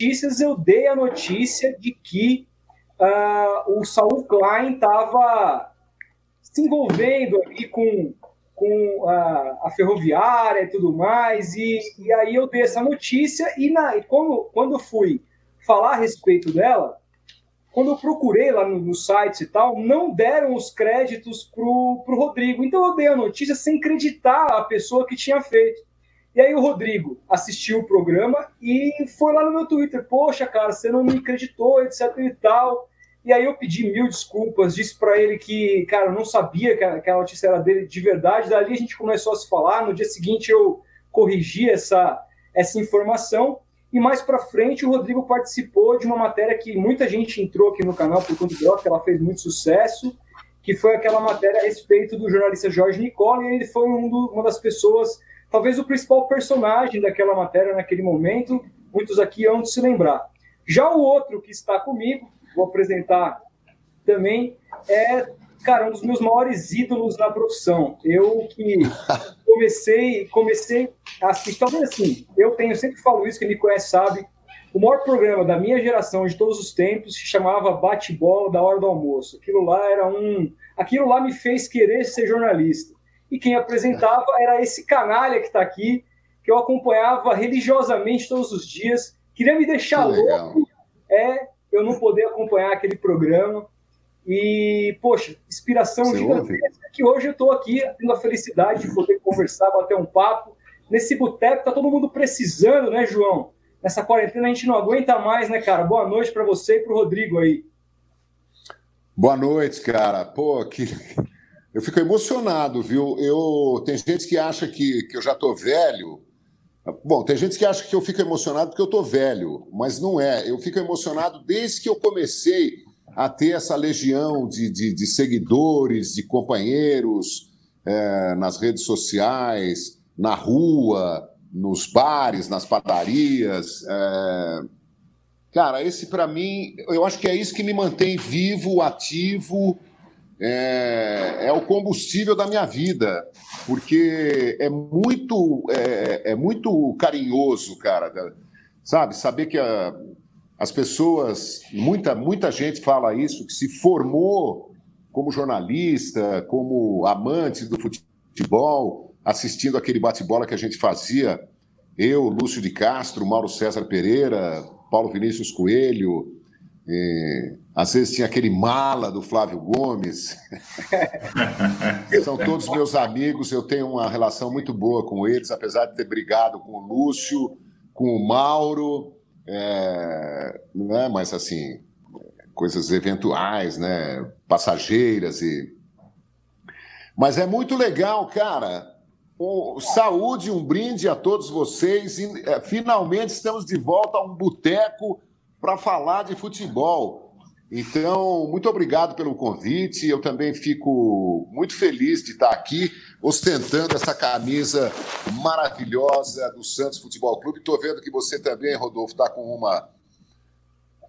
notícias, eu dei a notícia de que uh, o Saul Klein estava se envolvendo ali com, com a, a, ferroviária e tudo mais, e, e aí eu dei essa notícia, e, na, e quando, quando eu fui falar a respeito dela, quando eu procurei lá nos no sites e tal, não deram os créditos pro, pro Rodrigo. Então eu dei a notícia sem acreditar a pessoa que tinha feito. E aí o Rodrigo assistiu o programa e foi lá no meu Twitter, poxa, cara, você não me acreditou, etc e tal. E aí eu pedi mil desculpas, disse para ele que, cara, eu não sabia que a, que a notícia era dele de verdade. Dali a gente começou a se falar. No dia seguinte eu corrigi essa, essa informação. E mais para frente, o Rodrigo participou de uma matéria que muita gente entrou aqui no canal por conta dela, que ela fez muito sucesso, que foi aquela matéria a respeito do jornalista Jorge Nicola, e ele foi um do, uma das pessoas, talvez o principal personagem daquela matéria naquele momento, muitos aqui hão de se lembrar. Já o outro que está comigo, vou apresentar também, é cara, um dos meus maiores ídolos na profissão. Eu que comecei, comecei a assistir, talvez assim, eu tenho, sempre falo isso, quem me conhece sabe, o maior programa da minha geração de todos os tempos se chamava Bate-Bola da Hora do Almoço. Aquilo lá era um. Aquilo lá me fez querer ser jornalista. E quem apresentava era esse canalha que está aqui, que eu acompanhava religiosamente todos os dias. Queria me deixar louco é eu não poder acompanhar aquele programa. E, poxa, inspiração Você gigantesca ouve? que hoje eu estou aqui tendo a felicidade de poder conversar, bater um papo. Nesse boteco tá todo mundo precisando, né, João? Nessa quarentena a gente não aguenta mais, né, cara? Boa noite para você e para o Rodrigo aí. Boa noite, cara. Pô, que... eu fico emocionado, viu? Eu tem gente que acha que, que eu já tô velho. Bom, tem gente que acha que eu fico emocionado porque eu tô velho, mas não é. Eu fico emocionado desde que eu comecei a ter essa legião de, de, de seguidores, de companheiros é, nas redes sociais, na rua, nos bares, nas padarias. É... Cara, esse para mim, eu acho que é isso que me mantém vivo, ativo, é, é, o combustível da minha vida, porque é muito, é, é muito carinhoso, cara, sabe? Saber que a, as pessoas, muita, muita gente fala isso, que se formou como jornalista, como amante do futebol, assistindo aquele bate-bola que a gente fazia, eu, Lúcio de Castro, Mauro César Pereira, Paulo Vinícius Coelho, e, às vezes tinha aquele mala do Flávio Gomes. São todos meus amigos, eu tenho uma relação muito boa com eles, apesar de ter brigado com o Lúcio, com o Mauro, é, né, mas assim, coisas eventuais, né, passageiras e. Mas é muito legal, cara. Um, saúde, um brinde a todos vocês. E, é, finalmente estamos de volta a um boteco para falar de futebol. Então, muito obrigado pelo convite. Eu também fico muito feliz de estar aqui ostentando essa camisa maravilhosa do Santos Futebol Clube. Estou vendo que você também, Rodolfo, está com uma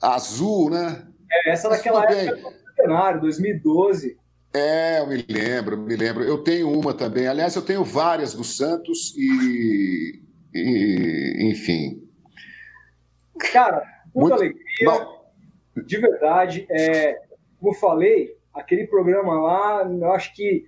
azul, né? É, essa daquela época do centenário, 2012. É, eu me lembro, me lembro. Eu tenho uma também. Aliás, eu tenho várias do Santos e, e enfim. Cara, muita alegria. Não. De verdade. É, como falei, aquele programa lá, eu acho que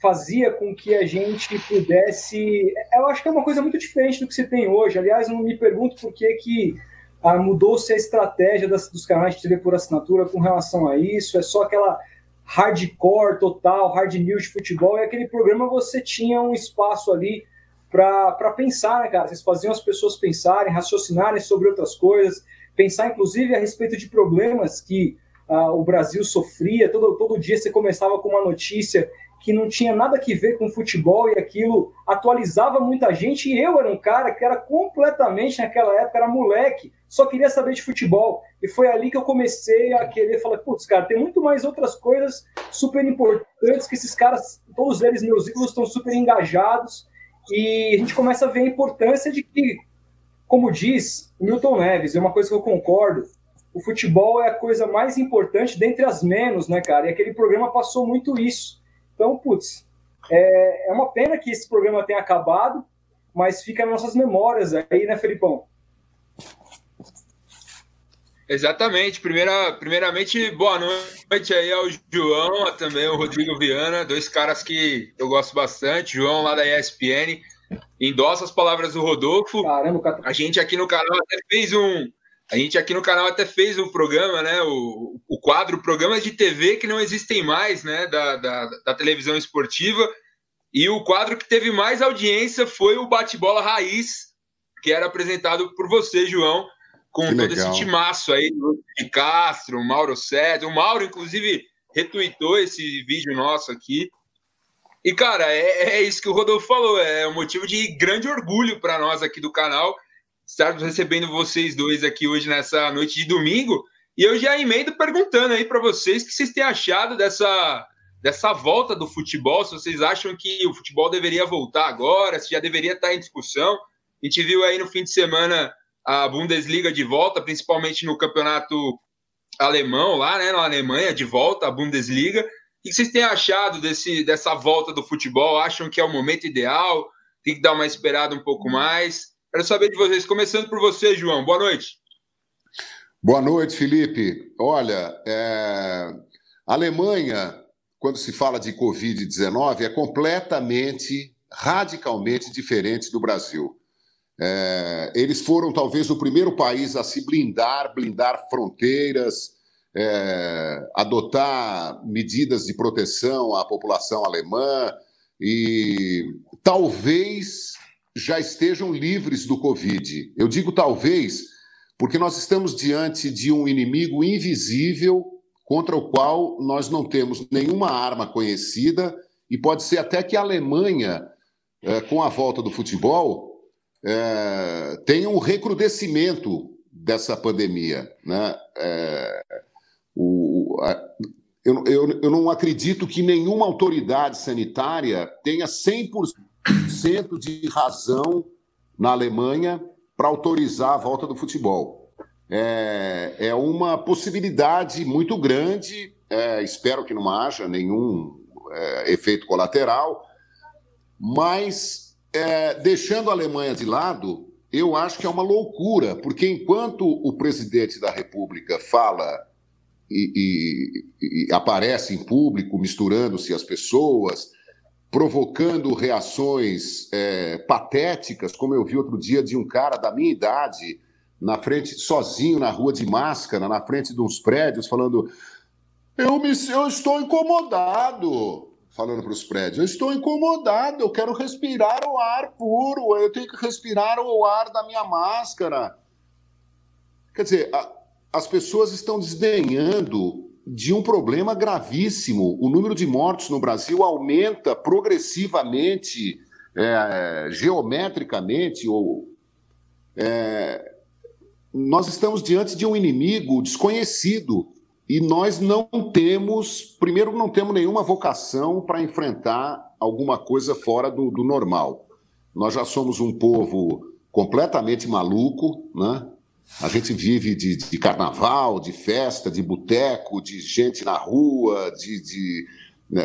fazia com que a gente pudesse. Eu acho que é uma coisa muito diferente do que você tem hoje. Aliás, eu não me pergunto por que, que ah, mudou-se a estratégia das, dos canais de TV por assinatura com relação a isso. É só aquela hardcore total, hard news de futebol. E aquele programa você tinha um espaço ali para pensar, né, cara? Vocês faziam as pessoas pensarem, raciocinarem sobre outras coisas, pensar inclusive a respeito de problemas que ah, o Brasil sofria. Todo, todo dia você começava com uma notícia que não tinha nada a ver com futebol e aquilo atualizava muita gente. E eu era um cara que era completamente, naquela época, era moleque, só queria saber de futebol. E foi ali que eu comecei a querer falar: putz, cara, tem muito mais outras coisas super importantes que esses caras, todos eles, meus ídolos, estão super engajados. E a gente começa a ver a importância de que, como diz Milton Neves, é uma coisa que eu concordo. O futebol é a coisa mais importante dentre as menos, né, cara? E aquele programa passou muito isso então, putz, é, é uma pena que esse programa tenha acabado, mas fica nas nossas memórias aí, né, Felipão? Exatamente. Primeira, primeiramente, boa noite aí ao João, também ao Rodrigo Viana, dois caras que eu gosto bastante. João lá da ESPN, endossa as palavras do Rodolfo. Caramba, a gente aqui no canal até fez um. A gente aqui no canal até fez um programa, né? O, o quadro Programas de TV que não existem mais, né? Da, da, da televisão esportiva. E o quadro que teve mais audiência foi o Bate-Bola Raiz, que era apresentado por você, João com que todo legal. esse timaço aí de Castro, Mauro Sérgio. O Mauro, inclusive, retuitou esse vídeo nosso aqui. E, cara, é, é isso que o Rodolfo falou. É um motivo de grande orgulho para nós aqui do canal estarmos recebendo vocês dois aqui hoje nessa noite de domingo. E eu já emendo perguntando aí para vocês o que vocês têm achado dessa, dessa volta do futebol. Se vocês acham que o futebol deveria voltar agora, se já deveria estar em discussão. A gente viu aí no fim de semana a Bundesliga de volta, principalmente no campeonato alemão, lá né, na Alemanha, de volta a Bundesliga. O que vocês têm achado desse, dessa volta do futebol? Acham que é o momento ideal? Tem que dar uma esperada um pouco mais? Quero saber de vocês, começando por você, João. Boa noite. Boa noite, Felipe. Olha, é... a Alemanha, quando se fala de Covid-19, é completamente, radicalmente diferente do Brasil. É, eles foram talvez o primeiro país a se blindar, blindar fronteiras, é, adotar medidas de proteção à população alemã e talvez já estejam livres do Covid. Eu digo talvez porque nós estamos diante de um inimigo invisível contra o qual nós não temos nenhuma arma conhecida e pode ser até que a Alemanha, é, com a volta do futebol, é, tem um recrudescimento dessa pandemia. Né? É, o, a, eu, eu, eu não acredito que nenhuma autoridade sanitária tenha 100% de razão na Alemanha para autorizar a volta do futebol. É, é uma possibilidade muito grande, é, espero que não haja nenhum é, efeito colateral, mas é, deixando a Alemanha de lado, eu acho que é uma loucura, porque enquanto o presidente da República fala e, e, e aparece em público, misturando-se as pessoas, provocando reações é, patéticas, como eu vi outro dia de um cara da minha idade na frente, sozinho na rua de máscara, na frente de uns prédios, falando: eu, me, eu estou incomodado falando para os prédios: eu estou incomodado, eu quero respirar o ar puro, eu tenho que respirar o ar da minha máscara. Quer dizer, a, as pessoas estão desdenhando de um problema gravíssimo. O número de mortos no Brasil aumenta progressivamente, é, geometricamente, ou. É, nós estamos diante de um inimigo desconhecido e nós não temos, primeiro, não temos nenhuma vocação para enfrentar alguma coisa fora do, do, normal. Nós já somos um povo completamente maluco, né? A gente vive de, de carnaval, de festa, de boteco, de gente na rua, de, de né?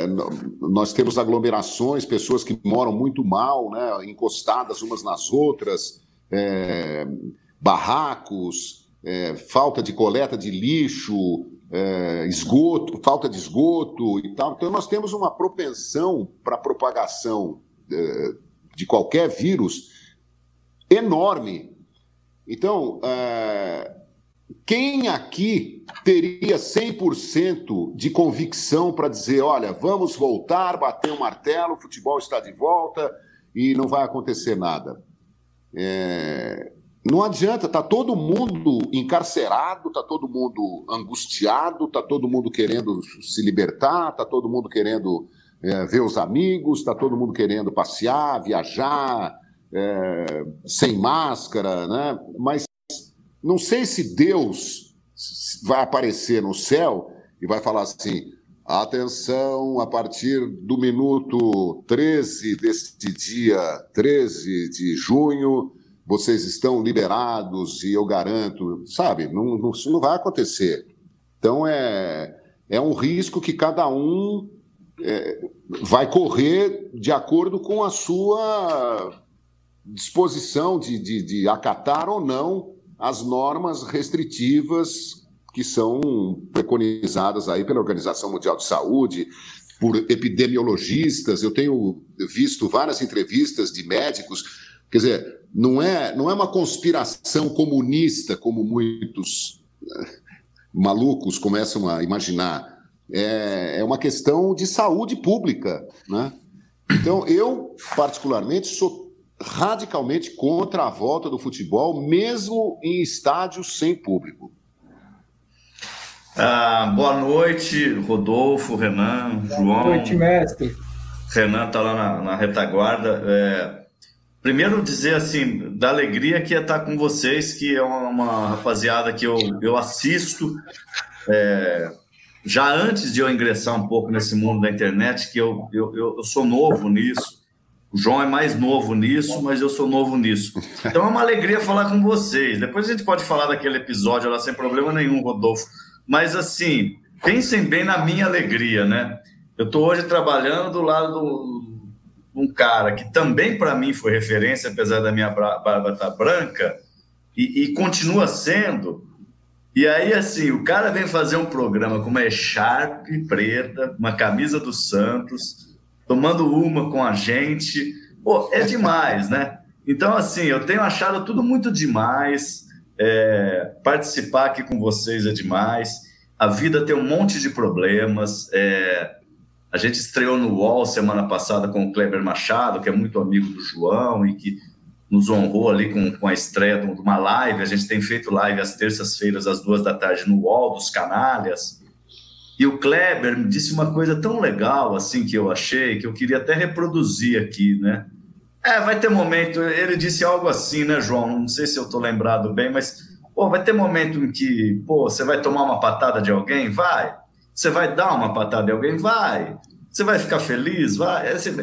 nós temos aglomerações, pessoas que moram muito mal, né? encostadas umas nas outras, é, barracos, é, falta de coleta de lixo, é, esgoto, falta de esgoto e tal. Então, nós temos uma propensão para a propagação é, de qualquer vírus enorme. Então, é, quem aqui teria 100% de convicção para dizer: olha, vamos voltar, bater o martelo, o futebol está de volta e não vai acontecer nada? É, não adianta, tá todo mundo encarcerado, tá todo mundo angustiado, tá todo mundo querendo se libertar, tá todo mundo querendo é, ver os amigos, tá todo mundo querendo passear, viajar, é, sem máscara, né? Mas não sei se Deus vai aparecer no céu e vai falar assim: atenção, a partir do minuto 13 deste dia 13 de junho vocês estão liberados e eu garanto, sabe? Não, não, isso não vai acontecer. Então é, é um risco que cada um é, vai correr de acordo com a sua disposição de, de, de acatar ou não as normas restritivas que são preconizadas aí pela Organização Mundial de Saúde, por epidemiologistas. Eu tenho visto várias entrevistas de médicos. Quer dizer, não é, não é uma conspiração comunista, como muitos eh, malucos começam a imaginar. É, é uma questão de saúde pública. Né? Então, eu, particularmente, sou radicalmente contra a volta do futebol, mesmo em estádios sem público. Ah, boa noite, Rodolfo, Renan, boa João. Boa noite, mestre. Renan está lá na, na retaguarda. É, primeiro dizer assim, da alegria que é estar com vocês, que é uma, uma rapaziada que eu, eu assisto. É, já antes de eu ingressar um pouco nesse mundo da internet, que eu, eu, eu sou novo nisso, o João é mais novo nisso, mas eu sou novo nisso. Então é uma alegria falar com vocês. Depois a gente pode falar daquele episódio lá sem problema nenhum, Rodolfo. Mas assim, pensem bem na minha alegria, né? Eu estou hoje trabalhando do lado de um cara que também para mim foi referência, apesar da minha barba estar tá branca, e, e continua sendo. E aí, assim, o cara vem fazer um programa com uma echarpe preta, uma camisa do Santos, tomando uma com a gente. Pô, é demais, né? Então, assim, eu tenho achado tudo muito demais. É, participar aqui com vocês é demais. A vida tem um monte de problemas. É, a gente estreou no UOL semana passada com o Kleber Machado, que é muito amigo do João e que nos honrou ali com, com a estreia de uma live. A gente tem feito live às terças-feiras, às duas da tarde, no UOL dos Canalhas. E o Kleber me disse uma coisa tão legal, assim, que eu achei, que eu queria até reproduzir aqui, né? É, vai ter momento, ele disse algo assim, né, João? Não sei se eu tô lembrado bem, mas, pô, vai ter momento em que, pô, você vai tomar uma patada de alguém? Vai. Você vai dar uma patada de alguém? Vai. Você vai ficar feliz? Vai. É, assim,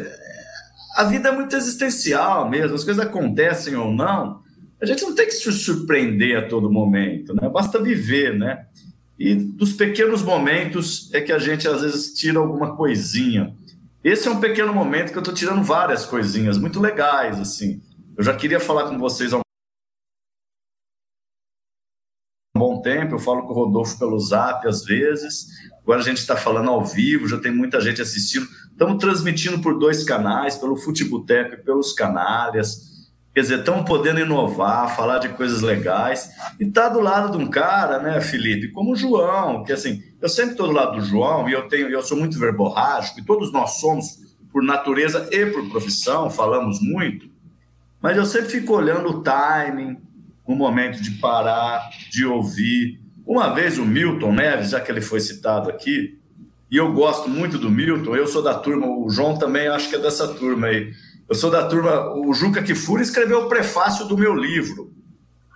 a vida é muito existencial mesmo, as coisas acontecem ou não, a gente não tem que se surpreender a todo momento, né? Basta viver, né? E dos pequenos momentos é que a gente às vezes tira alguma coisinha. Esse é um pequeno momento que eu estou tirando várias coisinhas muito legais, assim. Eu já queria falar com vocês há um bom tempo, eu falo com o Rodolfo pelo Zap às vezes, agora a gente está falando ao vivo, já tem muita gente assistindo. Estamos transmitindo por dois canais, pelo Futeboteco e pelos Canalhas. Quer dizer, estamos podendo inovar, falar de coisas legais. E tá do lado de um cara, né, Felipe, como o João, que assim, eu sempre estou do lado do João e eu tenho, eu sou muito verborrágico, e todos nós somos, por natureza e por profissão, falamos muito, mas eu sempre fico olhando o timing, o momento de parar, de ouvir. Uma vez o Milton Neves, já que ele foi citado aqui, e eu gosto muito do Milton, eu sou da turma, o João também acho que é dessa turma aí. Eu sou da turma, o Juca Kifuri escreveu o prefácio do meu livro,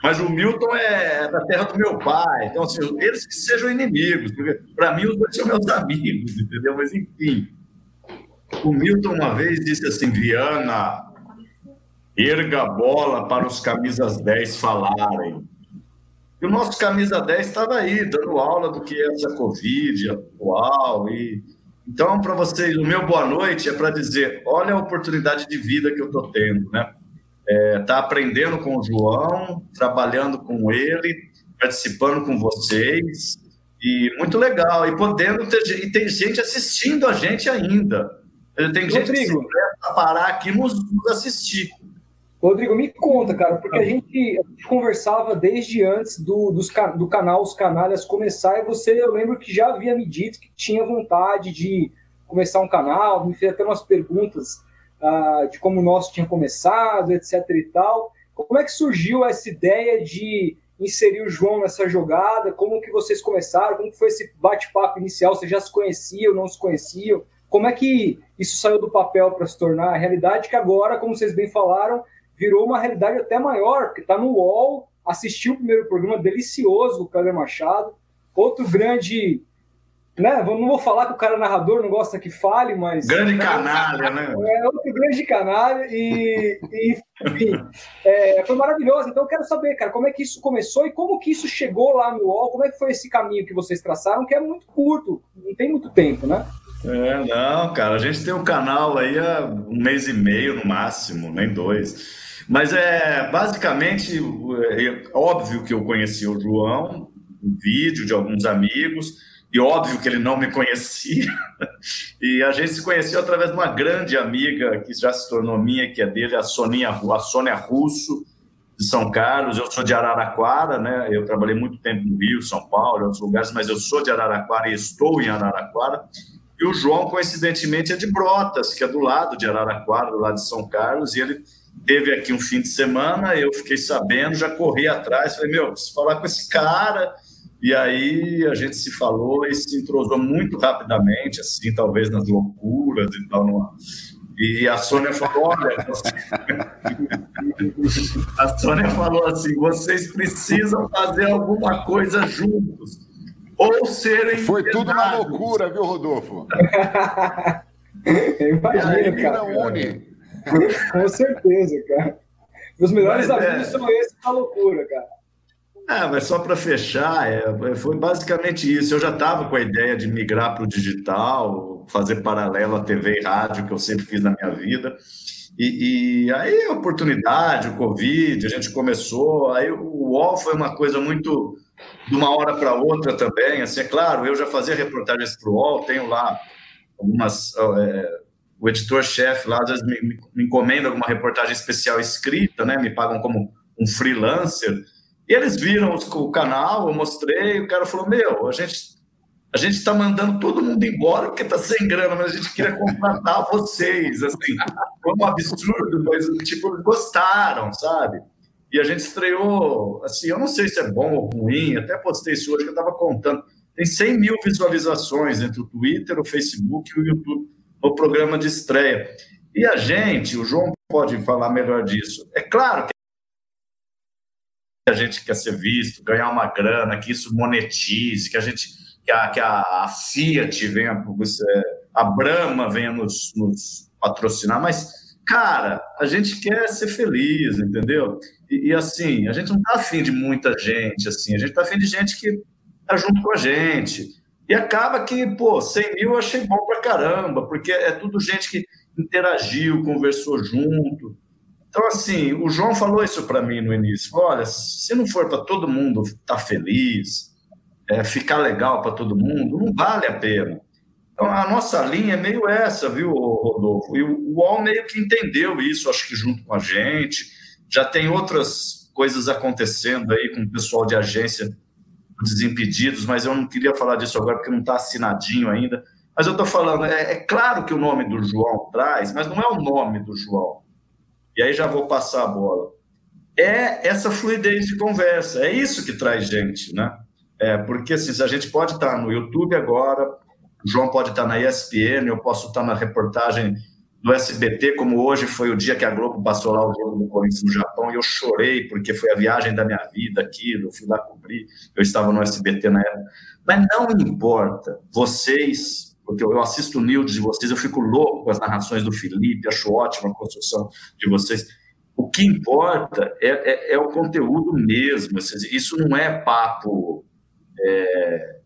mas o Milton é da terra do meu pai, então assim, eles que sejam inimigos, para mim os dois são meus amigos, entendeu? Mas enfim, o Milton uma vez disse assim, Viana, erga a bola para os camisas 10 falarem. E o nosso camisa 10 estava aí, dando aula do que é essa Covid atual. E... Então, para vocês, o meu boa noite é para dizer: olha a oportunidade de vida que eu estou tendo, né? É, tá aprendendo com o João, trabalhando com ele, participando com vocês, e muito legal. E podendo ter e tem gente assistindo a gente ainda. Tem gente Rodrigo. que parar aqui nos, nos assistir. Rodrigo, me conta, cara, porque a gente, a gente conversava desde antes do, dos, do canal Os Canalhas começar, e você, eu lembro que já havia me dito que tinha vontade de começar um canal, me fez até umas perguntas uh, de como o nosso tinha começado, etc e tal. Como é que surgiu essa ideia de inserir o João nessa jogada? Como que vocês começaram? Como foi esse bate-papo inicial? Vocês já se conheciam, não se conheciam? Como é que isso saiu do papel para se tornar a realidade que agora, como vocês bem falaram, virou uma realidade até maior, porque está no UOL, assistiu o primeiro programa delicioso do Kleber Machado, outro grande. Né? Não vou falar que o cara narrador não gosta que fale, mas. Grande canalha, né? É outro grande canalha, e, e enfim, é, foi maravilhoso. Então eu quero saber, cara, como é que isso começou e como que isso chegou lá no UOL, como é que foi esse caminho que vocês traçaram, que é muito curto, não tem muito tempo, né? É, não, cara, a gente tem um canal aí há um mês e meio no máximo, nem dois. Mas é basicamente é, óbvio que eu conheci o João, um vídeo de alguns amigos, e óbvio que ele não me conhecia. E a gente se conheceu através de uma grande amiga que já se tornou minha, que é dele, a Soninha, a Sônia Russo, de São Carlos. Eu sou de Araraquara, né? Eu trabalhei muito tempo no Rio, São Paulo, em outros lugares, mas eu sou de Araraquara e estou em Araraquara. E o João, coincidentemente, é de Brotas, que é do lado de Araraquara, do lado de São Carlos, e ele teve aqui um fim de semana, eu fiquei sabendo, já corri atrás, falei, meu, preciso falar com esse cara, e aí a gente se falou e se entrosou muito rapidamente, assim, talvez nas loucuras e tal, numa... E a Sônia falou: olha, a Sônia falou assim: vocês precisam fazer alguma coisa juntos ou serem. Foi tudo uma loucura, viu, Rodolfo? Imagina, cara. Une. Com certeza, cara. Meus melhores mas, amigos é... são esses da loucura, cara. Ah, mas só para fechar, é, foi basicamente isso. Eu já estava com a ideia de migrar para o digital, fazer paralelo à TV e rádio, que eu sempre fiz na minha vida. E, e, aí a oportunidade, o Covid, a gente começou. Aí o UOL foi uma coisa muito de uma hora para outra também. Assim, é claro, eu já fazia reportagens para o UOL, tenho lá algumas. É, o editor-chefe lá às vezes me, me, encomenda alguma reportagem especial escrita, né? Me pagam como um freelancer. E eles viram o canal, eu mostrei, o cara falou: Meu, a gente a gente está mandando todo mundo embora porque está sem grana, mas a gente queria contratar vocês. Assim, foi um absurdo, mas tipo, gostaram, sabe? E a gente estreou, assim, eu não sei se é bom ou ruim, até postei isso hoje que eu estava contando. Tem 100 mil visualizações entre o Twitter, o Facebook e o YouTube no programa de estreia. E a gente, o João pode falar melhor disso. É claro que a gente quer ser visto, ganhar uma grana, que isso monetize, que a gente que a, que a Fiat venha, é, a Brahma venha nos, nos patrocinar, mas cara, a gente quer ser feliz, entendeu? E, e assim, a gente não tá afim de muita gente, assim, a gente tá afim de gente que tá junto com a gente. E acaba que, pô, 100 mil eu achei bom pra caramba, porque é tudo gente que interagiu, conversou junto. Então, assim, o João falou isso para mim no início. Olha, se não for para todo mundo estar tá feliz, é, ficar legal para todo mundo, não vale a pena. Então, a nossa linha é meio essa, viu, Rodolfo? E o UOL meio que entendeu isso, acho que junto com a gente. Já tem outras coisas acontecendo aí com o pessoal de agência Desimpedidos, mas eu não queria falar disso agora porque não está assinadinho ainda. Mas eu estou falando, é, é, claro que o nome do João traz, mas não é o nome do João. E aí já vou passar a bola. É essa fluidez de conversa, é isso que traz gente, né? É, porque assim, a gente pode estar no YouTube agora, o João pode estar na ESPN, eu posso estar na reportagem do SBT, como hoje foi o dia que a Globo passou lá o jogo do Corinthians no Japão, e eu chorei, porque foi a viagem da minha vida aquilo, eu fui lá cobrir, eu estava no SBT na época. Mas não importa, vocês, porque eu assisto o News de vocês, eu fico louco com as narrações do Felipe, acho ótima a construção de vocês. O que importa é, é, é o conteúdo mesmo, isso não é papo. É,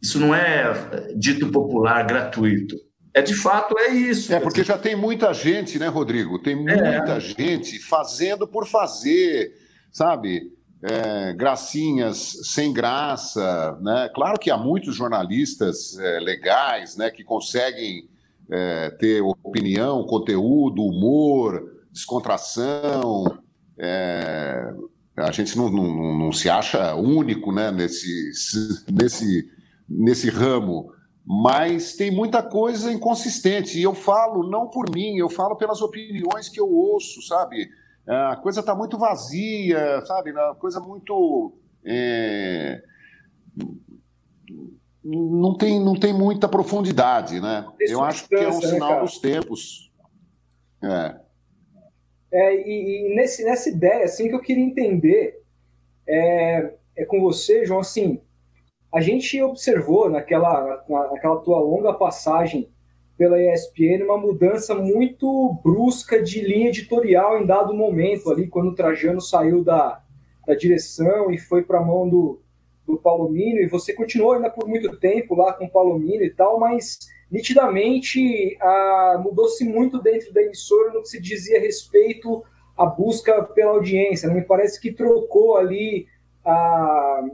isso não é dito popular gratuito é de fato é isso. É porque já tem muita gente, né, Rodrigo? Tem é. muita é. gente fazendo por fazer, sabe? É, gracinhas sem graça, né? Claro que há muitos jornalistas é, legais, né, que conseguem é, ter opinião, conteúdo, humor, descontração. É, a gente não, não, não, se acha único, né, nesse, nesse, nesse ramo mas tem muita coisa inconsistente. E eu falo não por mim, eu falo pelas opiniões que eu ouço, sabe? A coisa está muito vazia, sabe? A coisa muito. É... Não, tem, não tem muita profundidade, né? eu acho que é um né, sinal dos tempos. É. é e, e nesse, nessa ideia, assim, que eu queria entender é, é com você, João, assim, a gente observou naquela, naquela tua longa passagem pela ESPN uma mudança muito brusca de linha editorial em dado momento ali, quando o Trajano saiu da, da direção e foi para a mão do, do Palomino, e você continuou ainda por muito tempo lá com o Palomino e tal, mas nitidamente ah, mudou-se muito dentro da emissora no que se dizia respeito a busca pela audiência. Né? Me parece que trocou ali a,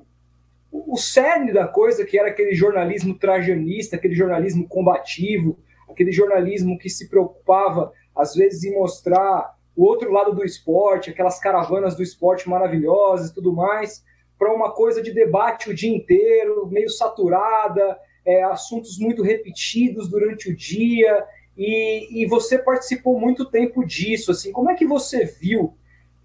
o cerne da coisa, que era aquele jornalismo trajanista, aquele jornalismo combativo, aquele jornalismo que se preocupava, às vezes, em mostrar o outro lado do esporte, aquelas caravanas do esporte maravilhosas e tudo mais, para uma coisa de debate o dia inteiro, meio saturada, é, assuntos muito repetidos durante o dia, e, e, você participou muito tempo disso. Assim, como é que você viu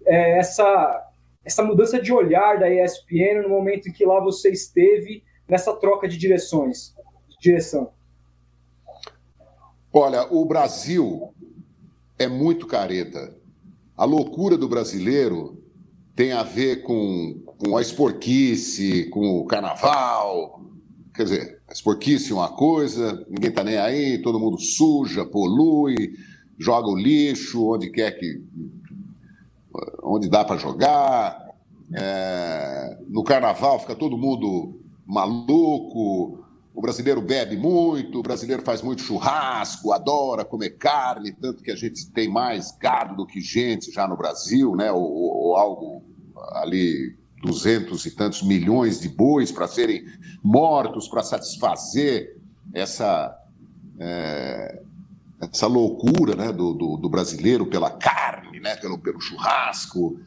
é, essa, essa mudança de olhar da ESPN no momento em que lá você esteve nessa troca de direções, de direção? Olha, o Brasil é muito careta. A loucura do brasileiro tem a ver com, com a esporquice, com o carnaval. Quer dizer, a esporquice é uma coisa, ninguém está nem aí, todo mundo suja, polui, joga o lixo onde quer que. Onde dá para jogar. É, no carnaval fica todo mundo maluco, o brasileiro bebe muito, o brasileiro faz muito churrasco, adora comer carne, tanto que a gente tem mais gado do que gente já no Brasil, né? ou, ou algo ali, duzentos e tantos milhões de bois para serem mortos para satisfazer essa, é, essa loucura né? do, do, do, brasileiro pela carne, né? pelo, pelo churrasco.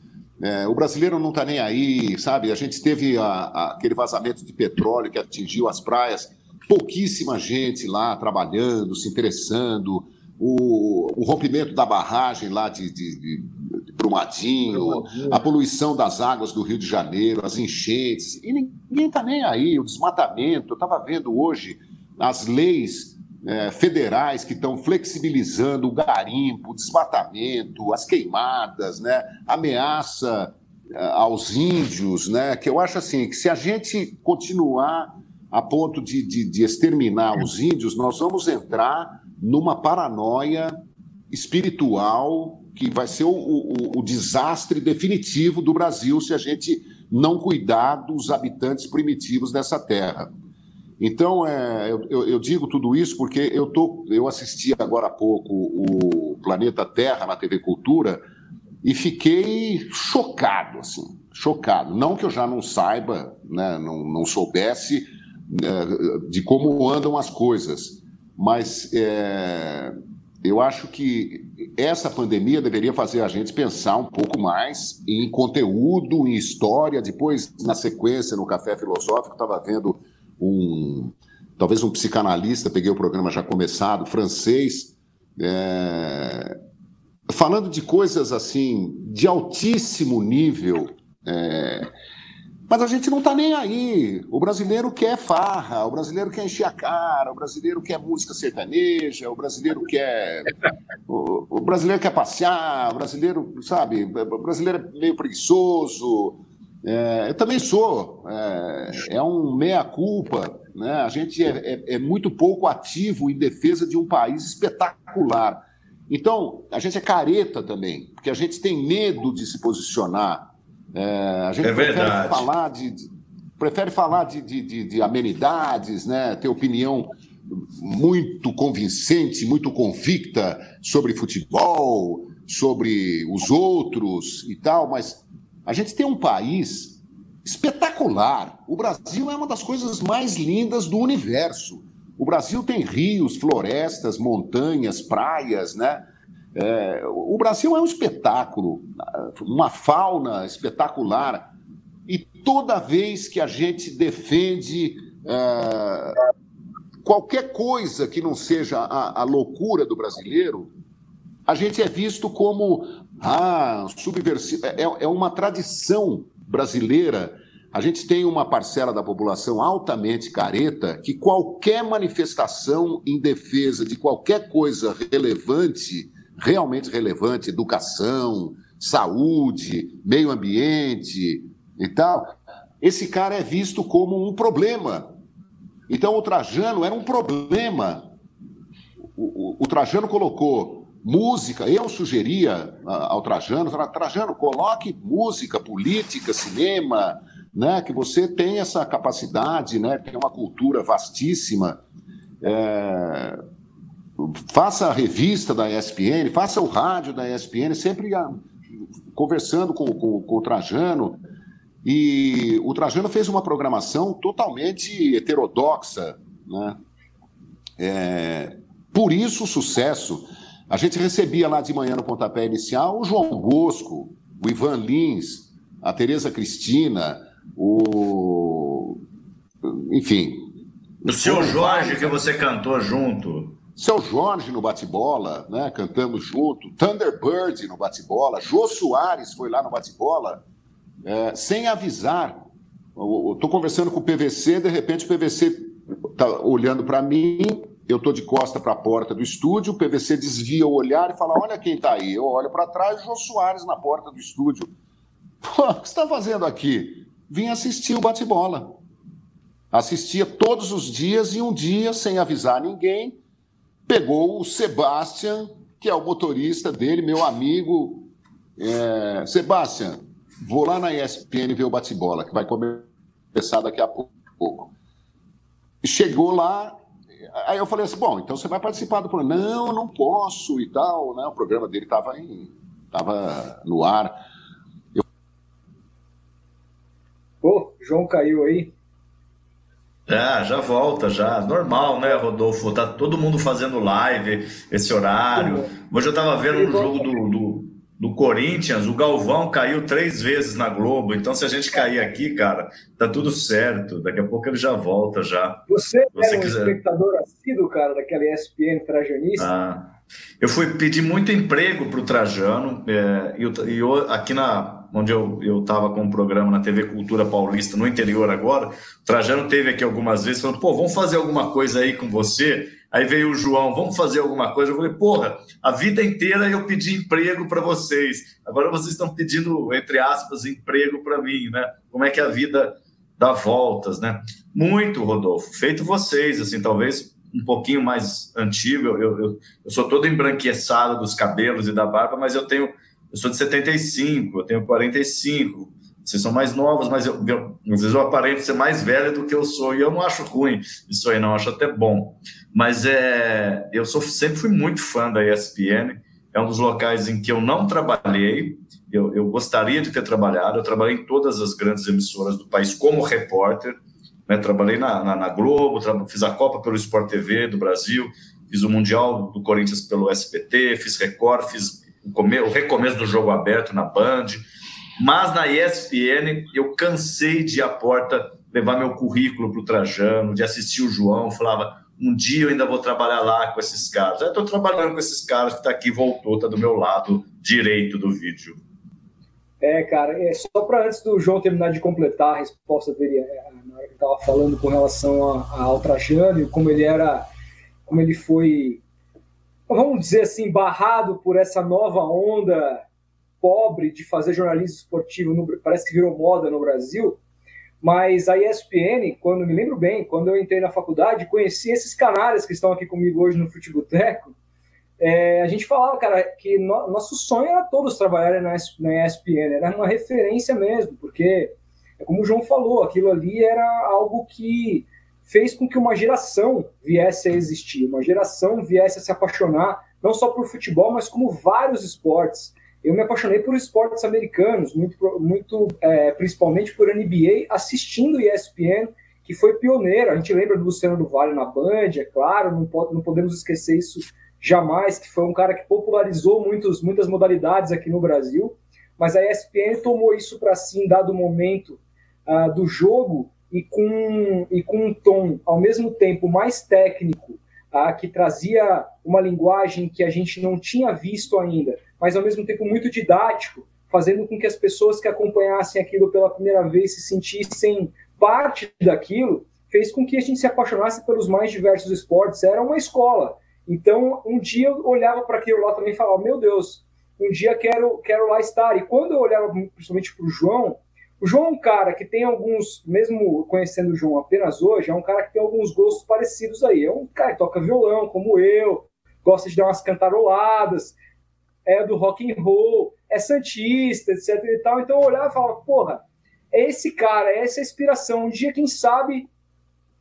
É, o brasileiro não está nem aí, sabe? A gente teve a, a, aquele vazamento de petróleo que atingiu as praias, pouquíssima gente lá trabalhando, se interessando. O, o rompimento da barragem lá de, de, de, de Brumadinho, a poluição das águas do Rio de Janeiro, as enchentes, e ninguém está nem aí. O desmatamento, eu estava vendo hoje as leis é, federais que estão flexibilizando o garimpo, o desmatamento, as queimadas, né, ameaça é, aos índios, né, que eu acho assim, que se a gente continuar a ponto de, de, de exterminar os índios, nós vamos entrar numa paranoia espiritual que vai ser o, o, o, desastre definitivo do Brasil se a gente não cuidar dos habitantes primitivos dessa terra. Então, é, eu, eu, digo tudo isso porque eu, tô, eu assisti agora há pouco o Planeta Terra na TV Cultura e fiquei chocado, assim, chocado. Não que eu já não saiba, né, não, não soubesse é, de como andam as coisas, mas é, eu acho que essa pandemia deveria fazer a gente pensar um pouco mais em conteúdo, em história. Depois, na sequência, no Café Filosófico, estava vendo um talvez um psicanalista, peguei o programa já começado, francês, é, falando de coisas assim de altíssimo nível. É, mas a gente não está nem aí. O brasileiro quer farra, o brasileiro quer encher a cara, o brasileiro quer música sertaneja, o brasileiro quer. O, o brasileiro quer passear, o brasileiro, sabe, o brasileiro é meio preguiçoso. É, eu também sou. É, é um meia-culpa. Né? A gente é, é, é, muito pouco ativo em defesa de um país espetacular. Então, a gente é careta também, porque a gente tem medo de se posicionar. É, a gente é prefere verdade. falar de, de, prefere falar de, de, de amenidades, né? ter opinião muito convincente, muito convicta sobre futebol, sobre os outros e tal, mas a gente tem um país espetacular. O Brasil é uma das coisas mais lindas do universo. O Brasil tem rios, florestas, montanhas, praias, né? É, o Brasil é um espetáculo, uma fauna espetacular. E toda vez que a gente defende é, qualquer coisa que não seja a, a loucura do brasileiro, a gente é visto como ah, subversivo. É, é uma tradição brasileira. A gente tem uma parcela da população altamente careta que qualquer manifestação em defesa de qualquer coisa relevante, realmente relevante, educação, saúde, meio ambiente e tal, esse cara é visto como um problema. Então o Trajano era um problema. O, o, o Trajano colocou música. Eu sugeria ao Trajano, Trajano, coloque música, política, cinema, né? Que você tem essa capacidade, né? Tem uma cultura vastíssima. É... Faça a revista da ESPN, faça o rádio da ESPN, sempre conversando com, com, com o Trajano, e o Trajano fez uma programação totalmente heterodoxa, né? É, por isso o sucesso. A gente recebia lá de manhã no pontapé inicial o João Bosco, o Ivan Lins, a Tereza Cristina, o. Enfim. O seu Jorge, que você cantou junto. Seu Jorge no bate-bola, né? Cantamos junto. Thunderbird no bate-bola. Jô Soares foi lá no bate-bola é, sem avisar. Estou conversando com o PVC, de repente o PVC está olhando para mim, eu estou de costa para a porta do estúdio, o PVC desvia o olhar e fala: Olha quem está aí. Eu olho para trás, Jô Soares na porta do estúdio. Pô, o que está fazendo aqui? Vim assistir o bate-bola. Assistia todos os dias e um dia, sem avisar ninguém, pegou o Sebastian, que é o motorista dele, meu amigo. É... Sebastian, Vou lá na ESPN ver o bate-bola, que vai começar daqui a pouco. Chegou lá, aí eu falei assim: bom, então você vai participar do programa. Não, não posso e tal, né? O programa dele estava tava no ar. Eu... Pô, João caiu aí. É, já volta, já. Normal, né, Rodolfo? Tá todo mundo fazendo live esse horário. Hoje eu estava vendo um jogo do, do, do Corinthians, o Galvão caiu três vezes na Globo. Então, se a gente cair aqui, cara, tá tudo certo. Daqui a pouco ele já volta já. Você, Você é um quiser... espectador assíduo, cara, daquela ESPN trajanista? Ah, eu fui pedir muito emprego para o Trajano. É, e, eu, e eu, aqui na, onde eu estava com um programa na TV Cultura Paulista, no interior agora, o Trajano teve aqui algumas vezes falando, pô, vamos fazer alguma coisa aí com você Aí veio o João, vamos fazer alguma coisa. Eu falei, porra, a vida inteira eu pedi emprego para vocês. Agora vocês estão pedindo, entre aspas, emprego para mim, né? Como é que a vida dá voltas, né? Muito, Rodolfo. Feito vocês, assim, talvez um pouquinho mais antigo. Eu, eu, eu sou todo embranqueçado dos cabelos e da barba, mas eu tenho. Eu sou de 75, eu tenho 45. Vocês são mais novos, mas eu, eu, às vezes eu aparento ser mais velho do que eu sou. E eu não acho ruim isso aí, não. acho até bom. Mas é, eu sou, sempre fui muito fã da ESPN. É um dos locais em que eu não trabalhei. Eu, eu gostaria de ter trabalhado. Eu trabalhei em todas as grandes emissoras do país como repórter. Né? Trabalhei na, na, na Globo, fiz a Copa pelo Sport TV do Brasil, fiz o Mundial do Corinthians pelo SBT, fiz Record, fiz o, o recomeço do jogo aberto na Band mas na ESPN eu cansei de ir à porta levar meu currículo para o Trajano, de assistir o João, falava, um dia eu ainda vou trabalhar lá com esses caras. Eu estou trabalhando com esses caras que está aqui, voltou, está do meu lado direito do vídeo. É, cara, é só para antes do João terminar de completar a resposta dele é, na hora que estava falando com relação a, a, ao Trajano e como ele era, como ele foi, vamos dizer assim, barrado por essa nova onda pobre de fazer jornalismo esportivo, no, parece que virou moda no Brasil, mas a ESPN, quando me lembro bem, quando eu entrei na faculdade, conheci esses canais que estão aqui comigo hoje no Futeboteco, é, a gente falava, cara, que no, nosso sonho era todos trabalharem na, na ESPN, era uma referência mesmo, porque, é como o João falou, aquilo ali era algo que fez com que uma geração viesse a existir, uma geração viesse a se apaixonar, não só por futebol, mas como vários esportes eu me apaixonei por esportes americanos, muito, muito é, principalmente por NBA, assistindo ESPN, que foi pioneiro. A gente lembra do Luciano do Vale na Band, é claro, não, pode, não podemos esquecer isso jamais, que foi um cara que popularizou muitos, muitas modalidades aqui no Brasil. Mas a ESPN tomou isso para si em dado momento uh, do jogo e com, e com um tom, ao mesmo tempo, mais técnico, uh, que trazia uma linguagem que a gente não tinha visto ainda mas ao mesmo tempo muito didático, fazendo com que as pessoas que acompanhassem aquilo pela primeira vez se sentissem parte daquilo, fez com que a gente se apaixonasse pelos mais diversos esportes. Era uma escola. Então, um dia eu olhava para aquilo lá também e falava: Meu Deus, um dia quero, quero lá estar. E quando eu olhava principalmente para o João, o João é um cara que tem alguns, mesmo conhecendo o João apenas hoje, é um cara que tem alguns gostos parecidos aí. É um cara que toca violão, como eu, gosta de dar umas cantaroladas, é do rock and roll, é santista, etc e tal. Então eu olhava e falava, porra, é esse cara, é essa inspiração. Um dia, quem sabe,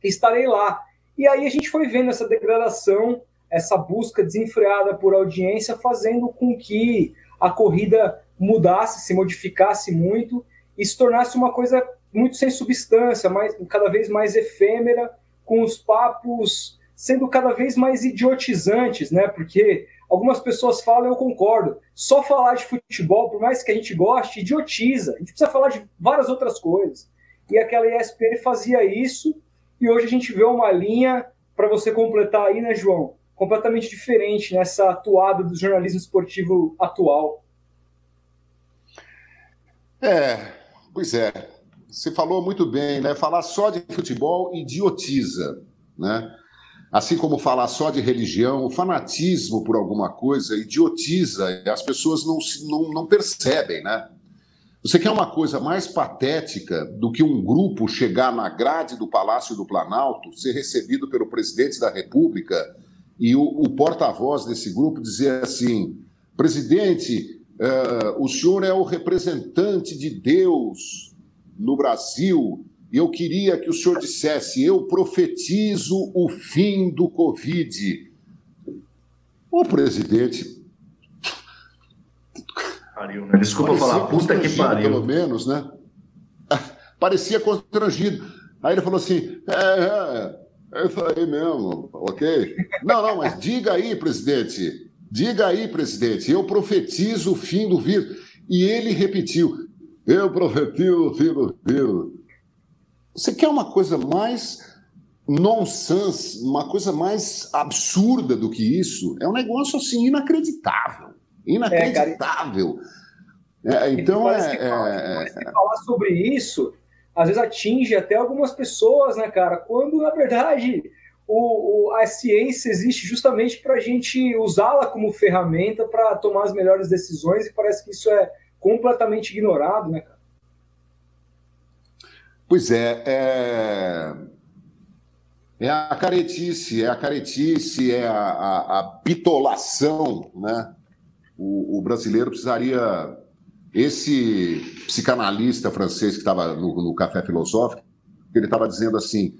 estarei lá. E aí a gente foi vendo essa degradação, essa busca desenfreada por audiência, fazendo com que a corrida mudasse, se modificasse muito e se tornasse uma coisa muito sem substância, mais, cada vez mais efêmera, com os papos sendo cada vez mais idiotizantes, né? Porque algumas pessoas falam, eu concordo, só falar de futebol, por mais que a gente goste, idiotiza. A gente precisa falar de várias outras coisas. E aquela ESPN fazia isso, e hoje a gente vê uma linha, para você completar aí, né, João? Completamente diferente nessa atuada do jornalismo esportivo atual. É, pois é. Você falou muito bem, né? Falar só de futebol idiotiza, né? Assim como falar só de religião, o fanatismo por alguma coisa idiotiza, as pessoas não, não, não percebem, né? Você quer uma coisa mais patética do que um grupo chegar na grade do Palácio do Planalto, ser recebido pelo presidente da República e o, o porta-voz desse grupo dizer assim: presidente, uh, o senhor é o representante de Deus no Brasil e eu queria que o senhor dissesse: eu profetizo o fim do Covid. O presidente pariu, né? Desculpa falar, puta que pariu. Pelo menos, né? Parecia constrangido. Aí ele falou assim: é, é, é isso aí mesmo, ok? Não, não, mas diga aí, presidente, diga aí, presidente, eu profetizo o fim do vírus. E ele repetiu: eu profetizo o fim do vírus. Você quer uma coisa mais nonsense, uma coisa mais absurda do que isso? É um negócio assim inacreditável. Inacreditável. É, é, então, é, é, é, falar sobre isso, às vezes atinge até algumas pessoas, né, cara? Quando, na verdade, o, o a ciência existe justamente para a gente usá-la como ferramenta para tomar as melhores decisões e parece que isso é completamente ignorado, né, cara? Pois é, é, é a caretice, é a caretice, é a, a, a bitolação, né? o, o brasileiro precisaria. Esse psicanalista francês que estava no, no, Café Filosófico, ele estava dizendo assim: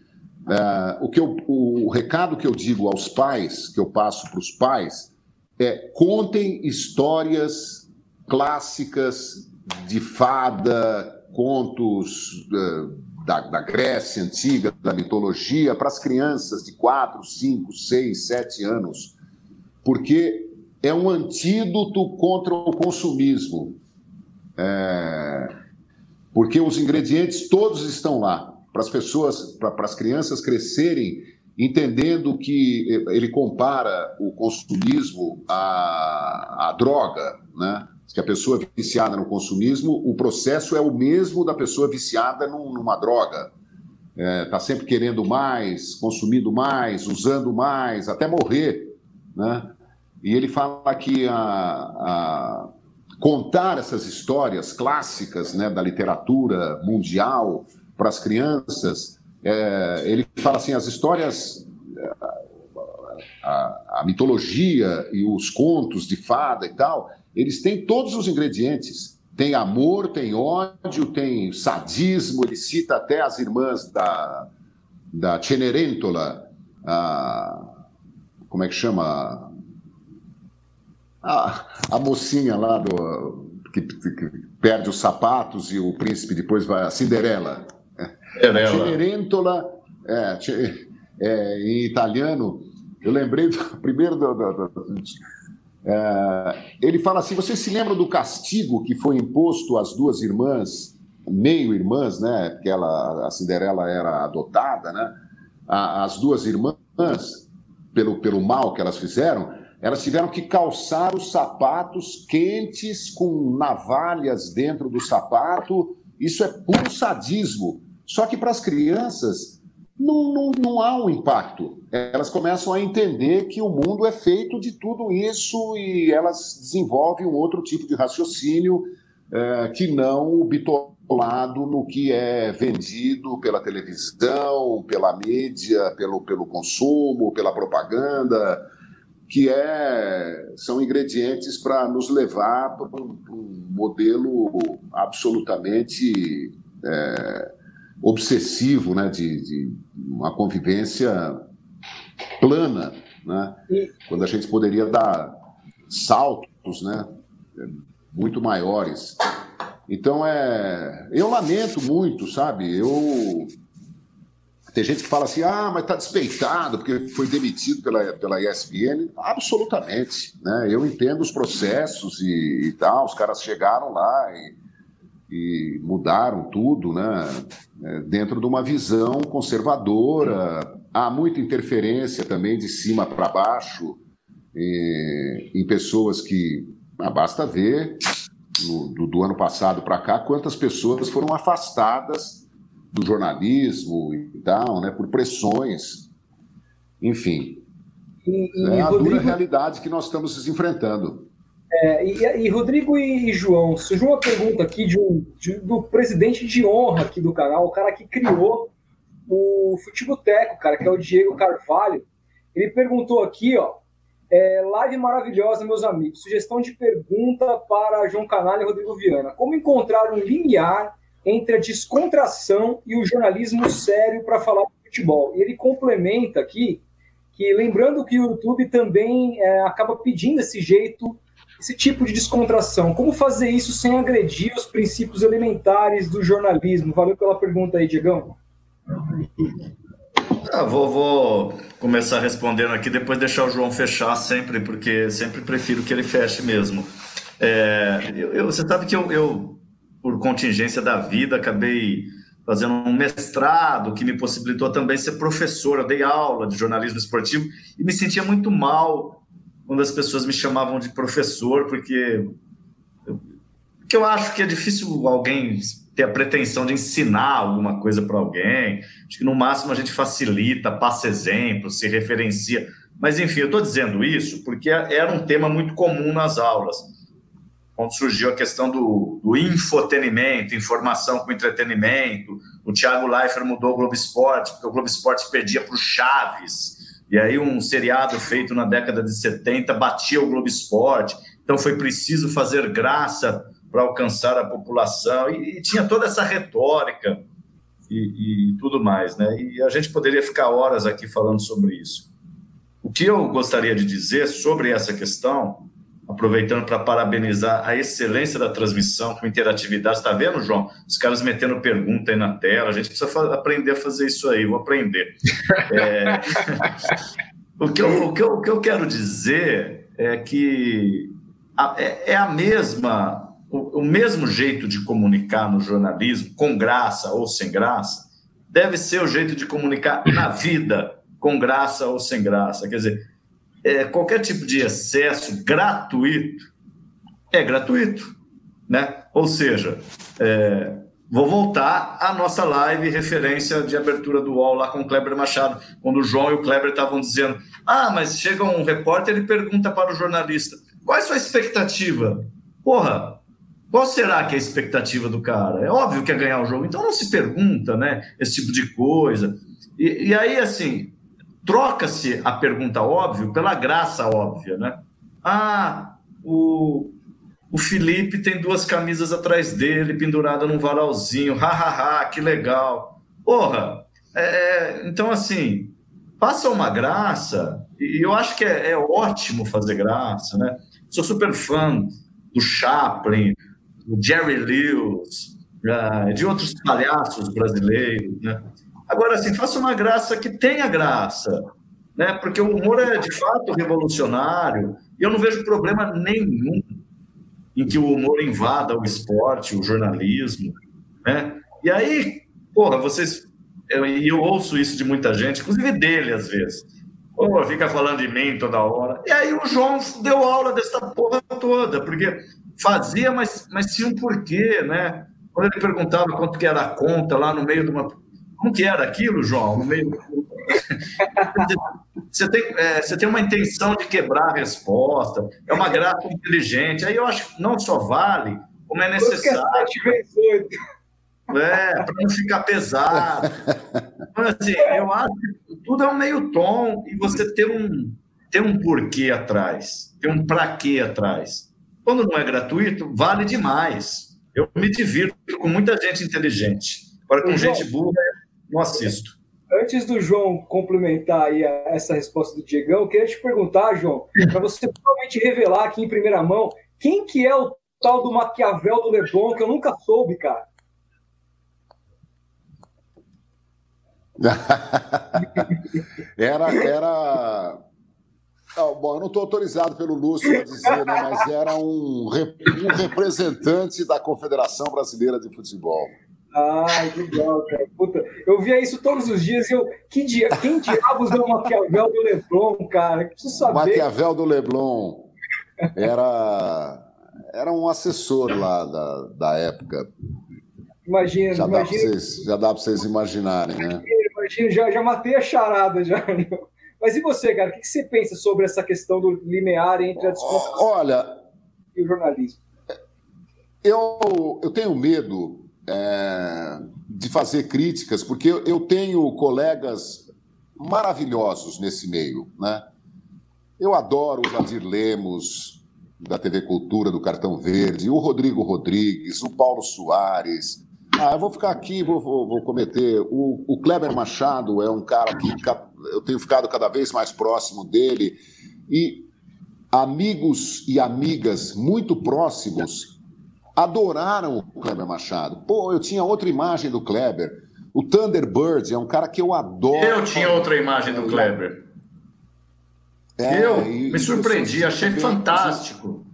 é, o, que eu, o, o recado que eu digo aos pais, que eu passo para os pais, é contem histórias clássicas de fada, contos uh, da, da, Grécia antiga, da mitologia, para as crianças de 4, 5, 6, 7 anos. Porque é um antídoto contra o consumismo. É... Porque os ingredientes todos estão lá, para as pessoas, para as crianças crescerem entendendo que ele compara o consumismo à, à droga, né? Que a pessoa viciada no consumismo, o processo é o mesmo da pessoa viciada numa droga. Está é, tá sempre querendo mais, consumindo mais, usando mais, até morrer. Né? E ele fala que a, a contar essas histórias clássicas né, da literatura mundial para as crianças, é, ele fala assim, as histórias, a, a, mitologia e os contos de fada e tal, eles têm todos os ingredientes. Tem amor, tem ódio, tem sadismo, ele cita até as irmãs da, da Cenerentola, a, como é que chama? a, a mocinha lá do, que, que, perde os sapatos e o príncipe depois vai. A Cinderela. Cinderela. Cenerentola, é, é, em italiano, eu lembrei do, primeiro do, do, do ele fala assim: vocês se lembram do castigo que foi imposto às duas irmãs, meio-irmãs, né? Porque ela, a Cinderela era adotada, né? As duas irmãs, pelo, pelo mal que elas fizeram, elas tiveram que calçar os sapatos quentes com navalhas dentro do sapato. Isso é puro sadismo. Só que para as crianças não, não, não há um impacto. Elas começam a entender que o mundo é feito de tudo isso e elas desenvolvem um outro tipo de raciocínio é, que não o bitolado no que é vendido pela televisão, pela mídia, pelo, pelo consumo, pela propaganda que é, são ingredientes para nos levar para um, um, modelo absolutamente é, obsessivo, né, de, de, uma convivência plana, né, quando a gente poderia dar saltos, né, muito maiores. Então, é, eu lamento muito, sabe? Eu tem gente que fala assim, ah, mas está despeitado porque foi demitido pela, pela ESPN. Absolutamente. Né? Eu entendo os processos e, e tal, os caras chegaram lá e, e mudaram tudo, né? É, dentro de uma visão conservadora. Há muita interferência também de cima para baixo em, em pessoas que. Ah, basta ver do, do ano passado para cá quantas pessoas foram afastadas do jornalismo e tal, né, por pressões, enfim. E, e é a Rodrigo, dura realidade que nós estamos enfrentando. É, e, e, Rodrigo e, João, surgiu uma pergunta aqui de um, de, do presidente de honra aqui do canal, o cara que criou o Futeboteco, cara, que é o Diego Carvalho. Ele perguntou aqui, ó, é, live maravilhosa, meus amigos. Sugestão de pergunta para João Canalha e Rodrigo Viana. Como encontrar um limiar entre a descontração e o jornalismo sério para falar de futebol. E ele complementa aqui que, lembrando que o YouTube também é, acaba pedindo esse jeito, esse tipo de descontração. Como fazer isso sem agredir os princípios elementares do jornalismo? Valeu pela pergunta aí, Diegão. Ah, vou, vou, começar respondendo aqui, depois deixar o João fechar sempre, porque sempre prefiro que ele feche mesmo. É, eu, eu, você sabe que eu, eu por contingência da vida, acabei fazendo um mestrado que me possibilitou também ser professor. Eu dei aula de jornalismo esportivo e me sentia muito mal quando as pessoas me chamavam de professor, porque eu, eu acho que é difícil alguém ter a pretensão de ensinar alguma coisa para alguém. Acho que no máximo a gente facilita, passa exemplo, se referencia. Mas enfim, eu estou dizendo isso porque era um tema muito comum nas aulas quando surgiu a questão do, do infotenimento, informação com entretenimento. O Thiago Leifert mudou o Globo Esporte, porque o Globo Esporte pedia para o Chaves. E aí um seriado feito na década de 70 batia o Globo Esporte. Então foi preciso fazer graça para alcançar a população. E, e, tinha toda essa retórica e, e tudo mais. Né? E a gente poderia ficar horas aqui falando sobre isso. O que eu gostaria de dizer sobre essa questão aproveitando para parabenizar a excelência da transmissão com interatividade. Está vendo, João? Os caras metendo pergunta aí na tela. A gente precisa aprender a fazer isso aí. Vou aprender. É... o, que eu, o, que eu, o que eu quero dizer é que a, é, é, a mesma, o, o mesmo jeito de comunicar no jornalismo, com graça ou sem graça, deve ser o jeito de comunicar na vida, com graça ou sem graça. Quer dizer, é, qualquer tipo de excesso gratuito é gratuito, né? Ou seja, é, vou voltar à nossa live referência de abertura do UOL lá com o Kleber Machado, quando o João e o Kleber estavam dizendo: ah, mas chega um repórter e pergunta para o jornalista: qual é a sua expectativa? Porra, qual será que é a expectativa do cara? É óbvio que é ganhar o jogo, então não se pergunta, né? Esse tipo de coisa. E, e aí, assim, troca-se a pergunta óbvia pela graça óbvia, né? Ah, o, o Felipe tem duas camisas atrás dele, pendurada num varalzinho, hahaha, que legal. Porra, é, então assim, passa uma graça, e eu acho que é, é ótimo fazer graça, né? Sou super fã do Chaplin, do Jerry Lewis, uh, de outros palhaços brasileiros, né? Agora, assim, faça uma graça que tenha graça, né? Porque o humor é de fato revolucionário e eu não vejo problema nenhum em que o humor invada o esporte, o jornalismo, né? E aí, porra, vocês eu, eu, ouço isso de muita gente, inclusive dele às vezes. Pô, fica falando de mim toda hora. E aí o João deu aula dessa porra toda, porque fazia, mas, mas tinha um porquê, né? Quando ele perguntava quanto que era a conta lá no meio de uma como que era aquilo, João? No meio... você, tem, é, você tem uma intenção de quebrar a resposta, é uma graça inteligente. Aí eu acho que não só vale, como é necessário. É, para não ficar pesado. Então, assim, eu acho que tudo é um meio tom e você ter um, ter um porquê atrás, ter um para quê atrás. Quando não é gratuito, vale demais. Eu me divirto com muita gente inteligente. Agora, com gente burra, não assisto. Antes do João complementar aí essa resposta do Diegão, eu queria te perguntar, João, para você provavelmente revelar aqui em primeira mão quem que é o tal do Maquiavel do Leblon, que eu nunca soube, cara. era, era. Bom, eu não estou autorizado pelo Lúcio a dizer, né, mas era um, um representante da Confederação Brasileira de Futebol. Ah, legal, cara. Puta, eu via isso todos os dias e eu. Que dia, quem diabos é o Maquiavel do Leblon, cara? Preciso saber. Maquiavel do Leblon era, era um assessor lá da, da época. Imagina, já imagina. Dá vocês, já dá para vocês imaginarem, né? Imagina, já, já matei a charada já. Mas e você, cara? O que você pensa sobre essa questão do limiar entre a descontração Olha, e o jornalismo? Eu, eu tenho medo é, de fazer críticas, porque eu tenho colegas maravilhosos nesse meio. Né? Eu adoro o Jadir Lemos, da TV Cultura, do Cartão Verde, o Rodrigo Rodrigues, o Paulo Soares. Ah, eu vou ficar aqui, vou, vou, vou cometer. O, o, Kleber Machado é um cara que eu tenho ficado cada vez mais próximo dele. E amigos e amigas muito próximos adoraram o Kleber Machado. Pô, eu tinha outra imagem do Kleber. O Thunderbird é um cara que eu adoro. Eu tinha outra imagem do Kleber. É, eu me surpreendi, achei fantástico.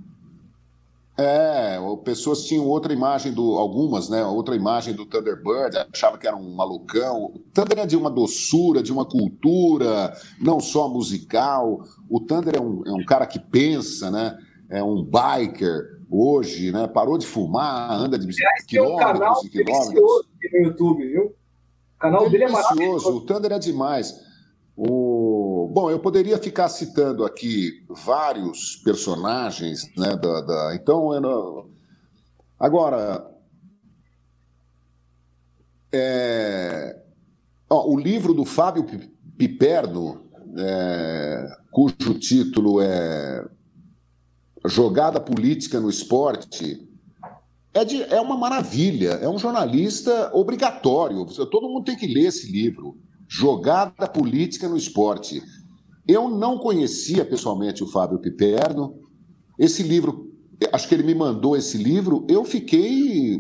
É, pessoas tinham outra imagem do. Algumas, né? Outra imagem do Thunderbird, achava que era um malucão. O Thunder é de uma doçura, de uma cultura, não só musical. O Thunder é um, é um cara que pensa, né? É um biker hoje, né? Parou de fumar, anda de bicicleta. Quilômetros um canal quilômetros. no YouTube, viu? O canal é dele é maravilhoso. O Thunder é demais. O... Bom, eu poderia ficar citando aqui vários personagens, né? Da, da... Então, não... agora. É... Ó, o livro do Fábio Piperno, é... cujo título é jogada política no esporte é, de, é uma maravilha. É um jornalista obrigatório. Todo mundo tem que ler esse livro. Jogada política no esporte. Eu não conhecia pessoalmente o Fábio Piperno. Esse livro, acho que ele me mandou esse livro, eu fiquei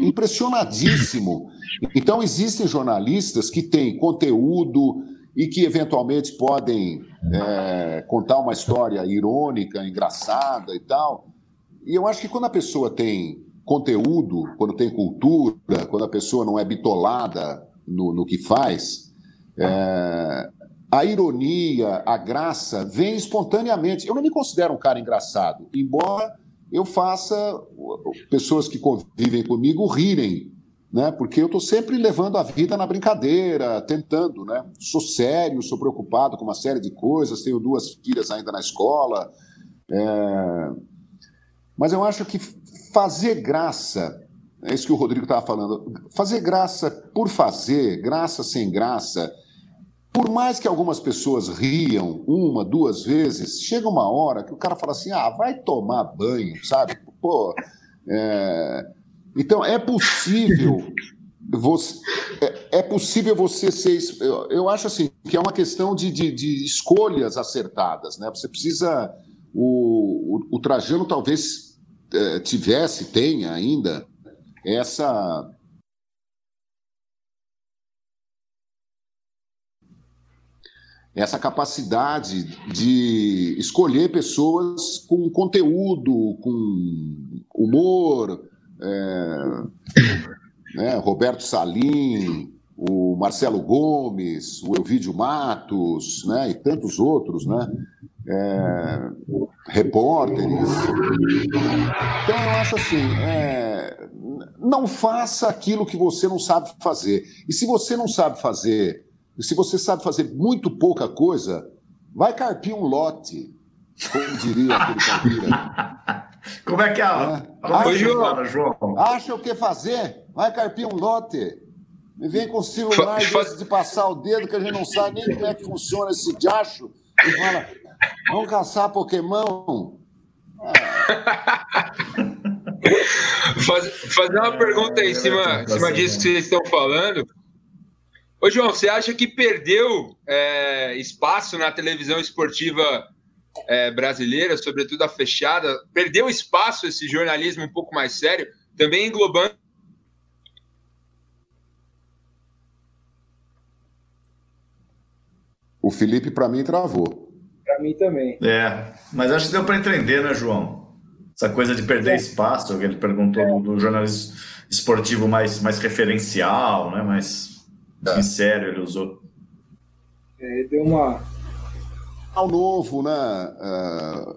impressionadíssimo. Então, existem jornalistas que têm conteúdo, e que eventualmente podem é, contar uma história irônica, engraçada e tal. E eu acho que quando a pessoa tem conteúdo, quando tem cultura, quando a pessoa não é bitolada no, no que faz, é, a ironia, a graça vem espontaneamente. Eu não me considero um cara engraçado, embora eu faça pessoas que convivem comigo rirem né? Porque eu estou sempre levando a vida na brincadeira, tentando, né? Sou sério, sou preocupado com uma série de coisas, tenho duas filhas ainda na escola. É... Mas eu acho que fazer graça, é isso que o Rodrigo estava falando, fazer graça por fazer, graça sem graça, por mais que algumas pessoas riam uma, duas vezes, chega uma hora que o cara fala assim: ah, vai tomar banho, sabe? Pô, é então, é possível você, é, é, possível você ser. Eu, eu, acho assim que é uma questão de, de, de escolhas acertadas. Né? Você precisa. O, o, o Trajano talvez é, tivesse, tenha ainda, essa. Essa capacidade de escolher pessoas com conteúdo, com humor, né, Roberto Salim, o Marcelo Gomes, o Elvídio Matos, né, e tantos outros, né, é, repórteres. Então, eu acho assim, é, não faça aquilo que você não sabe fazer. E se você não sabe fazer, se você sabe fazer muito pouca coisa, vai carpir um lote, como diria aquele caipira. Como é que é? é. Como acha, é que fala, João? Acha o que fazer? Vai carpir um lote. Me vem com o celular Fa de passar o dedo, que a gente não sabe nem como é que funciona esse diacho, e fala: vamos caçar Pokémon. fazer uma pergunta aí em cima, em cima disso que vocês estão falando. Ô, João, você acha que perdeu é, espaço na televisão esportiva é, brasileira, sobretudo a fechada, perdeu espaço esse jornalismo um pouco mais sério, também englobando. O Felipe, para mim, travou. Para mim também. É, mas acho que deu para entender, né, João? Essa coisa de perder é. espaço, que ele perguntou é. do, do jornalismo esportivo mais, mais referencial, né? mais é. sério, ele usou. É, deu uma. Ao novo, né? Uh,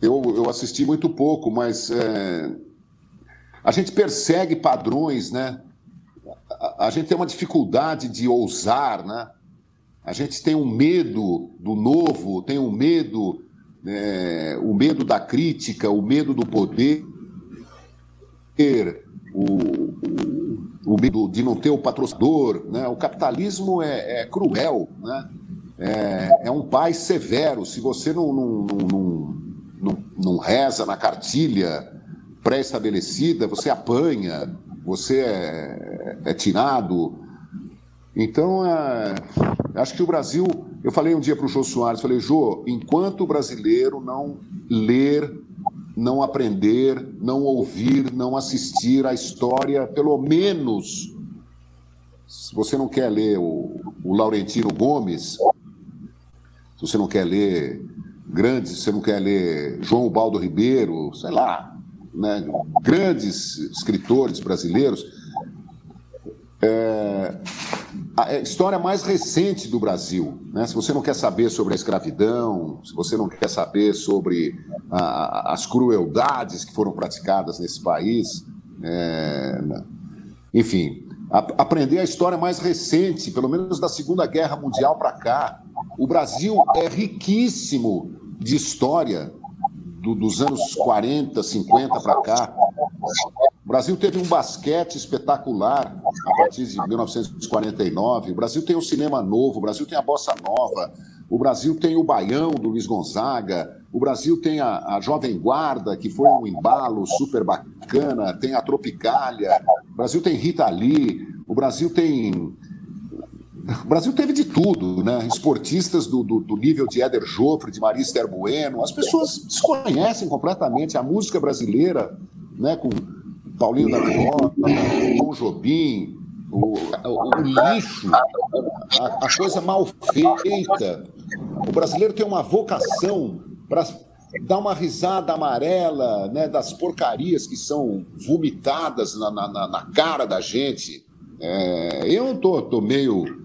eu, eu assisti muito pouco, mas é, a gente persegue padrões, né? A, a, gente tem uma dificuldade de ousar, né? A gente tem um medo do novo, tem um medo, é, o medo da crítica, o medo do poder, o, o, o medo de não ter o patrocinador, né? O capitalismo é, é cruel, né? É, é, um pai severo. Se você não, não, não, não, não reza na cartilha pré-estabelecida, você apanha, você é, é tirado. Então, é, acho que o Brasil. Eu falei um dia para o Jô Soares: falei, Jô, enquanto o brasileiro não ler, não aprender, não ouvir, não assistir à história, pelo menos. Se você não quer ler o, o Laurentino Gomes, você não quer ler grandes, você não quer ler João Baldo Ribeiro, sei lá, né, grandes escritores brasileiros, é, a história mais recente do Brasil. Né? Se você não quer saber sobre a escravidão, se você não quer saber sobre a, as crueldades que foram praticadas nesse país, é, enfim, a, aprender a história mais recente, pelo menos da Segunda Guerra Mundial para cá. O Brasil é riquíssimo de história do, dos anos 40, 50 para cá. O Brasil teve um basquete espetacular a partir de 1949. O Brasil tem o cinema novo, o Brasil tem a bossa nova, o Brasil tem o baião do Luiz Gonzaga, o Brasil tem a, a Jovem Guarda, que foi um embalo super bacana, tem a Tropicália, o Brasil tem Rita Lee, o Brasil tem o Brasil teve de tudo, né? Esportistas do, do, do nível de Éder Joffre, de Maria Esther Bueno. As pessoas desconhecem completamente a música brasileira, né? Com Paulinho da Viola, Tom Jobim, o, o, o lixo, a, a, coisa mal feita. O brasileiro tem uma vocação para dar uma risada amarela né, das porcarias que são vomitadas na, na, na cara da gente. É, eu tô, tô meio.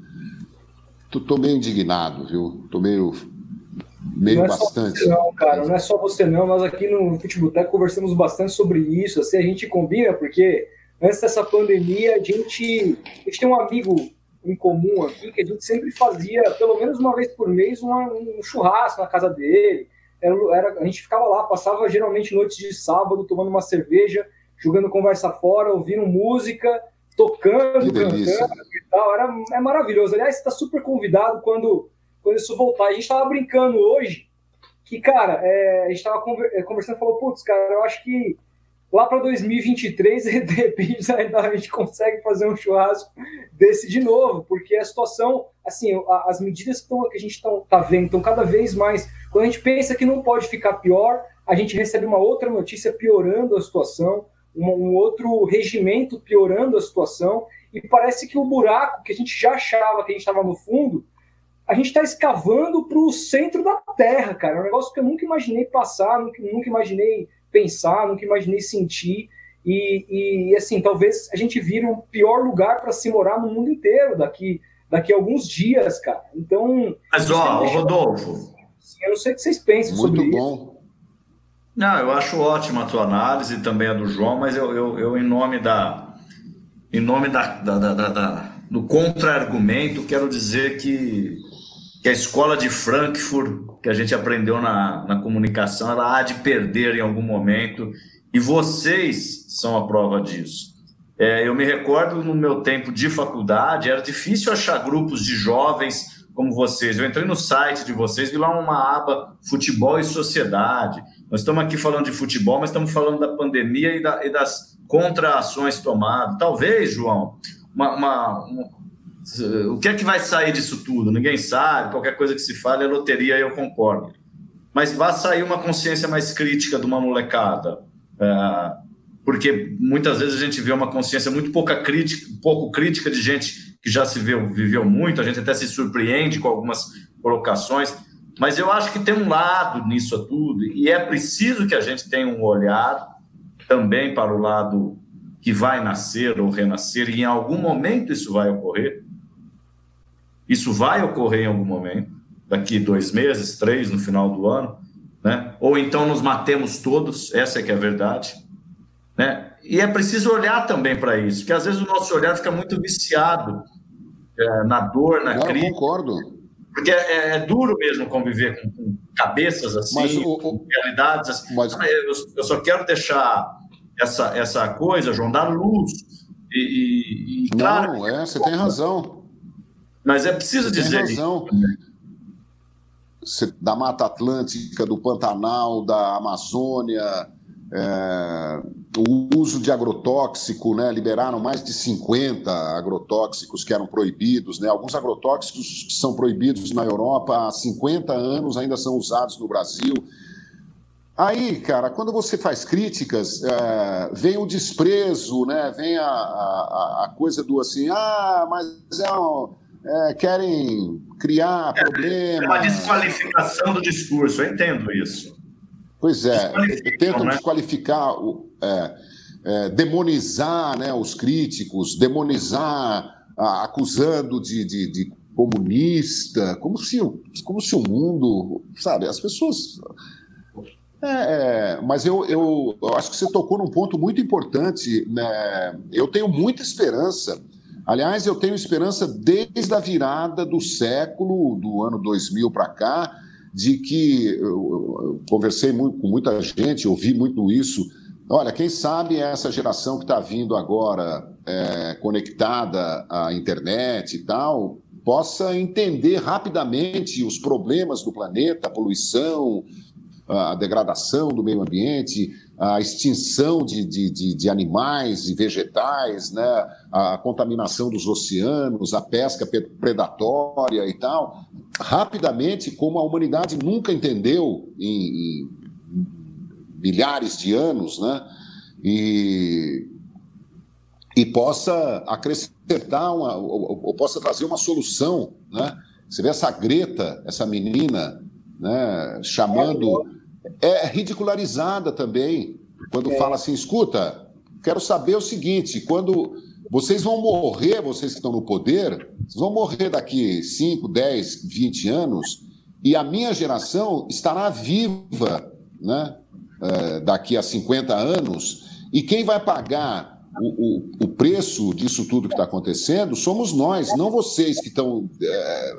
Tô, tô meio indignado, viu? Tô meio meio não é bastante. Só não, cara, não é só você não. Nós aqui no Futebol conversamos bastante sobre isso. Assim, a gente combina, porque antes dessa pandemia, a gente, a gente tem um amigo em comum aqui que a gente sempre fazia, pelo menos uma vez por mês, uma, um churrasco na casa dele. Era, era, a gente ficava lá, passava geralmente noites de sábado, tomando uma cerveja, jogando conversa fora, ouvindo música, tocando, cantando e tal. Era, é maravilhoso. Aliás, você está super convidado quando quando isso voltar. A gente estava brincando hoje que, cara, é, a gente estava é, conversando e falou, putz, cara, eu acho que lá para 2023, de repente, a gente consegue fazer um churrasco desse de novo, porque a situação, assim, as medidas que, tão, que a gente está vendo estão cada vez mais. Quando a gente pensa que não pode ficar pior, a gente recebe uma outra notícia piorando a situação, um, um outro regimento piorando a situação, e parece que o buraco que a gente já achava que a gente estava no fundo a gente está escavando para o centro da Terra, cara. É um negócio que eu nunca imaginei passar, nunca, nunca imaginei pensar, nunca imaginei sentir. E, e, assim, talvez a gente vire um pior lugar para se morar no mundo inteiro daqui, daqui a alguns dias, cara. Então. Mas, ó, Rodolfo. Eu não sei o que vocês pensam Muito sobre bom. isso. Não, eu acho ótima a tua análise, também a do João, mas eu, eu, eu em nome da. Em nome da, da, da, da do contra-argumento, quero dizer que que a escola de Frankfurt, que a gente aprendeu na, na comunicação, ela há de perder em algum momento, e vocês são a prova disso. É, eu me recordo no meu tempo de faculdade, era difícil achar grupos de jovens como vocês. Eu entrei no site de vocês, vi lá uma aba futebol e sociedade. Nós estamos aqui falando de futebol, mas estamos falando da pandemia e, da, e das contra-ações tomadas. Talvez, João, uma, uma, o que é que vai sair disso tudo? Ninguém sabe, qualquer coisa que se fale é loteria, eu concordo. mas vai sair uma consciência mais crítica de uma molecada. É, porque muitas vezes a gente vê uma consciência muito pouca crítica, pouco crítica de gente que já se viu, viveu muito, a gente até se surpreende com algumas colocações, mas eu acho que tem um lado nisso tudo, e é preciso que a gente tenha um olhar também para o lado que vai nascer ou renascer, e em algum momento isso vai ocorrer. Isso vai ocorrer em algum momento, daqui dois meses, três, no final do ano, né? ou então nos matemos todos, essa é que é a verdade. Né? E é preciso olhar também para isso, porque às vezes o nosso olhar fica muito viciado é, na dor, na Não, crise. Eu concordo. Porque é, é, duro mesmo conviver com, com cabeças assim, mas, o, com realidades assim. Mas... Eu, eu, só quero deixar essa, essa coisa, João, dar luz. E, e, e claro. Não, é, você tem razão. Mas é preciso você dizer. Tem razão. Isso. Da Mata Atlântica, do Pantanal, da Amazônia, é, o uso de agrotóxico, né, liberaram mais de 50 agrotóxicos que eram proibidos. Né, alguns agrotóxicos que são proibidos na Europa há 50 anos ainda são usados no Brasil. Aí, cara, quando você faz críticas, é, vem o desprezo, né, vem a, a, a, coisa do assim, ah, mas é, um, é querem criar problemas. É uma desqualificação do discurso, eu entendo isso. Pois é, tentam né? desqualificar, é, é, demonizar né, os críticos, demonizar, a, acusando de, de, de, comunista, como se, como se o mundo, sabe, as pessoas. É, é, mas eu, eu, eu, acho que você tocou num ponto muito importante. Né? Eu tenho muita esperança. Aliás, eu tenho esperança desde a virada do século, do ano 2000 para cá, de que eu conversei muito, com muita gente, ouvi muito isso. Olha, quem sabe essa geração que está vindo agora é, conectada à internet e tal, possa entender rapidamente os problemas do planeta, a poluição, a degradação do meio ambiente, a extinção de, de, de, de, animais e vegetais, né? a contaminação dos oceanos, a pesca predatória e tal, rapidamente, como a humanidade nunca entendeu em, em milhares de anos, né? e, e possa acrescentar uma, ou, ou possa trazer uma solução. Né? Você vê essa Greta, essa menina, né, chamando é ridicularizada também quando é. fala assim: escuta, quero saber o seguinte, quando vocês vão morrer, vocês que estão no poder, vocês vão morrer daqui 5, 10, 20 anos, e a minha geração estará viva né, é, daqui a 50 anos, e quem vai pagar o, o, o preço disso tudo que está acontecendo somos nós, não vocês que estão. É,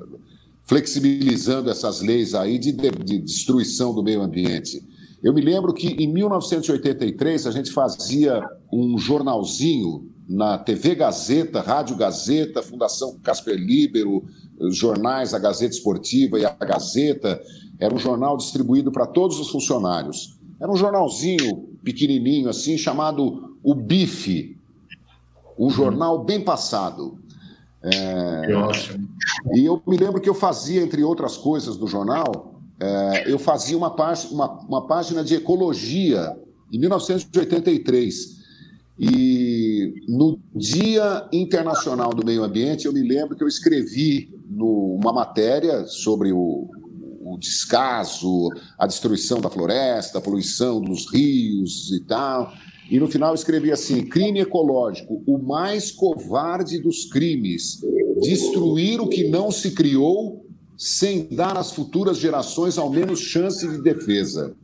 flexibilizando essas leis aí de, de, de destruição do meio ambiente. Eu me lembro que em 1983 a gente fazia um jornalzinho na TV Gazeta, Rádio Gazeta, Fundação Casper Libero, jornais, a Gazeta Esportiva e a Gazeta. Era um jornal distribuído para todos os funcionários. Era um jornalzinho pequenininho assim, chamado O Bife, um jornal bem passado. É, e eu me lembro que eu fazia, entre outras coisas do jornal, é, eu fazia uma, uma, uma página de ecologia em 1983. E no Dia Internacional do Meio Ambiente, eu me lembro que eu escrevi no, uma matéria sobre o, o descaso, a destruição da floresta, a poluição dos rios e tal. E no final escrevi assim: crime ecológico, o mais covarde dos crimes, destruir o que não se criou sem dar às futuras gerações ao menos chance de defesa.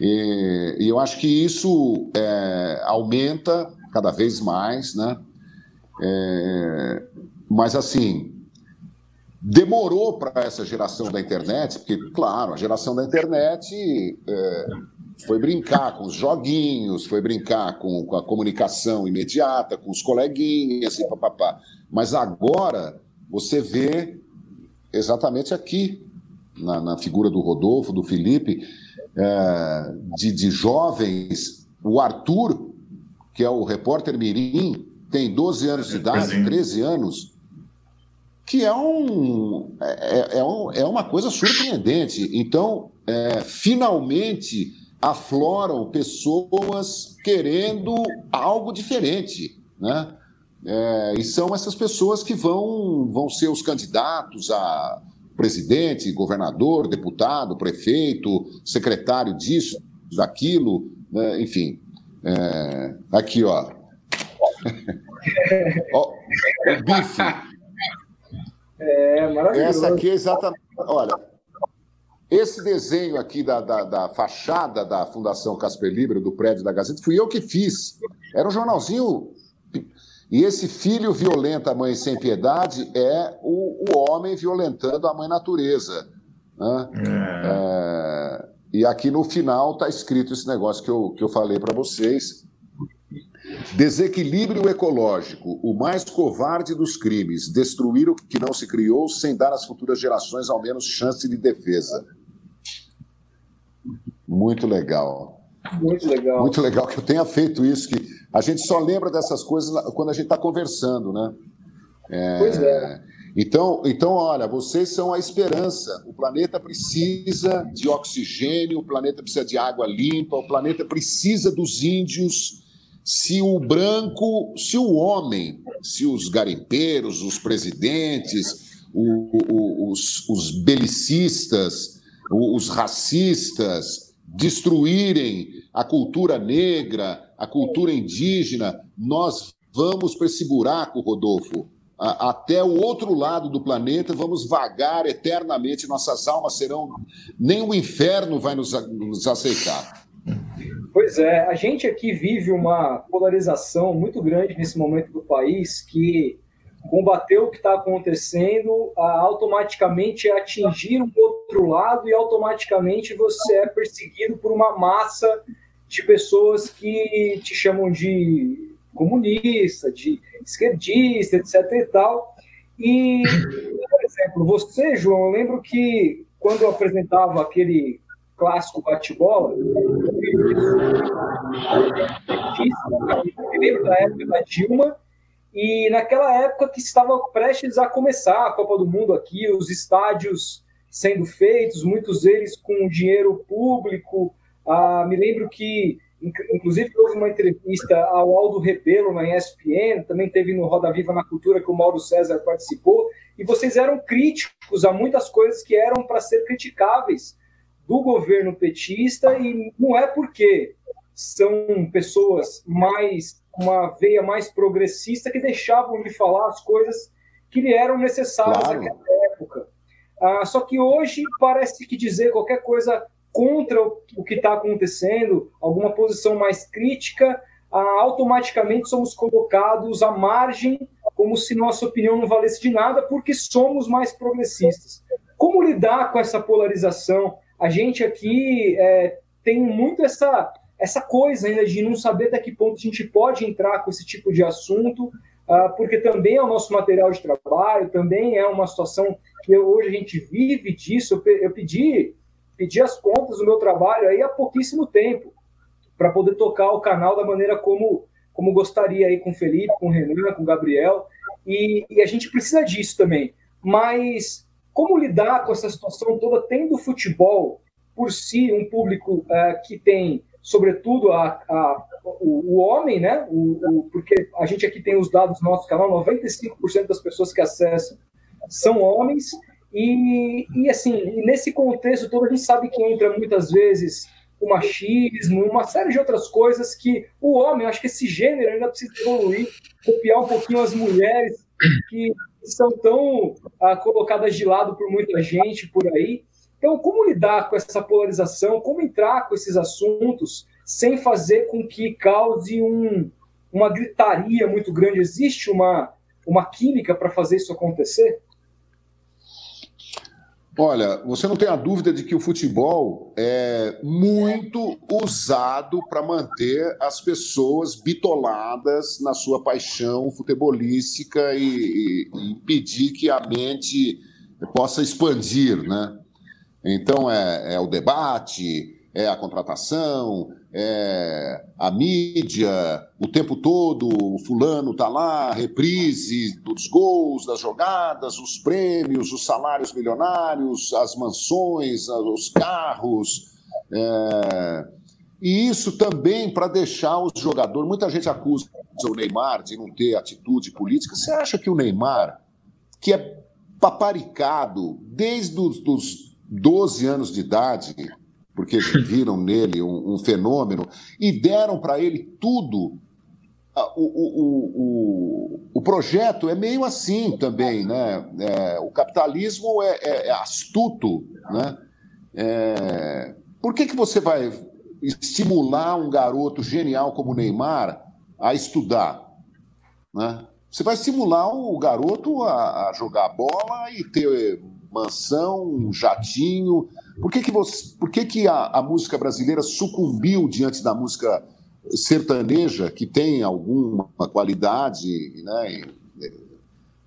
E, e eu acho que isso é, aumenta cada vez mais, né? É, mas assim, demorou para essa geração da internet, porque, claro, a geração da internet é, foi brincar com os joguinhos, foi brincar com, com a comunicação imediata, com os coleguinhas e papapá. Mas agora você vê exatamente aqui, na, na figura do Rodolfo, do Felipe, é, de, de jovens, o Arthur, que é o repórter Mirim, tem 12 anos de idade, 13 anos, que é, um, é, é, um, é uma coisa surpreendente. Então, é, finalmente afloram pessoas querendo algo diferente, né? É, e são essas pessoas que vão, vão ser os candidatos a presidente, governador, deputado, prefeito, secretário disso, daquilo, né? enfim. É, aqui, ó. ó. O bife. É, maravilhoso. Essa aqui é exatamente. Olha, esse desenho aqui da, da, da, fachada da Fundação Casper Libre, do prédio da Gazeta, fui eu que fiz. Era um jornalzinho e esse filho violenta a mãe sem piedade é o, o homem violentando a mãe natureza. Né? É. É, e aqui no final está escrito esse negócio que eu, que eu falei para vocês. Desequilíbrio ecológico, o mais covarde dos crimes, destruir o que não se criou sem dar às futuras gerações ao menos chance de defesa. Muito legal. Muito legal. Muito legal que eu tenha feito isso, que a gente só lembra dessas coisas quando a gente está conversando, né? É... Pois é. Então, então, olha, vocês são a esperança. O planeta precisa de oxigênio, o planeta precisa de água limpa, o planeta precisa dos índios. Se o branco, se o homem, se os garimpeiros, os presidentes, o, o, os, os belicistas, os racistas destruírem a cultura negra, a cultura indígena, nós vamos para esse buraco, Rodolfo, até o outro lado do planeta, vamos vagar eternamente, nossas almas serão. Nem o inferno vai nos, nos aceitar. Pois é, a gente aqui vive uma polarização muito grande nesse momento do país que combater o que está acontecendo automaticamente é atingir um outro lado e automaticamente você é perseguido por uma massa de pessoas que te chamam de comunista, de esquerdista, etc. e tal. E, por exemplo, você, João, eu lembro que quando eu apresentava aquele clássico bate-bola, eu lembro da época da Dilma, e naquela época que estava prestes a começar a Copa do Mundo aqui, os estádios sendo feitos, muitos deles com dinheiro público, ah, me lembro que, inclusive, houve uma entrevista ao Aldo Rebelo na ESPN, também teve no Roda Viva na Cultura que o Mauro César participou, e vocês eram críticos a muitas coisas que eram para ser criticáveis do governo petista, e não é porque são pessoas mais, uma veia mais progressista que deixavam de falar as coisas que lhe eram necessárias claro. naquela época. Ah, só que hoje parece que dizer qualquer coisa contra o que está acontecendo, alguma posição mais crítica, ah, automaticamente somos colocados à margem, como se nossa opinião não valesse de nada, porque somos mais progressistas. Como lidar com essa polarização? A gente aqui é, tem muito essa, essa coisa ainda de não saber até que ponto a gente pode entrar com esse tipo de assunto, ah, porque também é o nosso material de trabalho, também é uma situação que hoje a gente vive disso. Eu pedi pedi as contas do meu trabalho aí há pouquíssimo tempo, para poder tocar o canal da maneira como, como gostaria aí com o Felipe, com o Renan, com o Gabriel, e, e a gente precisa disso também. Mas como lidar com essa situação toda, tendo o futebol por si um público uh, que tem, sobretudo, a, a o, o, homem, né? O, o, porque a gente aqui tem os dados do nosso canal, 95% das pessoas que acessam são homens, e, e assim, nesse contexto todo, a gente sabe que entra muitas vezes o machismo, uma série de outras coisas que o homem, acho que esse gênero ainda precisa evoluir, copiar um pouquinho as mulheres que são tão ah, colocadas de lado por muita gente por aí. Então, como lidar com essa polarização? Como entrar com esses assuntos sem fazer com que cause um, uma gritaria muito grande? Existe uma, uma química para fazer isso acontecer? Olha, você não tem a dúvida de que o futebol é muito usado para manter as pessoas bitoladas na sua paixão futebolística e, e, impedir que a mente possa expandir, né? Então é, é o debate, é a contratação, é a mídia, o tempo todo, o fulano está lá, reprise dos gols, das jogadas, os prêmios, os salários milionários, as mansões, os carros. É... E isso também para deixar os jogadores. Muita gente acusa o Neymar de não ter atitude política. Você acha que o Neymar, que é paparicado desde os dos 12 anos de idade, porque viram nele um, um fenômeno, e deram para ele tudo. O, o, o, o, projeto é meio assim também, né? É, o capitalismo é, é, é astuto, né? É, por que, que você vai estimular um garoto genial como o Neymar a estudar? Né? Você vai estimular o garoto a, a jogar bola e ter mansão, jatinho. Por que, que, você, por que, que a, a música brasileira sucumbiu diante da música sertaneja, que tem alguma qualidade, né? É,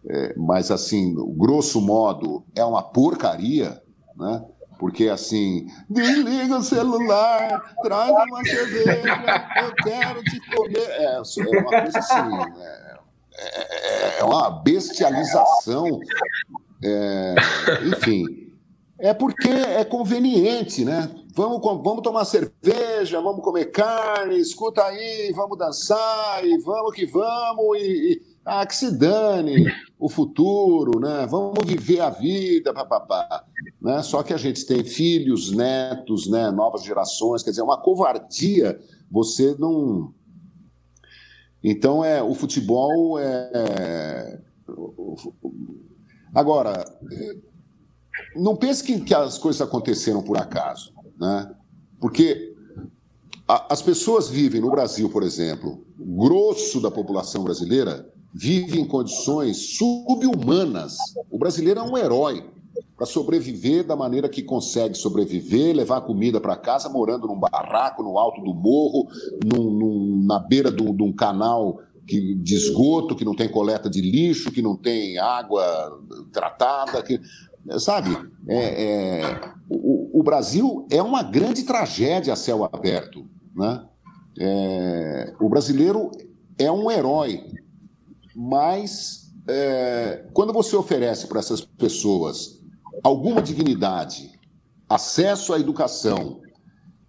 é, mas assim, grosso modo, é uma porcaria, né? Porque assim, desliga o celular, traz uma cerveja, eu quero te comer. É, é uma coisa assim, é, é, é uma bestialização. É, enfim, é porque é conveniente, né? Vamos, vamos tomar cerveja, vamos comer carne, escuta aí, vamos dançar e vamos que vamos e, e ah, que se dane o futuro, né? Vamos viver a vida, papapá. Né? Só que a gente tem filhos, netos, né? novas gerações, quer dizer, é uma covardia você não então, é, o futebol é. Agora, não pense que, que as coisas aconteceram por acaso, né? Porque a, as pessoas vivem no Brasil, por exemplo, grosso da população brasileira vive em condições subhumanas. O brasileiro é um herói para sobreviver da maneira que consegue sobreviver, levar comida para casa, morando num barraco no alto do morro, num, num, na beira de um canal que, de esgoto, que não tem coleta de lixo, que não tem água tratada, que, sabe? É, é, o, o, Brasil é uma grande tragédia a céu aberto, né? É, o brasileiro é um herói, mas é, quando você oferece para essas pessoas alguma dignidade, acesso à educação,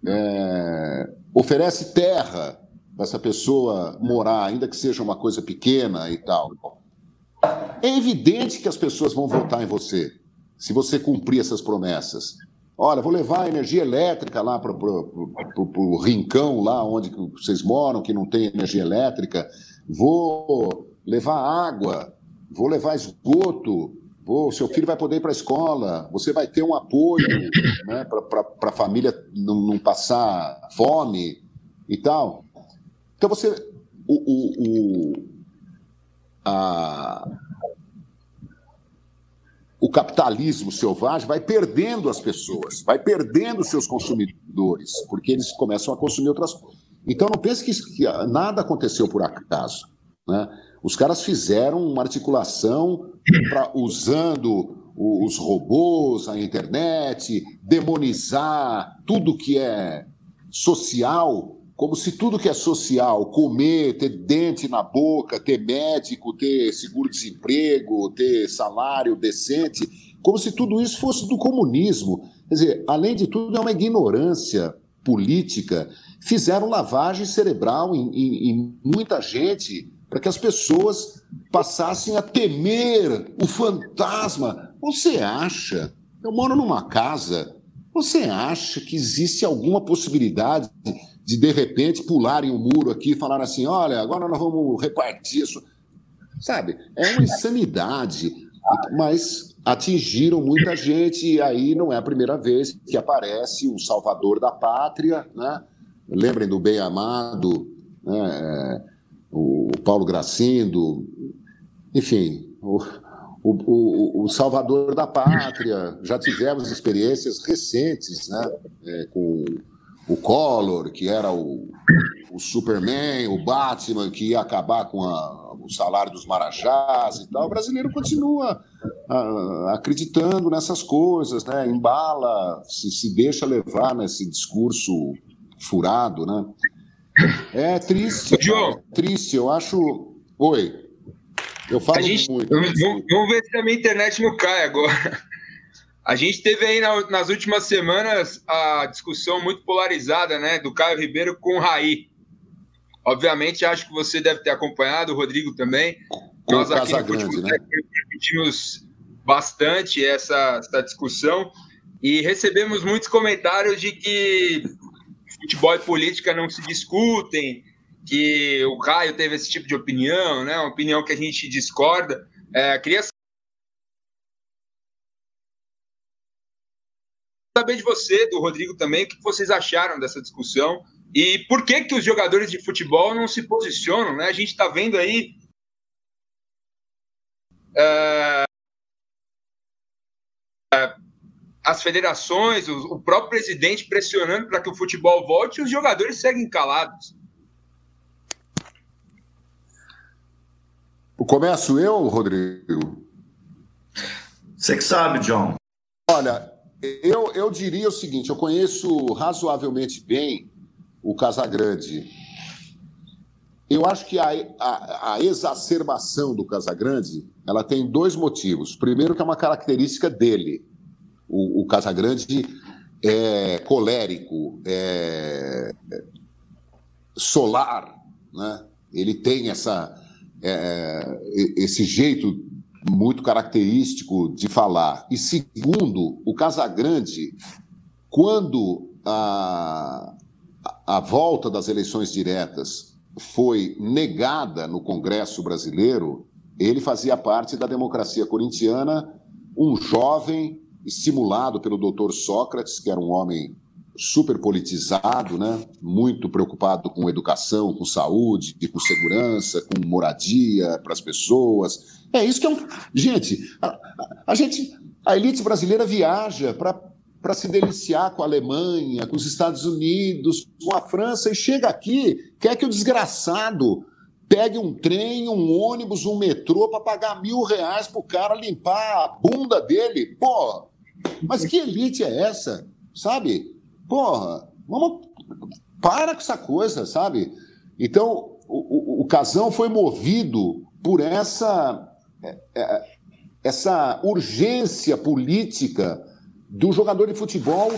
é, oferece terra essa pessoa morar, ainda que seja uma coisa pequena e tal. É evidente que as pessoas vão votar em você, se você cumprir essas promessas. Olha, vou levar energia elétrica lá para o rincão, lá onde vocês moram, que não tem energia elétrica. Vou levar água, vou levar esgoto, Pô, seu filho vai poder ir para a escola, você vai ter um apoio né, para a família não, não, passar fome e tal. Então você. O, o, o, a, o capitalismo selvagem vai perdendo as pessoas, vai perdendo seus consumidores, porque eles começam a consumir outras coisas. Então não pense que, que nada aconteceu por acaso. Né? Os caras fizeram uma articulação pra, usando os robôs, a internet, demonizar tudo que é social, como se tudo que é social, comer, ter dente na boca, ter médico, ter seguro-desemprego, ter salário decente, como se tudo isso fosse do comunismo. Quer dizer, além de tudo, é uma ignorância política. Fizeram lavagem cerebral em, em, em muita gente para que as pessoas passassem a temer o fantasma. Você acha? Eu moro numa casa. Você acha que existe alguma possibilidade de de repente pularem o um muro aqui e falar assim: olha, agora nós vamos repartir isso? Sabe? É uma insanidade. Mas atingiram muita gente e aí não é a primeira vez que aparece o salvador da pátria, né? Lembrem do bem amado, né? o Paulo Gracindo, enfim, o, o, o, Salvador da Pátria. Já tivemos experiências recentes né, é, com o Collor, que era o, o Superman, o Batman, que ia acabar com a, o salário dos marajás e tal. O brasileiro continua acreditando nessas coisas, né? embala, se, se deixa levar nesse discurso furado. Né? É triste, João. É triste. Eu acho. Oi. Eu falo a gente, muito. Vamos ver se a minha internet não cai agora. A gente teve aí na, nas últimas semanas a discussão muito polarizada, né, do Caio Ribeiro com o Raí. Obviamente, acho que você deve ter acompanhado, o Rodrigo também. Com Nós aqui no Futebol né? repetimos bastante essa, essa discussão e recebemos muitos comentários de que futebol e política não se discutem, que o Caio teve esse tipo de opinião, né? Uma opinião que a gente discorda. É, queria saber de você, do Rodrigo também, o que vocês acharam dessa discussão e por que que os jogadores de futebol não se posicionam, né? A gente está vendo aí uh, as federações, o, próprio presidente pressionando para que o futebol volte e os jogadores seguem calados. Começo eu, Rodrigo? Você que sabe, John. Olha, eu, eu diria o seguinte: eu conheço razoavelmente bem o Casagrande. Eu acho que a, a, a, exacerbação do Casagrande ela tem dois motivos. Primeiro, que é uma característica dele. O, o Casagrande é colérico, é solar, né? ele tem essa, é, esse jeito muito característico de falar. E segundo, o Casagrande, quando a, a volta das eleições diretas foi negada no Congresso brasileiro, ele fazia parte da democracia corintiana, um jovem estimulado pelo doutor Sócrates, que era um homem super politizado, né? muito preocupado com educação, com saúde, com segurança, com moradia para as pessoas. É isso que é um. Gente, a, a gente, a elite brasileira viaja para se deliciar com a Alemanha, com os Estados Unidos, com a França, e chega aqui, quer que o desgraçado pegue um trem, um ônibus, um metrô para pagar mil reais para o cara limpar a bunda dele. Pô, mas que elite é essa? Sabe? Porra, vamos. Para com essa coisa, sabe? Então, o, o, o Casão foi movido por essa, é, é, essa urgência política do jogador de futebol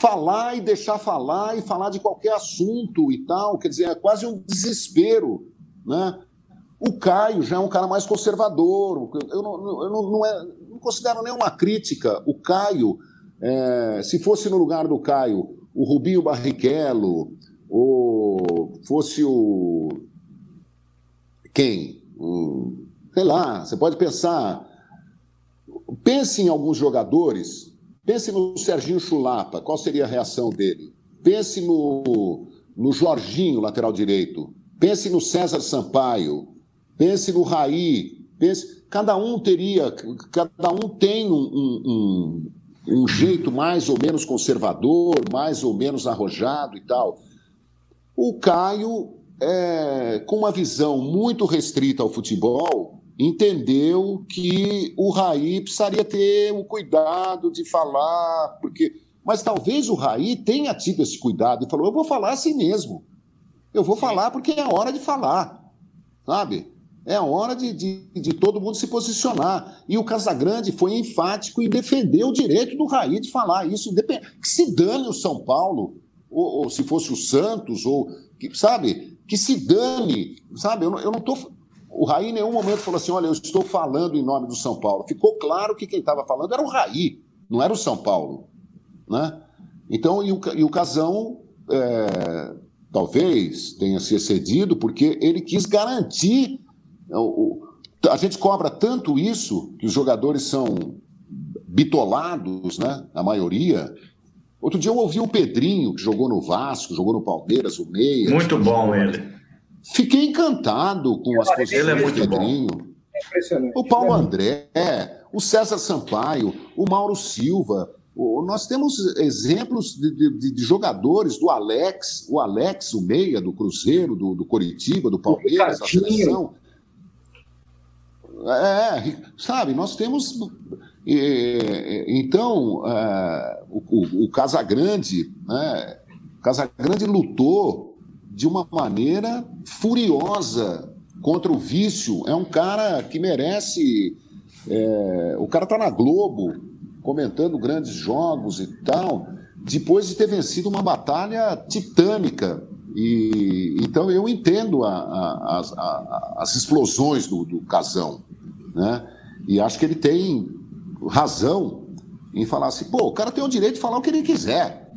falar e deixar falar e falar de qualquer assunto e tal. Quer dizer, é quase um desespero. Né? O Caio já é um cara mais conservador. Eu não, eu não, não, é, não considero nenhuma crítica. O Caio é, se fosse no lugar do Caio o Rubinho Barrichello, ou fosse o. Quem? Sei lá, você pode pensar. Pense em alguns jogadores. Pense no Serginho Chulapa, qual seria a reação dele? Pense no, no Jorginho, lateral direito. Pense no César Sampaio. Pense no Raí. Pense... Cada um teria, cada um tem um, um jeito mais ou menos conservador, mais ou menos arrojado e tal. O Caio, é, com uma visão muito restrita ao futebol, entendeu que o Raí precisaria ter o cuidado de falar, porque. Mas talvez o Raí tenha tido esse cuidado e falou: eu vou falar assim mesmo. Eu vou falar porque é hora de falar, sabe? É hora de, de, de, todo mundo se posicionar. E o Casagrande foi enfático e defendeu o direito do Raí de falar isso. Que se dane o São Paulo, ou, ou se fosse o Santos, ou que, sabe? Que se dane, sabe? Eu, eu não estou. O Raí em nenhum momento falou assim: olha, eu estou falando em nome do São Paulo. Ficou claro que quem estava falando era o Raí, não era o São Paulo. Né? Então, e o, e o Casão. É, talvez tenha se excedido porque ele quis garantir a gente cobra tanto isso, que os jogadores são bitolados, né? A maioria. Outro dia eu ouvi o Pedrinho, que jogou no Vasco, jogou no Palmeiras, o Meia. Muito bom ele. Fiquei encantado com as posições ele é muito do Pedrinho. Bom. O Paulo André, o César Sampaio, o Mauro Silva. Nós temos exemplos de, de, de, jogadores do Alex, o Alex, o Meia, do Cruzeiro, do, do Coritiba, do Palmeiras, da seleção É, sabe, nós temos. Então, é, o, o Casagrande, né? Casagrande lutou de uma maneira furiosa contra o vício. É um cara que merece. É, o cara está na Globo comentando grandes jogos e tal, depois de ter vencido uma batalha titânica. E, então eu entendo a, a, a, as explosões do, do Casão. Né? E acho que ele tem razão em falar assim, pô, o cara tem o direito de falar o que ele quiser.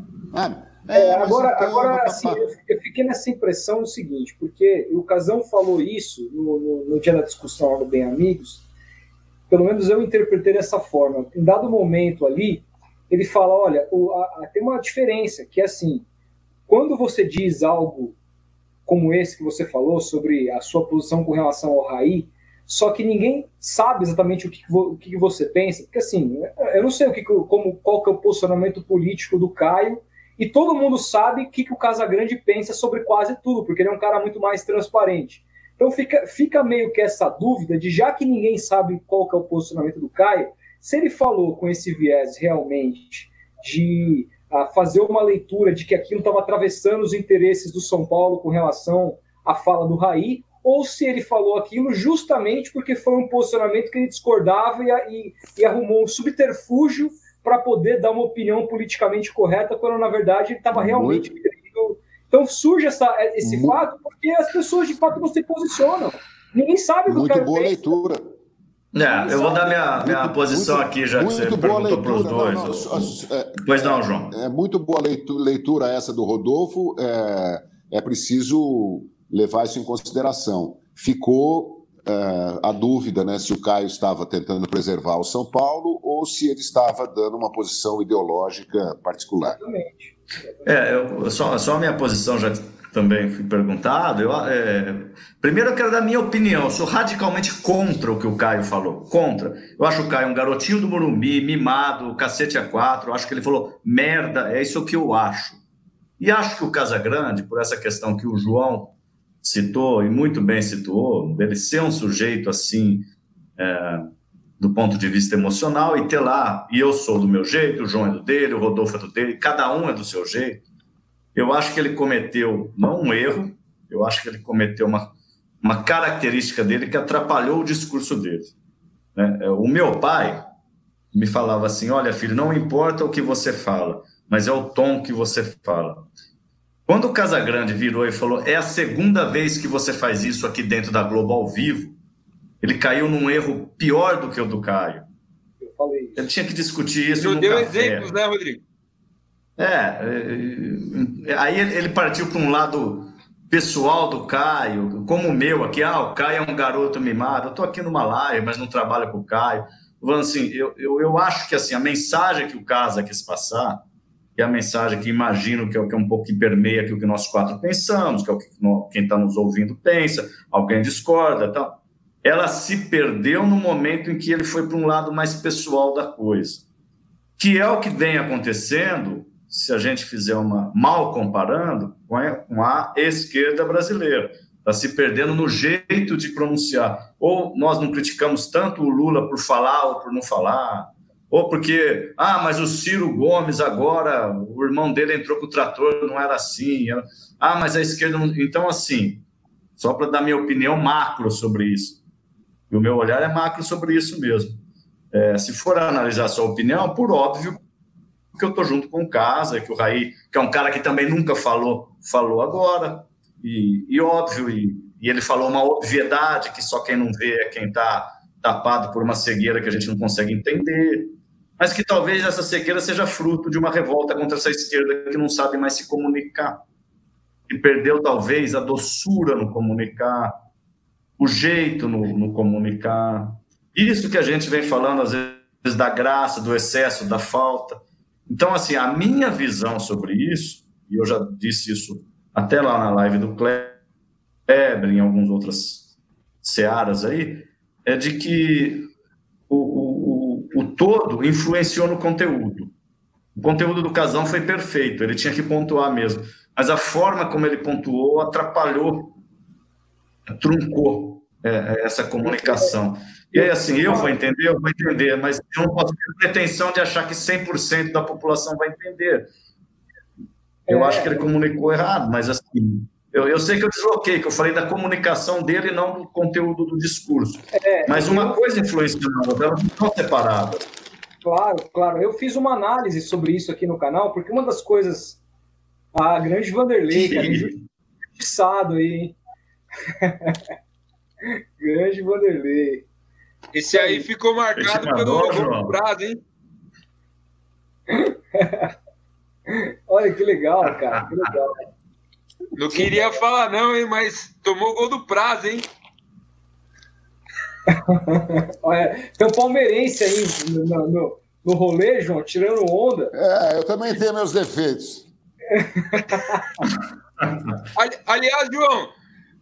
É, é, agora, então, agora assim, eu fiquei nessa impressão do seguinte, porque o Casão falou isso no, no, no dia da discussão do Bem Amigos, pelo menos eu interpretei dessa forma. Em dado momento ali, ele fala, olha, o, a, a, tem uma diferença, que é assim, quando você diz algo como esse que você falou, sobre a sua posição com relação ao Raí, só que ninguém sabe exatamente o que, o que você pensa, porque assim, eu não sei o que, como, qual que é o posicionamento político do Caio, e todo mundo sabe o que, que o Casagrande pensa sobre quase tudo, porque ele é um cara muito mais transparente. Então fica, fica meio que essa dúvida de já que ninguém sabe qual que é o posicionamento do Caio, se ele falou com esse viés realmente de a, fazer uma leitura de que aquilo estava atravessando os interesses do São Paulo com relação à fala do Raí, ou se ele falou aquilo justamente porque foi um posicionamento que ele discordava e, e, e arrumou um subterfúgio para poder dar uma opinião politicamente correta, quando na verdade ele estava realmente querendo. Então surge essa, esse Muito... fato porque as pessoas de fato não se posicionam. Ninguém sabe do que Muito boa leitura. É, eu vou dar minha, minha muito, posição muito, aqui, já que você perguntou para os dois. Não, não, é, pois não, João. É muito boa leitura, leitura essa do Rodolfo. É, é preciso levar isso em consideração. Ficou é, a dúvida né, se o Caio estava tentando preservar o São Paulo ou se ele estava dando uma posição ideológica particular. Exatamente. É, eu, só, só a minha posição já também fui perguntado. Eu, é, primeiro eu quero dar minha opinião. Eu sou radicalmente contra o que o Caio falou. Contra. Eu acho o Caio um garotinho do Morumbi, mimado, cacete a quatro. Eu acho que ele falou merda, é isso que eu acho. E acho que o Casagrande, por essa questão que o João citou, e muito bem citou, dele ser um sujeito assim, é, do ponto de vista emocional, e ter lá, e eu sou do meu jeito, o João é do dele, o Rodolfo é do dele, cada um é do seu jeito eu acho que ele cometeu, não um erro, eu acho que ele cometeu uma, uma característica dele que atrapalhou o discurso dele. Né? É, o meu pai me falava assim: olha, filho, não importa o que você fala, mas é o tom que você fala. Quando o Casagrande virou e falou: é a segunda vez que você faz isso aqui dentro da Globo ao vivo, ele caiu num erro pior do que o do Caio. Eu falei isso. Ele tinha que discutir isso. Não deu café. exemplos, né, Rodrigo? É, é, é, aí ele partiu para um lado pessoal do Caio, como o meu aqui, ah, o Caio é um garoto mimado, eu estou aqui numa live, mas não trabalho com o Caio. Falando assim, eu, eu, eu acho que assim, a mensagem que o Casa quis passar, que a mensagem que imagino que é, que é um pouco que permeia aquilo que nós quatro pensamos, que é o que quem está nos ouvindo pensa, alguém discorda tal. Ela se perdeu no momento em que ele foi para um lado mais pessoal da coisa, que é o que vem acontecendo se a gente fizer uma mal comparando com a esquerda brasileira. Está se perdendo no jeito de pronunciar. Ou nós não criticamos tanto o Lula por falar ou por não falar, ou porque, ah, mas o Ciro Gomes agora, o irmão dele entrou com o trator, não era assim. Ah, mas a esquerda não. Então, assim, só para dar minha opinião macro sobre isso. E o meu olhar é macro sobre isso mesmo. É, se for analisar sua opinião, por óbvio, porque eu estou junto com o Casa, que o Raí, que é um cara que também nunca falou, falou agora, e, e óbvio, e, e, ele falou uma obviedade que só quem não vê é quem está tapado por uma cegueira que a gente não consegue entender, mas que talvez essa cegueira seja fruto de uma revolta contra essa esquerda que não sabe mais se comunicar, que perdeu talvez a doçura no comunicar, o jeito no, no comunicar. Isso que a gente vem falando às vezes da graça, do excesso, da falta. Então, assim, a minha visão sobre isso, e eu já disse isso até lá na live do Kleber, em algumas outras searas aí, é de que o, todo influenciou no conteúdo. O conteúdo do Casão foi perfeito, ele tinha que pontuar mesmo. Mas a forma como ele pontuou atrapalhou, truncou é, é, essa comunicação. E aí, assim, eu vou entender, eu vou entender, mas eu não posso ter pretensão de achar que 100% da população vai entender. Eu é. acho que ele comunicou errado, mas assim, eu, eu sei que eu desloquei, que eu falei da comunicação dele e não do conteúdo do discurso. É, mas uma eu... coisa influencia na outra, elas não estão separadas. Claro, claro. Eu fiz uma análise sobre isso aqui no canal, porque uma das coisas. A grande Vanderlei, que é injustiçado aí, hein? grande Vanderlei. Esse aí ficou marcado pelo longo prazo, hein? Olha que legal, cara, que legal. Não queria falar não, hein, mas tomou o gol do prazo, hein? Olha, tem um palmeirense aí no, no, no rolê, João, tirando onda. É, eu também tenho meus defeitos. Aliás, João,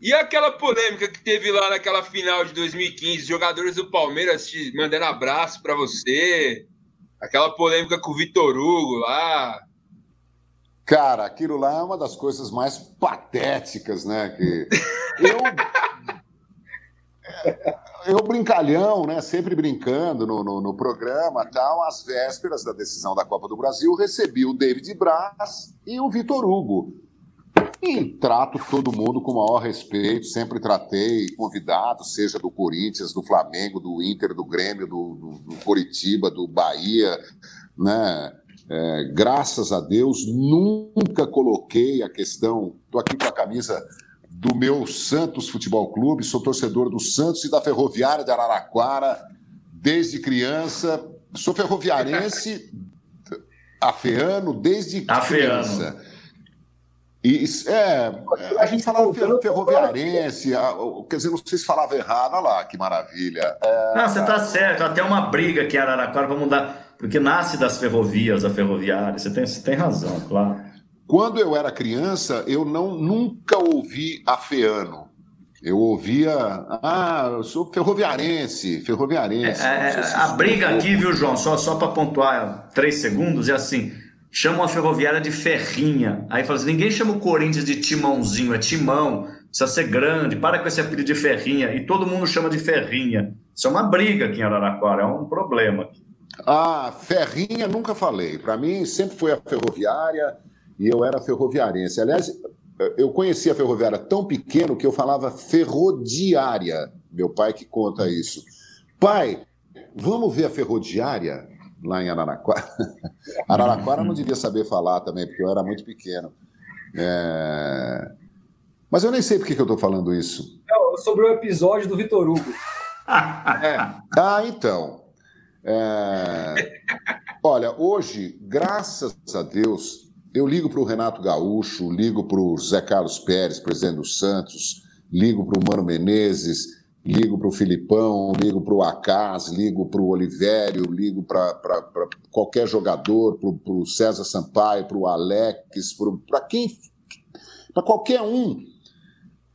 e aquela polêmica que teve lá naquela final de 2015, jogadores do Palmeiras te mandando abraço para você, aquela polêmica com o Vitor Hugo lá. Cara, aquilo lá é uma das coisas mais patéticas, né? Que eu eu brincalhão, né? Sempre brincando no, no, no, programa, tal. Às vésperas da decisão da Copa do Brasil, recebi o David Braz e o Vitor Hugo. E trato todo mundo com o maior respeito, sempre tratei convidados, seja do Corinthians, do Flamengo, do Inter, do Grêmio, do, do, do Coritiba, do Bahia, né? É, graças a Deus, nunca coloquei a questão. Estou aqui com a camisa do meu Santos Futebol Clube, sou torcedor do Santos e da Ferroviária de Araraquara desde criança. Sou ferroviarense, afeano, desde afeano. criança. E, é, a gente falava ferroviarense, quer dizer, não sei se falava errado, olha lá, que maravilha. É, não, você está certo, até uma briga aqui em Araraquara para mudar, porque nasce das ferrovias, a ferroviária, você tem, você tem razão, claro. Quando eu era criança, eu não nunca ouvi afeano. Eu ouvia, ah, eu sou ferroviarense, ferroviarense. É, é, a briga aqui, viu, João, só, só para pontuar três segundos, é assim: chamam a ferroviária de ferrinha. Aí fala assim: ninguém chama o Corinthians de timãozinho, é timão, precisa ser grande, para com esse apelido de ferrinha. E todo mundo chama de ferrinha. Isso é uma briga aqui em Araraquara, é um problema. Ah, ferrinha nunca falei. Para mim sempre foi a ferroviária e eu era ferroviarense. Aliás, eu conhecia a ferroviária tão pequeno que eu falava ferrodiária. Meu pai que conta isso. Pai, vamos ver a ferrodiária? lá em Araraquara. Araraquara não devia saber falar também, porque eu era muito pequeno. É... Mas eu nem sei por que eu estou falando isso. Não, sobre o episódio do Vitor Hugo. é. Ah, então. É... Olha, hoje, graças a Deus, eu ligo para o Renato Gaúcho, ligo para o Zé Carlos Pérez, presidente do Santos, ligo para o Mano Menezes, ligo para o Filipão, ligo para o Acas, ligo para o Olivério, ligo para qualquer jogador, para o César Sampaio, para o Alex, para quem, para qualquer um,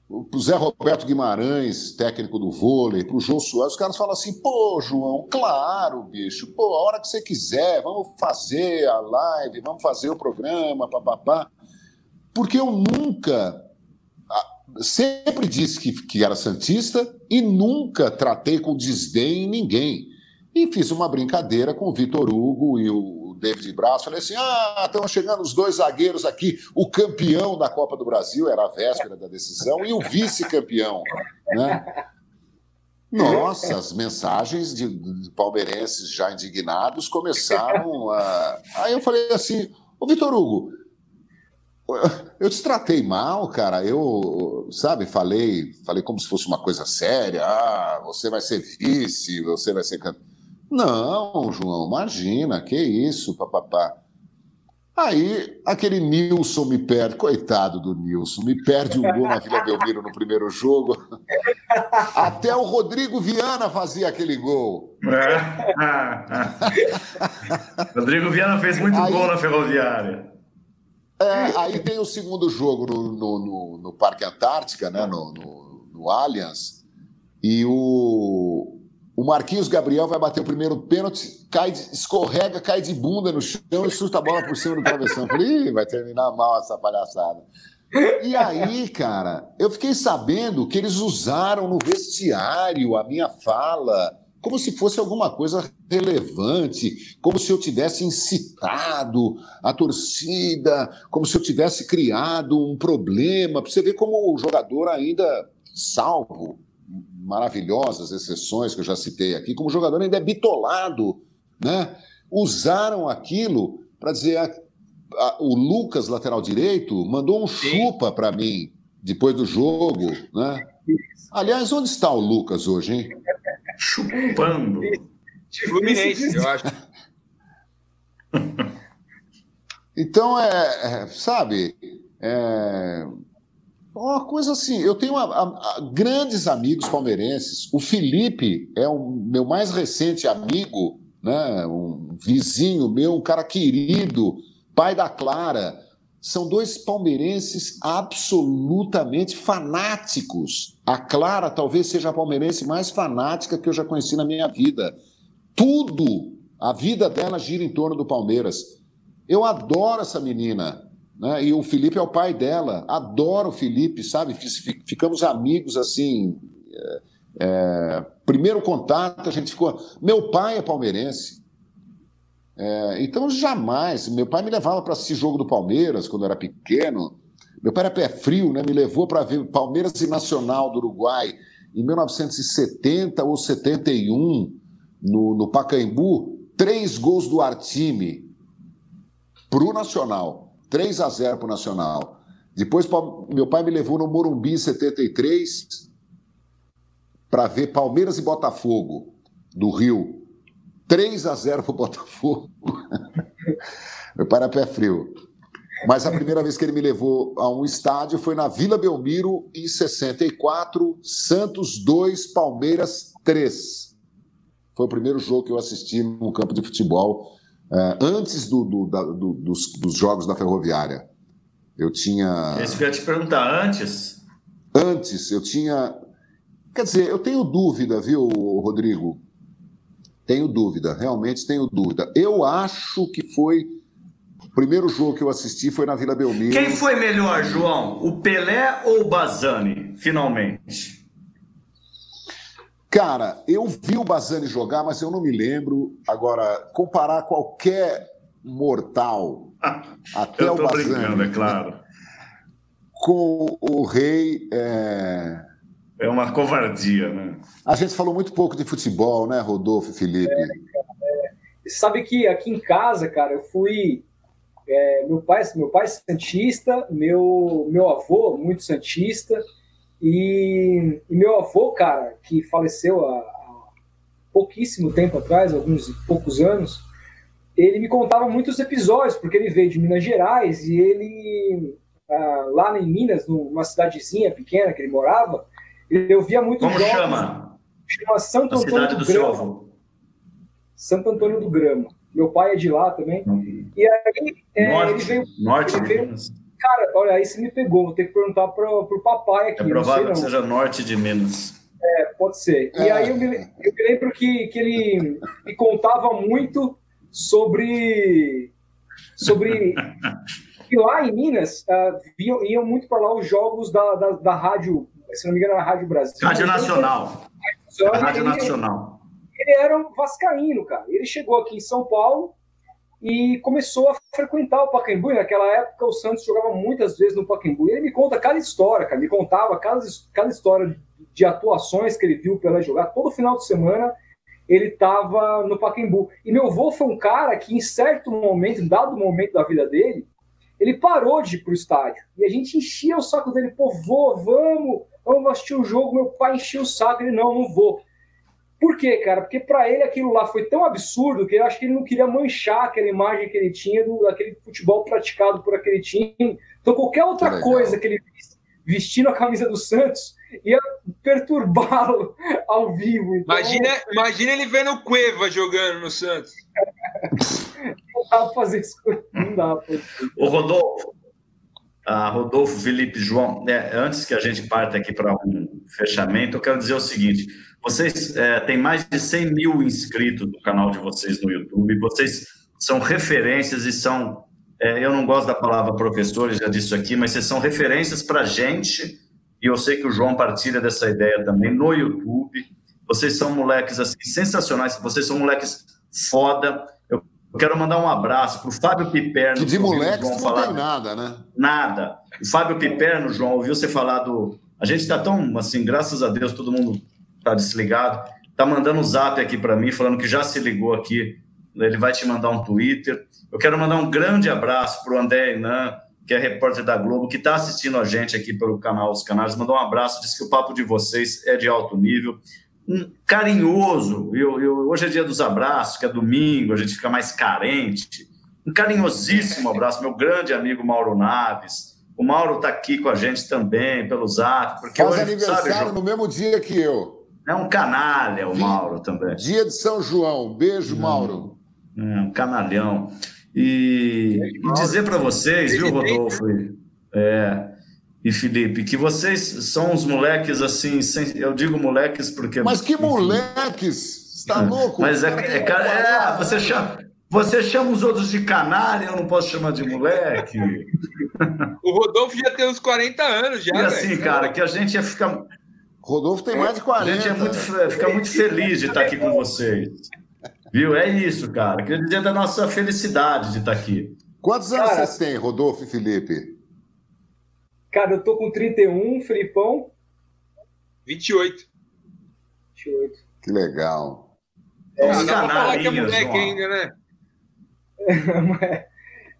para o Zé Roberto Guimarães, técnico do vôlei, para o João Soares, os caras falam assim, pô, João, claro, bicho, pô, a hora que você quiser, vamos fazer a live, vamos fazer o programa, papapá. Porque eu nunca sempre disse que, que era santista e nunca tratei com desdém ninguém. E fiz uma brincadeira com o Vitor Hugo e o David Braz. Falei assim: ah, estão chegando os dois zagueiros aqui, o campeão da Copa do Brasil, era a véspera da decisão, e o vice-campeão. Né? Nossa, as mensagens de, palmeirenses já indignados começaram a. Aí eu falei assim: Ô Vitor Hugo, eu te tratei mal, cara. Eu, sabe, falei, falei como se fosse uma coisa séria. Ah, você vai ser vice, você vai ser Não, João, imagina, que isso, papapá. Aí, aquele Nilson me perde, coitado do Nilson, me perde o gol na Vila Belmiro no primeiro jogo. Até o Rodrigo Viana fazia aquele gol. Rodrigo Viana fez muito Aí, gol na Ferroviária. É, aí tem o segundo jogo no, no, no, no Parque Antártica, né, no, no, no Allianz, e o, o Marquinhos Gabriel vai bater o primeiro pênalti, cai, escorrega, cai de bunda no chão e chuta a bola por cima do travessão. Falei, vai terminar mal essa palhaçada. E aí, cara, eu fiquei sabendo que eles usaram no vestiário a minha fala como se fosse alguma coisa relevante, como se eu tivesse incitado a torcida, como se eu tivesse criado um problema. Para você ver como o jogador ainda, salvo maravilhosas exceções que eu já citei aqui, como o jogador ainda é bitolado, né? Usaram aquilo para dizer a, a, o Lucas, lateral direito, mandou um chupa para mim depois do jogo, né? Aliás, onde está o Lucas hoje, hein? Chupando. Fluminense, eu acho. Então, é, é sabe, é uma coisa assim. Eu tenho a, a, a, grandes amigos palmeirenses. O Felipe é o meu mais recente amigo, né? um vizinho meu, um cara querido, pai da Clara. São dois palmeirenses absolutamente fanáticos. A Clara talvez seja a palmeirense mais fanática que eu já conheci na minha vida. Tudo, a vida dela gira em torno do Palmeiras. Eu adoro essa menina. Né? E o Felipe é o pai dela. Adoro o Felipe, sabe? Ficamos amigos assim. É, é, primeiro contato, a gente ficou. Meu pai é palmeirense. É, então, jamais. Meu pai me levava para assistir jogo do Palmeiras quando eu era pequeno. Meu pai era pé frio, né? me levou para ver Palmeiras e Nacional do Uruguai em 1970 ou 71, no, no Pacaembu. Três gols do Artime para o Nacional. 3 a 0 para o Nacional. Depois, meu pai me levou no Morumbi em 73 para ver Palmeiras e Botafogo do Rio. 3 a 0 para o Botafogo. meu pai era pé frio. Mas a primeira vez que ele me levou a um estádio foi na Vila Belmiro, em 64, Santos 2, Palmeiras 3. Foi o primeiro jogo que eu assisti num campo de futebol, uh, antes do, do, da, do, dos, dos, jogos da Ferroviária. Eu tinha. Esse que eu ia te perguntar, antes? Antes, eu tinha. Quer dizer, eu tenho dúvida, viu, Rodrigo? Tenho dúvida, realmente tenho dúvida. Eu acho que foi primeiro jogo que eu assisti foi na Vila Belmiro. Quem foi melhor, João? O Pelé ou o Bazani, finalmente? Cara, eu vi o Bazani jogar, mas eu não me lembro. Agora, comparar qualquer mortal, até o Bazani, é claro. com o Rei. É... é uma covardia, né? A gente falou muito pouco de futebol, né, Rodolfo e Felipe? É, é. Sabe que aqui em casa, cara, eu fui é, meu pai, meu pai é santista, meu meu avô muito santista e, e meu avô, cara, que faleceu há, há, pouquíssimo tempo atrás, alguns poucos anos, ele me contava muitos episódios porque ele veio de Minas Gerais e ele ah, lá em Minas, numa cidadezinha pequena que ele morava, eu via muito Como jogos, chama? Chama Santo Antônio do, do Grama. Santo Antônio do Grama. Meu pai é de lá também. Uhum. E aí é, norte, ele veio. Norte ele veio, Cara, olha, aí você me pegou. Vou ter que perguntar pro, pro papai aqui. É provável que seja norte de Minas. É, pode ser. E é. aí eu me, eu me lembro que, que ele me contava muito sobre. sobre. que lá em Minas uh, iam, iam muito para lá os jogos da, da, da rádio, se não me engano, era a Rádio Brasil. Rádio Nacional. Rádio Nacional ele era um vascaíno, cara. Ele chegou aqui em São Paulo e começou a frequentar o Pacaembu. Naquela época o Santos jogava muitas vezes no Pacaembu. E ele me conta cada história, cara. Me contava cada, cada história de atuações que ele viu pela jogar. Todo final de semana ele estava no Pacaembu. E meu avô foi um cara que, em certo momento, em dado momento da vida dele, ele parou de ir para o estádio. E a gente enchia o saco dele. Pô, vô, vamos, vamos assistir o jogo. Meu pai enchia o saco. Ele, não, não vou. Por quê, cara? Porque para ele aquilo lá foi tão absurdo que eu acho que ele não queria manchar aquela imagem que ele tinha do, daquele futebol praticado por aquele time. Então, qualquer outra coisa que ele vestindo a camisa do Santos ia perturbá-lo ao vivo. Então... Imagina, imagina ele vendo o Cueva jogando no Santos. não dá pra fazer isso. Não dá pra... O Rodolfo, ah, Rodolfo, Felipe, João, né, antes que a gente parta aqui para um fechamento, eu quero dizer o seguinte: vocês é, têm mais de 100 mil inscritos no canal de vocês no YouTube, vocês são referências e são é, eu não gosto da palavra professor, já disse aqui, mas vocês são referências para a gente, e eu sei que o João partilha dessa ideia também no YouTube. Vocês são moleques assim, sensacionais, vocês são moleques foda. Eu quero mandar um abraço para o Fábio Piperno. Que de moleques não falar... tem nada, né? Nada. O Fábio Piperno, João, ouviu você falar do. A gente está tão, assim, graças a Deus, todo mundo está desligado. Está mandando um zap aqui para mim, falando que já se ligou aqui. Ele vai te mandar um Twitter. Eu quero mandar um grande abraço para o André Inan, que é repórter da Globo, que está assistindo a gente aqui pelo canal Os Canais. Mandou um abraço, disse que o papo de vocês é de alto nível um carinhoso. Eu, eu, hoje é dia dos abraços, que é domingo, a gente fica mais carente. Um carinhosíssimo abraço, meu grande amigo Mauro Naves. O Mauro está aqui com a gente também, pelo zap. Porque Faz hoje, aniversário sabe, no mesmo dia que eu. É um canalha o Mauro também. Dia de São João. Beijo, hum, Mauro. É, um canalhão. E, e dizer para vocês, viu, Rodolfo? É, e Felipe, que vocês são os moleques assim, sem, eu digo moleques porque. Mas que moleques? Está louco? Mas é, é, é, é, você chama. Você chama os outros de canalha, eu não posso chamar de moleque. O Rodolfo já tem uns 40 anos já. E assim, véio. cara, que a gente ia ficar. Rodolfo tem mais de 40. A gente é muito, fica muito feliz de estar aqui com vocês. Viu? É isso, cara. Queria dizer da nossa felicidade de estar aqui. Quantos anos cara, vocês têm, Rodolfo e Felipe? Cara, eu tô com 31, Felipão. 28. 28. Que legal. É, pra falar que é moleque ainda, né?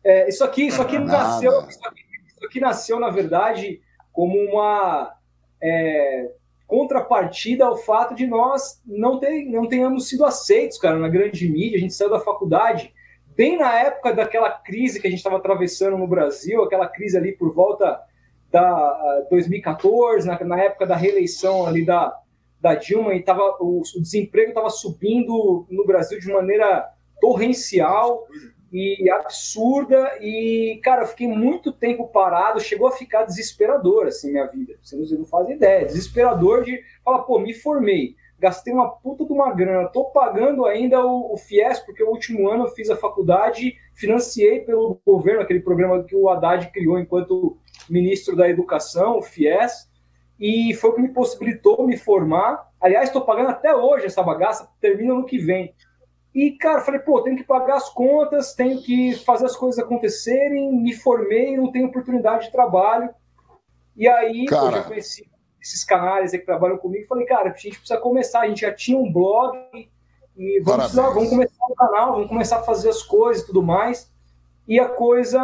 é, isso aqui, isso aqui nasceu. Isso aqui, isso aqui, nasceu, na verdade, como uma é, contrapartida ao fato de nós não, ter, não tenhamos sido aceitos, cara, na grande mídia. A gente saiu da faculdade bem na época daquela crise que a gente estava atravessando no Brasil, aquela crise ali por volta da 2014, na, na, época da reeleição ali da, da Dilma, e tava, o, o desemprego estava subindo no Brasil de maneira torrencial e absurda. E, cara, eu fiquei muito tempo parado, chegou a ficar desesperador, assim, minha vida. Vocês não fazem ideia. Desesperador de falar, pô, me formei, gastei uma puta de uma grana, tô pagando ainda o, o FIES, porque o último ano eu fiz a faculdade, financiei pelo governo, aquele programa que o Haddad criou enquanto ministro da Educação, o FIES, e foi o que me possibilitou me formar. Aliás, estou pagando até hoje essa bagaça, termina no que vem. E, cara, falei, pô, tenho que pagar as contas, tenho que fazer as coisas acontecerem, me formei, não tenho oportunidade de trabalho. E aí, cara... eu já conheci esses canais que trabalham comigo, falei, cara, a gente precisa começar, a gente já tinha um blog, e vamos, precisar, vamos começar o canal, vamos começar a fazer as coisas e tudo mais. E a coisa,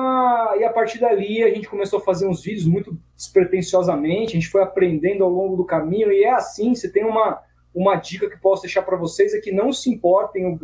e a partir dali a gente começou a fazer uns vídeos muito despretensiosamente, a gente foi aprendendo ao longo do caminho, e é assim, você tem uma, uma dica que posso deixar para vocês, é que não se importem,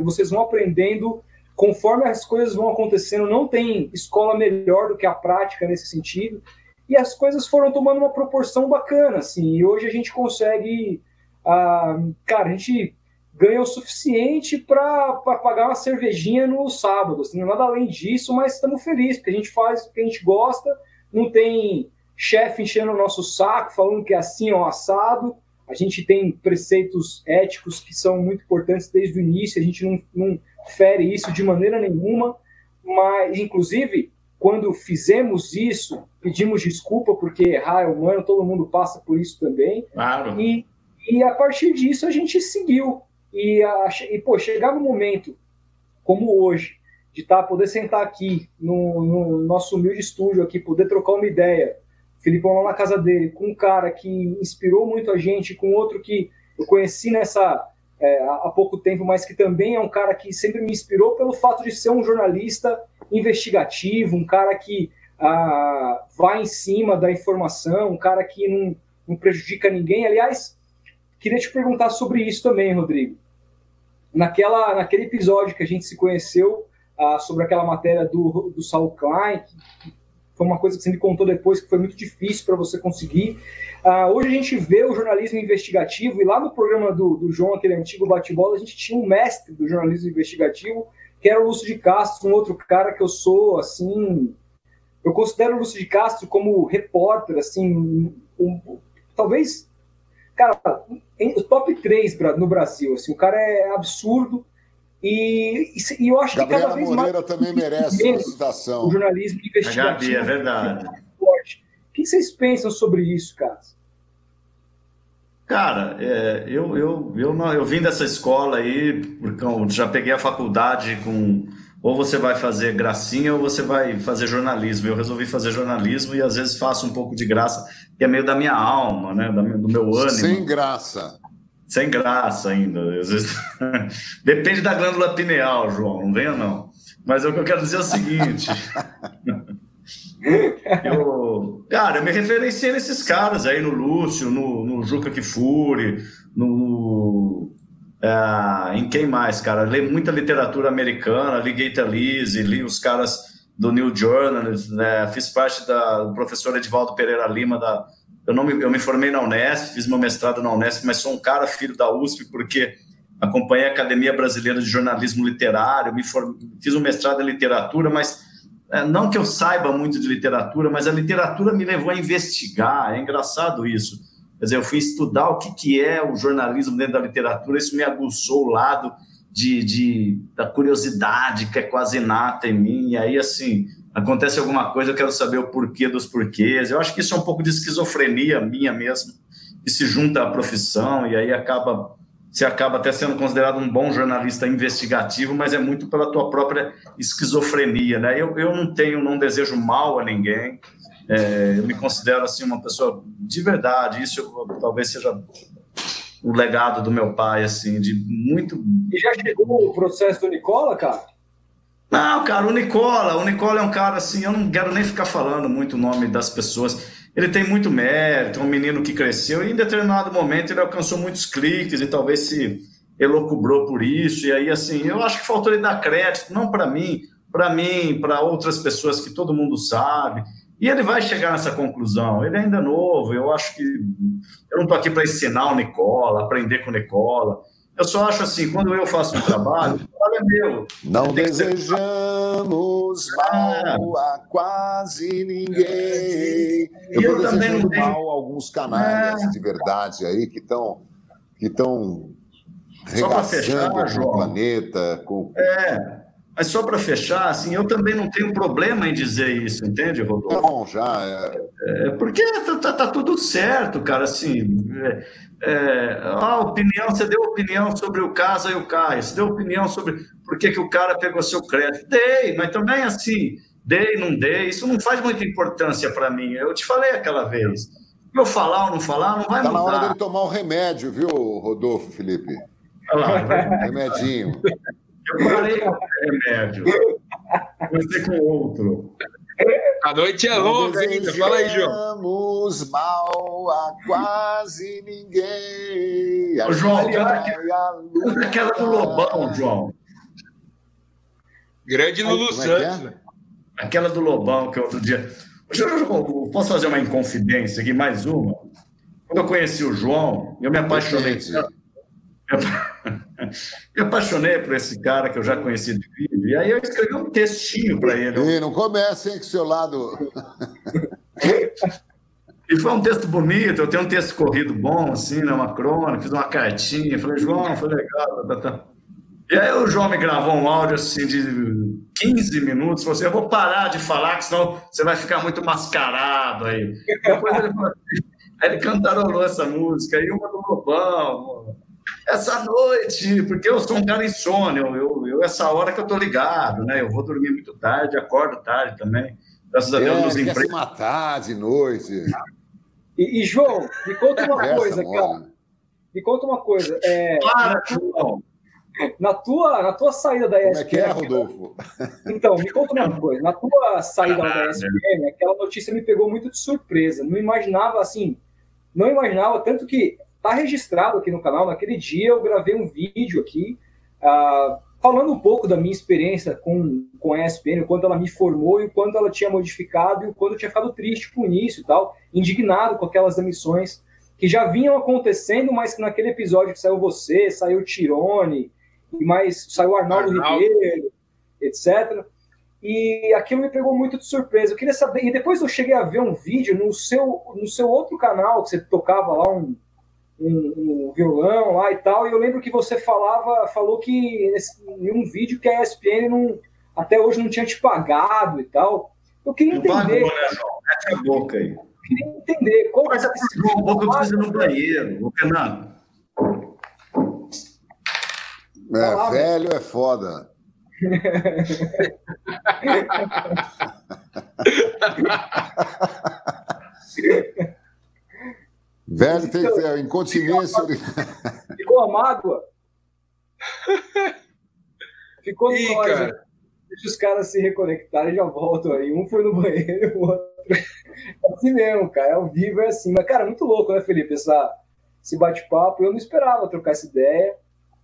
vocês vão aprendendo conforme as coisas vão acontecendo, não tem escola melhor do que a prática nesse sentido, e as coisas foram tomando uma proporção bacana, assim, e hoje a gente consegue, ah, cara, a gente ganha o suficiente para pagar uma cervejinha no sábado. Assim, nada além disso, mas estamos felizes, porque a gente faz o que a gente gosta, não tem chefe enchendo o nosso saco, falando que é assim ou assado. A gente tem preceitos éticos que são muito importantes desde o início, a gente não, não fere isso de maneira nenhuma, mas, inclusive, quando fizemos isso, pedimos desculpa, porque errar é humano, todo mundo passa por isso também. Claro. E, e a partir disso a gente seguiu. E, a, e pô, chegar no momento como hoje, de tá, poder sentar aqui no, no, nosso humilde estúdio aqui, poder trocar uma ideia, Filipão lá na casa dele, com um cara que inspirou muito a gente, com outro que eu conheci nessa é, há pouco tempo, mas que também é um cara que sempre me inspirou pelo fato de ser um jornalista investigativo, um cara que ah, vai em cima da informação, um cara que não, não prejudica ninguém. Aliás, queria te perguntar sobre isso também, Rodrigo naquela, naquele episódio que a gente se conheceu uh, sobre aquela matéria do, do Saul Klein, que foi uma coisa que você me contou depois que foi muito difícil para você conseguir. Uh, hoje a gente vê o jornalismo investigativo, e lá no programa do, do João, aquele antigo bate-bola, a gente tinha um mestre do jornalismo investigativo, que era o Lúcio de Castro, um outro cara que eu sou, assim... Eu considero o Lúcio de Castro como repórter, assim, um, um, talvez Cara, o top 3 no Brasil, assim, o cara é absurdo E, e, eu acho Gabriela que cada vez Moreira mais. também merece uma citação. O jornalismo investigativo. Gabi, é verdade. Forte. O que vocês pensam sobre isso, cara? Cara, é, eu, eu, eu, não, eu vim dessa escola aí, porque eu já peguei a faculdade com ou você vai fazer gracinha ou você vai fazer jornalismo. Eu resolvi fazer jornalismo e às vezes faço um pouco de graça, que é meio da minha alma, né? do meu ânimo. Sem graça. Sem graça ainda. Vezes... Depende da glândula pineal, João, não venha não. Mas o que eu quero dizer é o seguinte. eu, cara, eu me referenciei nesses caras aí, no Lúcio, no, no Juca Kifuri, no, é, em quem mais, cara? Li muita literatura americana, li Gaita Lise, li os caras do New Journal, né? fiz parte da, do professor Edivaldo Pereira Lima, da, eu, não me, eu me formei na Unesp, fiz meu mestrado na Unesp, mas sou um cara filho da USP, porque acompanhei a Academia Brasileira de Jornalismo Literário, me form... fiz um mestrado em literatura, mas é, não que eu saiba muito de literatura, mas a literatura me levou a investigar, é engraçado isso. Quer dizer, eu fui estudar o que, que é o jornalismo dentro da literatura, isso me aguçou o lado de, de, da curiosidade que é quase inata em mim, e aí, assim, acontece alguma coisa, eu quero saber o porquê dos porquês. Eu acho que isso é um pouco de esquizofrenia minha mesmo, que se junta à profissão, e aí acaba você acaba até sendo considerado um bom jornalista investigativo, mas é muito pela tua própria esquizofrenia, né? Eu, eu não tenho, não desejo mal a ninguém, é, eu me considero assim uma pessoa de verdade. Isso eu, talvez seja o legado do meu pai, assim, de muito. E já chegou o processo do Nicola, cara? Não, cara, o Nicola, o Nicola é um cara assim, eu não quero nem ficar falando muito o nome das pessoas. Ele tem muito mérito, é um menino que cresceu e em determinado momento ele alcançou muitos cliques e talvez se elocubrou por isso. E aí, assim, eu acho que faltou ele dar crédito, não para mim, para mim, para outras pessoas que todo mundo sabe. E ele vai chegar nessa conclusão. Ele é ainda novo, eu acho que. Eu não estou aqui para ensinar o Nicola, aprender com o Nicola. Eu só acho assim, quando eu faço um trabalho, o trabalho é meu. Não desejamos mal a quase ninguém. Eu estou desejando tenho... mal alguns canais é. de verdade aí que estão que estão regaçando o planeta. Com... É, mas só para fechar, assim, eu também não tenho problema em dizer isso, entende, Rodolfo? Tá bom, já. É... É, porque tá, tá, tá, tudo certo, cara. Assim, é, é, a opinião, você deu opinião sobre o caso e o Caio, você deu opinião sobre por que, que o cara pegou seu crédito. Dei, mas também assim, dei, não dei, isso não faz muita importância para mim. Eu te falei aquela vez. Eu falar ou não falar, não vai tá mudar. Está na hora dele tomar o um remédio, viu, Rodolfo, Felipe? Olha lá, Remedinho. Eu parei com o remédio. Comecei com outro. A noite é longa ainda. Fala aí, João. Vamos mal a quase ninguém. Ô, João, canta aquela, aquela do Lobão, João. Grande Lulu é, é Santos. É? Aquela do Lobão, que outro dia. Eu posso fazer uma inconfidência aqui, mais uma? Quando eu conheci o João, eu me apaixonei. Me apaixonei por esse cara que eu já conheci de vídeo. E aí eu escrevi um textinho para ele. E não comece, hein, com o seu lado. E foi um texto bonito, eu tenho um texto corrido bom, assim, né, uma crônica, fiz uma cartinha, falei, João, foi legal. Tá, tá. E aí o João me gravou um áudio assim de 15 minutos, falou assim, eu vou parar de falar, que senão você vai ficar muito mascarado aí. Depois ele falou assim, aí ele cantarolou essa música, aí uma do Lobão, essa noite, porque eu sou um cara insônio, eu, eu, essa hora que eu tô ligado, né? Eu vou dormir muito tarde, acordo tarde também. Graças a Deus, é, nos empregos. matar de noite. E, e, João, me conta uma coisa, cara. Me conta uma coisa. É, Para, João. Na tua, na tua saída da ESPN. Como é que é, Rodolfo? Então, me conta uma coisa. Na tua saída da ESPN, aquela notícia me pegou muito de surpresa. Não imaginava assim. Não imaginava, tanto que Está registrado aqui no canal. Naquele dia eu gravei um vídeo aqui uh, falando um pouco da minha experiência com, com a ESPN, o quanto ela me formou e o quanto ela tinha modificado e o quanto eu tinha ficado triste com isso e tal, indignado com aquelas demissões que já vinham acontecendo, mas que naquele episódio que saiu você, saiu o Tirone, e mais saiu Arnaldo, Arnaldo. Ribeiro, etc. E aquilo me pegou muito de surpresa. Eu queria saber, e depois eu cheguei a ver um vídeo no seu, no seu outro canal, que você tocava lá um, um, um, violão lá e tal. E eu lembro que você falava, falou que nesse, em um vídeo que a ESPN não, até hoje não tinha te pagado e tal. Eu queria entender. Pagou, né, João? Mete a boca aí. Eu queria entender. Qual Mas é a boca precisa no banheiro, o Fernando. É, velho é foda. Velho tem que ter incontinência. Ficou a mágoa? Ficou no Ih, nós. Cara. Deixa os caras se reconectarem e já voltam aí. Um foi no banheiro, o outro. É assim mesmo, cara. É ao vivo, é assim. Mas, cara, muito louco, né, Felipe? Essa, esse bate-papo. Eu não esperava trocar essa ideia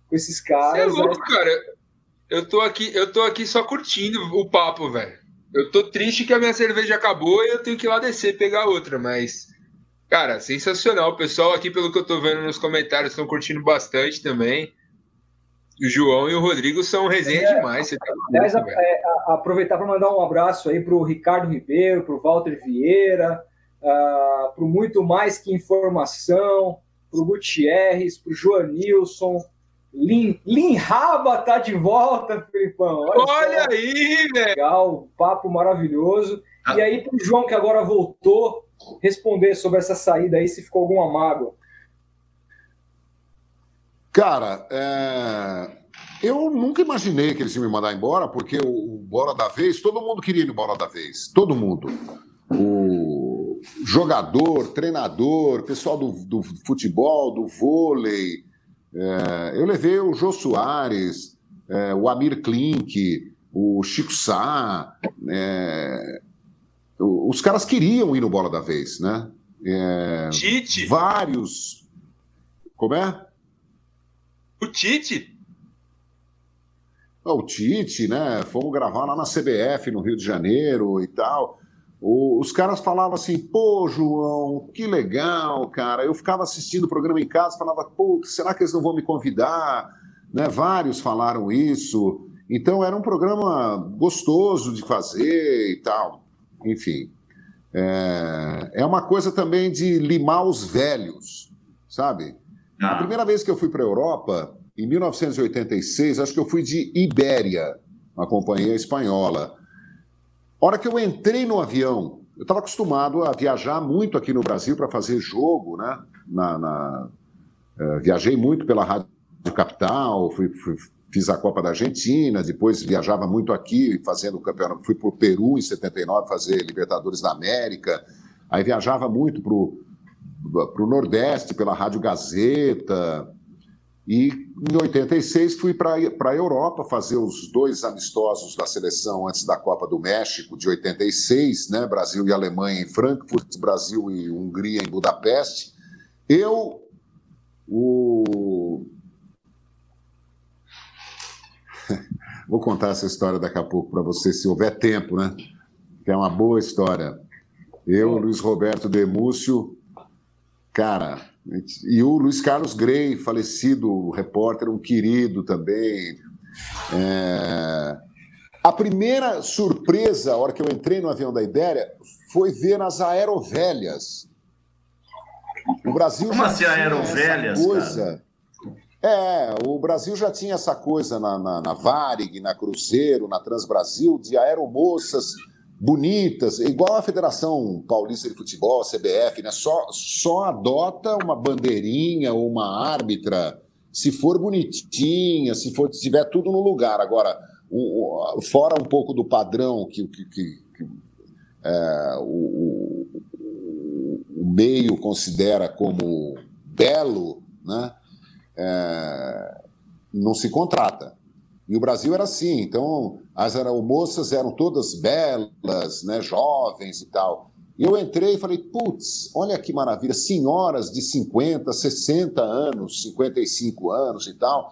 com esses caras. Você é louco, né? cara. Eu tô, aqui, eu tô aqui só curtindo o papo, velho. Eu tô triste que a minha cerveja acabou e eu tenho que ir lá descer pegar outra, mas Cara, sensacional. O pessoal aqui, pelo que eu tô vendo nos comentários, estão curtindo bastante também. O João e o Rodrigo são resenha é, demais. Você tá aliás, é, aproveitar para mandar um abraço aí para o Ricardo Ribeiro, para o Walter Vieira, uh, ah, para muito mais que informação, para o Gutierrez, para o Joanilson. Lin, Lin Raba tá de volta, Felipão. Olha, Olha aí, velho. Legal, papo maravilhoso. Ah. E aí, para o João, que agora voltou, responder sobre essa saída aí, se ficou alguma mágoa. Cara, é... eu nunca imaginei que eles iam me mandar embora, porque o, Bola da Vez, todo mundo queria ir no Bola da Vez, todo mundo. O jogador, treinador, pessoal do, do futebol, do vôlei. É... eu levei o Jô Soares, é, o Amir Klink, o Chico Sá, é, os caras queriam ir no Bola da Vez, né? É, Tite? Vários. Como é? O Tite? O Tite, né? Fomos gravar lá na CBF, no Rio de Janeiro e tal. Os caras falavam assim, pô, João, que legal, cara. Eu ficava assistindo o programa em casa, falava, pô, será que eles não vão me convidar? Né? Vários falaram isso. Então era um programa gostoso de fazer e tal enfim. É, é uma coisa também de limar os velhos, sabe? Ah. A primeira vez que eu fui para a Europa, em 1986, acho que eu fui de Ibéria, uma companhia espanhola. A hora que eu entrei no avião, eu estava acostumado a viajar muito aqui no Brasil para fazer jogo, né? Na, na uh, viajei muito pela Rádio Capital, fui, fui, fiz a Copa da Argentina, depois viajava muito aqui, fazendo o campeonato. Fui para o Peru em 79 fazer Libertadores da América. Aí viajava muito para o Nordeste, pela Rádio Gazeta. E em 86 fui para a Europa fazer os dois amistosos da seleção antes da Copa do México, de 86, né? Brasil e Alemanha em Frankfurt, Brasil e Hungria em Budapeste. Eu, o Vou contar essa história daqui a pouco para você, se houver tempo, né? Que é uma boa história. Eu, Luiz Roberto Demúcio, cara, e o Luiz Carlos Grey, falecido repórter, um querido também. É... A primeira surpresa, a hora que eu entrei no avião da Ibéria, foi ver as aerovelhas. O Brasil Como assim aerovelhas, coisa. Cara? É, o Brasil já tinha essa coisa na, na, na Varig, na Cruzeiro, na Transbrasil, de aeromoças bonitas, igual a Federação Paulista de Futebol, a CBF, né? Só, só adota uma bandeirinha ou uma árbitra se for bonitinha, se for se tiver tudo no lugar. Agora, o, o, fora um pouco do padrão que, que, que, que é, o, o meio considera como belo, né? É, não se contrata. E o Brasil era assim, então as aeromoças eram todas belas, né, jovens e tal. E eu entrei e falei, putz, olha que maravilha, senhoras de 50, 60 anos, 55 anos e tal,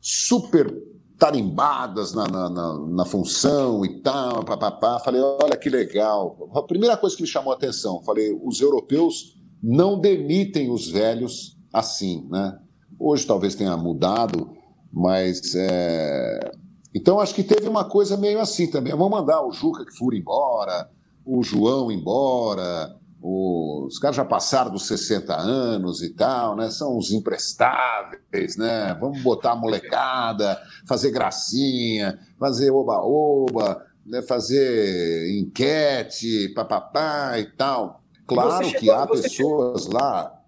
super tarimbadas na, na, na, na função e tal, papapá. Falei, olha que legal. A primeira coisa que me chamou a atenção, falei, os europeus não demitem os velhos assim, né? Hoje talvez tenha mudado, mas. É... Então acho que teve uma coisa meio assim também. Vamos mandar o Juca que fura embora, o João embora, os caras já passaram dos 60 anos e tal, né? São os imprestáveis, né? Vamos botar a molecada, fazer gracinha, fazer oba-oba, né? fazer enquete, papapá e tal. Claro que há pessoas chegou... lá.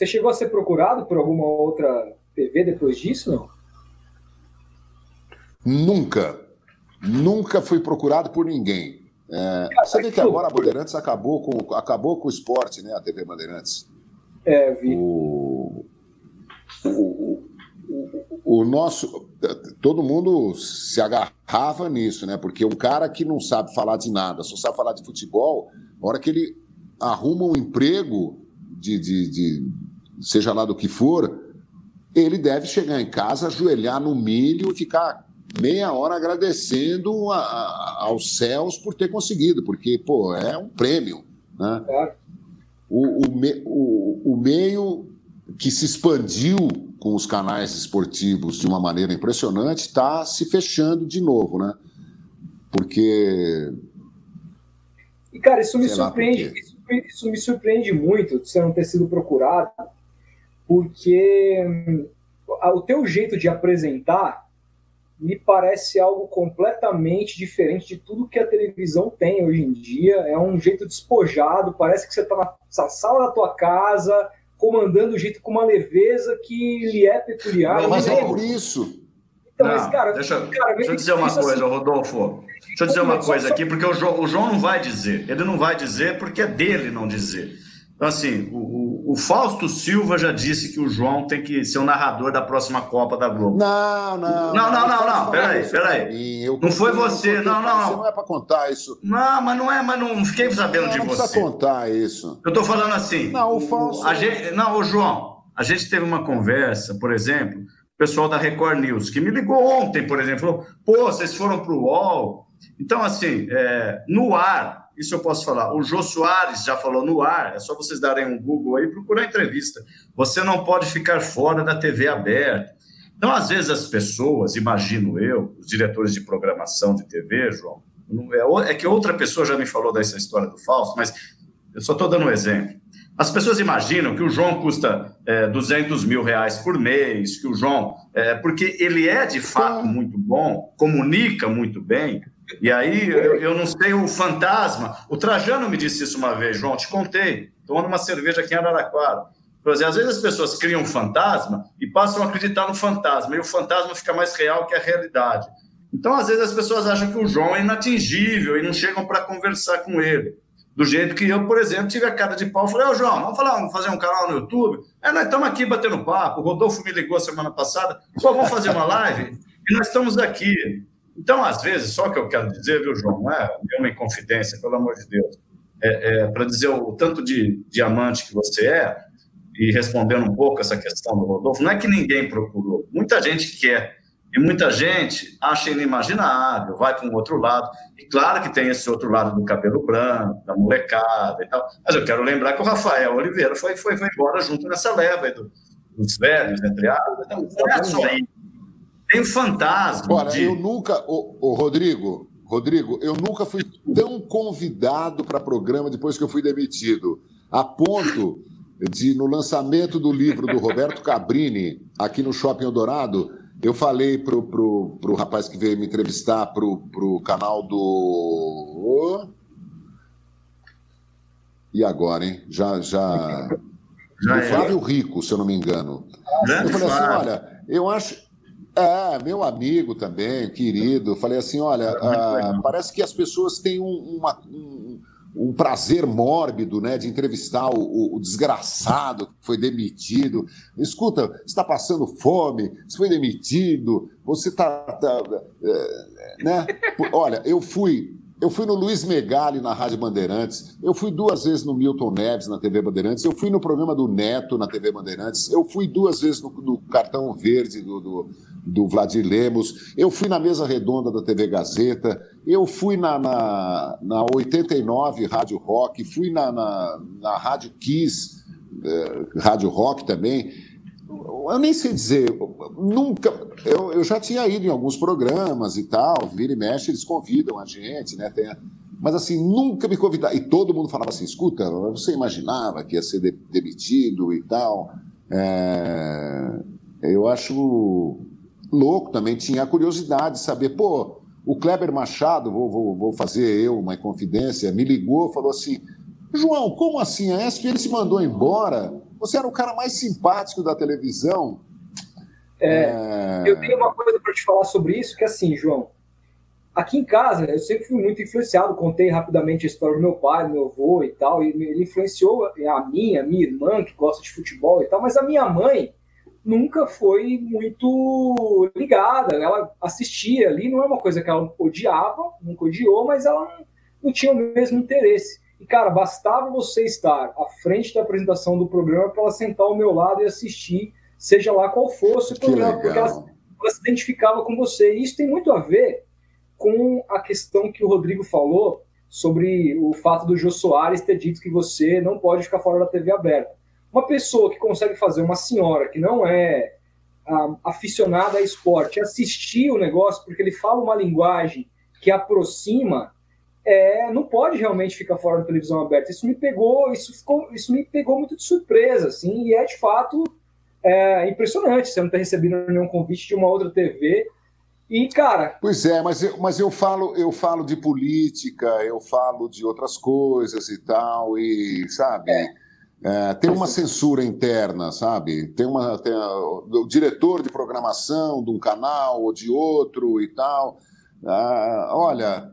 Você chegou a ser procurado por alguma outra TV depois disso, não? Nunca. Nunca fui procurado por ninguém. É, você vê que agora a Bandeirantes acabou com, acabou com o esporte, né? A TV Bandeirantes. É, vi. O, o, o, o nosso. Todo mundo se agarrava nisso, né? Porque um cara que não sabe falar de nada, só sabe falar de futebol, a hora que ele arruma um emprego, de, de, de seja lá do que for, ele deve chegar em casa, ajoelhar no milho e ficar meia hora agradecendo a, a, aos céus por ter conseguido, porque, pô, é um prêmio. Né? O, o, me, o, o meio que se expandiu com os canais esportivos de uma maneira impressionante está se fechando de novo, né? Porque. E, cara, isso me surpreende. Isso, isso me surpreende muito de você não ter sido procurado, porque hum, o teu jeito de apresentar me parece algo completamente diferente de tudo que a televisão tem hoje em dia. É um jeito despojado, parece que você está na sala da tua casa, comandando o jeito com uma leveza que lhe é peculiar. Mas é por isso. Então, não, mas, cara, deixa, cara, deixa eu dizer uma coisa, assim, Rodolfo. Deixa eu dizer uma coisa aqui, porque o João, o João não vai dizer. Ele não vai dizer porque é dele não dizer. Então, assim, o, o, Fausto Silva já disse que o João tem que ser o narrador da próxima Copa da Globo. Não, não. Não, não, não, não. Peraí, peraí. Não foi você. Não, não, não. Não é para contar isso. Não, mas não é, mas não fiquei sabendo não, de não você. Não precisa contar isso. Eu tô falando assim. Não, o Fausto. A gente, não, o João, a gente teve uma conversa, por exemplo, o pessoal da Record News, que me ligou ontem, por exemplo, falou: pô, vocês foram pro UOL. Então, assim, é, no ar, isso eu posso falar. O Jô Soares já falou no ar, é só vocês darem um Google aí e procurar entrevista. Você não pode ficar fora da TV aberta. Então, às vezes, as pessoas, imagino eu, os diretores de programação de TV, João, é, é que outra pessoa já me falou dessa história do Fausto, mas eu só estou dando um exemplo. As pessoas imaginam que o João custa é, 200 mil reais por mês, que o João. É, porque ele é de fato muito bom, comunica muito bem, e aí, eu, eu, não sei, o fantasma. O Trajano me disse isso uma vez, João, te contei, tomando uma cerveja aqui em Araraquara. Dizer, às vezes as pessoas criam um fantasma e passam a acreditar no fantasma, e o fantasma fica mais real que a realidade. Então, às vezes, as pessoas acham que o João é inatingível e não chegam para conversar com ele. Do jeito que eu, por exemplo, tive a cara de pau e falei, ô João, vamos falar, vamos fazer um canal no YouTube? É, nós estamos aqui batendo papo. O Rodolfo me ligou semana passada, pô, vamos fazer uma live? E nós estamos aqui. Então, às vezes, só que eu quero dizer, viu, João, não é nenhuma inconfidência, pelo amor de Deus, é, é para dizer o tanto de diamante que você é, e respondendo um pouco essa questão do Rodolfo, não é que ninguém procurou, muita gente quer, e muita gente acha inimaginável, vai para um outro lado, e claro que tem esse outro lado do cabelo branco, da molecada e tal, mas eu quero lembrar que o Rafael Oliveira foi, foi, foi embora junto nessa leva aí do, dos velhos, entre aspas, então não é só isso tem fantasma. Olha, de... eu nunca, o, Rodrigo, Rodrigo, eu nunca fui tão convidado para programa depois que eu fui demitido, a ponto de, no lançamento do livro do Roberto Cabrini, aqui no Shopping Eldorado, eu falei pro, pro, pro rapaz que veio me entrevistar pro, pro canal do. E agora, hein? Já. já... já do é. Flávio Rico, se eu não me engano. eu falei assim: olha, eu acho. É, meu amigo também, querido. Falei assim: olha, ah, parece que as pessoas têm um, uma, um, um, prazer mórbido né, de entrevistar o, o, desgraçado que foi demitido. Escuta, você está passando fome, você foi demitido, você está. Tá, é, né? Olha, eu fui eu fui no Luiz Megali na Rádio Bandeirantes, eu fui duas vezes no Milton Neves na TV Bandeirantes, eu fui no programa do Neto na TV Bandeirantes, eu fui duas vezes no, no Cartão Verde do, do, do, Vladir Lemos, eu fui na mesa redonda da TV Gazeta, eu fui na, na, na 89 Rádio Rock, fui na, na, na Rádio Kiss, eh, Rádio Rock também eu nem sei dizer, nunca. Eu, eu já tinha ido em alguns programas e tal, vira e mexe, eles convidam a gente, né? Tem, mas assim, nunca me convidava. E todo mundo falava assim: escuta, você imaginava que ia ser demitido e tal. É... Eu acho louco também, tinha a curiosidade de saber, pô, o Kleber Machado, vou, vou, vou fazer eu uma confidência, me ligou, falou assim: João, como assim? A ESPN se mandou embora? Você era o cara mais simpático da televisão. É, é... Eu tenho uma coisa para te falar sobre isso, que é assim, João. Aqui em casa, eu sempre fui muito influenciado. Contei rapidamente a história do meu pai, do meu avô e tal. E ele influenciou a minha, a minha irmã, que gosta de futebol e tal. Mas a minha mãe nunca foi muito ligada. Ela assistia ali, não é uma coisa que ela odiava, nunca odiou, mas ela não, não tinha o mesmo interesse. E, cara, bastava você estar à frente da apresentação do programa para ela sentar ao meu lado e assistir, seja lá qual fosse o programa, porque ela, ela, se identificava com você. E isso tem muito a ver com a questão que o Rodrigo falou sobre o fato do Jô Soares ter dito que você não pode ficar fora da TV aberta. Uma pessoa que consegue fazer, uma senhora que não é aficionada a esporte, assistir o negócio, porque ele fala uma linguagem que aproxima, é, não pode realmente ficar fora da televisão aberta. Isso me pegou, isso ficou, isso me pegou muito de surpresa, assim, e é de fato é, impressionante você não ter recebido nenhum convite de uma outra TV. E, cara. Pois é, mas eu, mas eu falo, eu falo de política, eu falo de outras coisas e tal, e sabe. É. É, tem uma censura interna, sabe? Tem uma tem a, o diretor de programação de um canal ou de outro e tal. Ah, olha,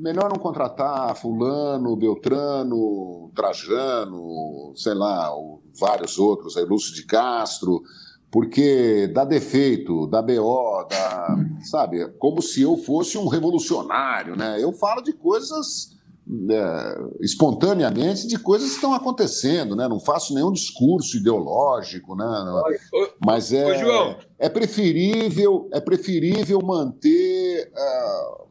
melhor não contratar fulano, Beltrano, Trajano, sei lá, vários outros, aí, Lúcio de Castro, porque dá defeito, dá BO, dá, sabe? Como se eu fosse um revolucionário, né? Eu falo de coisas é, espontaneamente de coisas que estão acontecendo, né? Não faço nenhum discurso ideológico, né? Mas é, é preferível é preferível manter uh,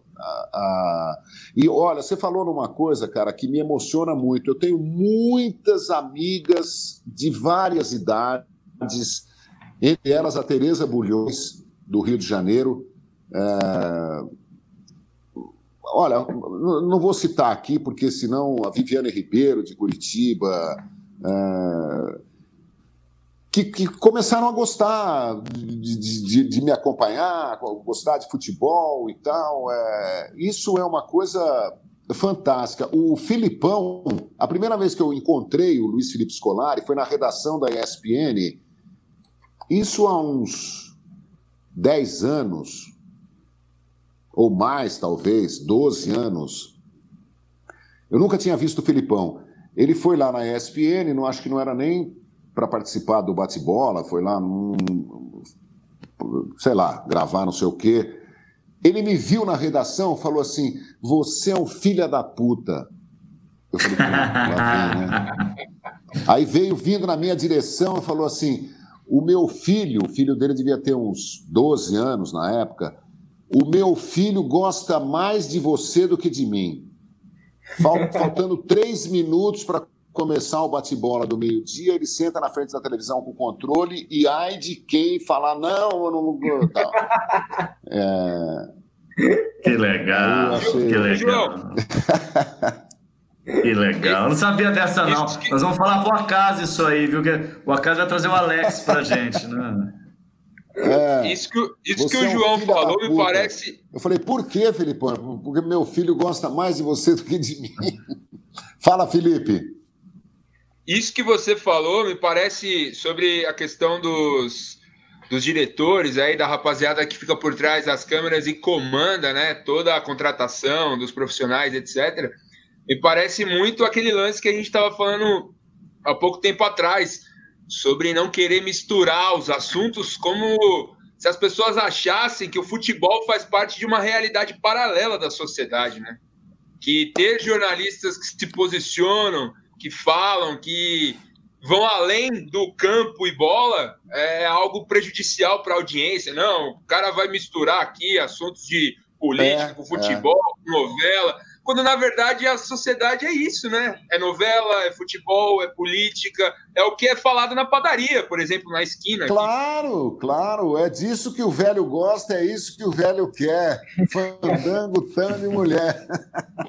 e olha, você falou numa coisa, cara, que me emociona muito. Eu tenho muitas amigas de várias idades, entre elas a Tereza Bulhões, do Rio de Janeiro. É... Olha, não vou citar aqui, porque senão a Viviane Ribeiro, de Curitiba. É que, que, começaram a gostar de, de, de, me acompanhar, gostar de futebol e tal. É, isso é uma coisa fantástica. O Filipão, a primeira vez que eu encontrei o Luiz Felipe Scolari foi na redação da ESPN, isso há uns 10 anos, ou mais talvez, 12 anos. Eu nunca tinha visto o Filipão. Ele foi lá na ESPN, não acho que não era nem para participar do bate-bola, foi lá, num, sei lá, gravar não sei o quê. Ele me viu na redação, falou assim: Você é um filho da puta. Eu falei: lá vem, né? Aí veio vindo na minha direção e falou assim: O meu filho, o filho dele devia ter uns 12 anos na época, o meu filho gosta mais de você do que de mim. Faltando três minutos para começar o bate-bola do meio-dia, ele senta na frente da televisão com o controle e ai de quem falar, não, eu não. Tal. É... Que legal, achei... que legal. Que legal. Eu não sabia dessa, não. Nós vamos falar pro Acaso isso aí, viu? Que o Acaso vai trazer o Alex pra gente, né? É, isso que, isso que o é João falou me parece. Eu falei, por que, Filipão? Porque meu filho gosta mais de você do que de mim. Fala, Felipe. Isso que você falou me parece sobre a questão dos, dos diretores aí, da rapaziada que fica por trás das câmeras e comanda né, toda a contratação dos profissionais, etc. Me parece muito aquele lance que a gente estava falando há pouco tempo atrás, sobre não querer misturar os assuntos como se as pessoas achassem que o futebol faz parte de uma realidade paralela da sociedade, né? Que ter jornalistas que se posicionam que falam que vão além do campo e bola é algo prejudicial para a audiência. Não, o cara vai misturar aqui assuntos de política, é, com futebol, é. com novela, quando na verdade a sociedade é isso, né? É novela, é futebol, é política, é o que é falado na padaria, por exemplo, na esquina. Claro, aqui. claro, é disso que o velho gosta, é isso que o velho quer. Fandango, tango e mulher.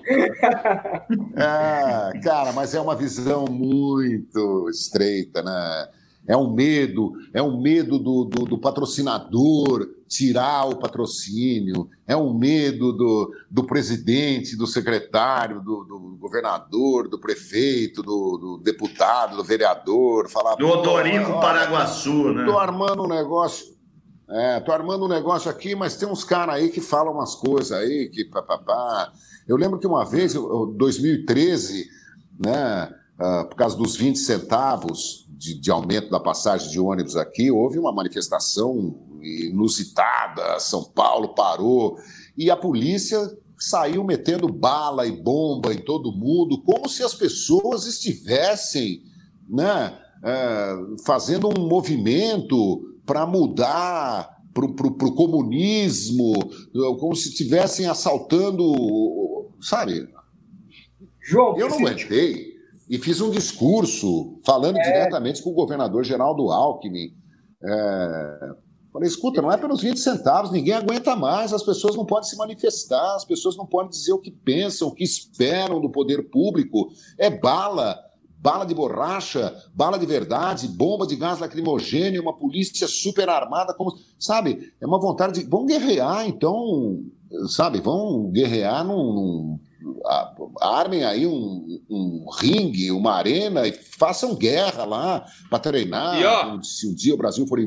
é, cara, mas é uma visão muito estreita, né? É um medo, é um medo do, do, do patrocinador tirar o patrocínio, é um medo do, do presidente, do secretário, do, do governador, do prefeito, do, do, deputado, do vereador, falar. Do Odorico Paraguaçu, né? Tô armando um negócio. É, tô armando um negócio aqui, mas tem uns caras aí que falam umas coisas aí, que papapá. Eu lembro que uma vez, 2013, né, uh, por causa dos 20 centavos de, de aumento da passagem de ônibus aqui, houve uma manifestação inusitada, São Paulo parou, e a polícia saiu metendo bala e bomba em todo mundo, como se as pessoas estivessem né, é, fazendo um movimento para mudar para o comunismo, como se estivessem assaltando, sabe? João, eu não aguentei e fiz um discurso falando é... diretamente com o governador Geraldo Alckmin. É... Falei, escuta, não é pelos 20 centavos, ninguém aguenta mais, as pessoas não podem se manifestar, as pessoas não podem dizer o que pensam, o que esperam do poder público. É bala, bala de borracha, bala de verdade, bomba de gás lacrimogêneo, uma polícia super armada, como, sabe? É uma vontade de. Vão guerrear, então, sabe? Vão guerrear num, num armem aí um, um, ringue, uma arena e façam guerra lá para treinar. E, ó, se um dia o Brasil for.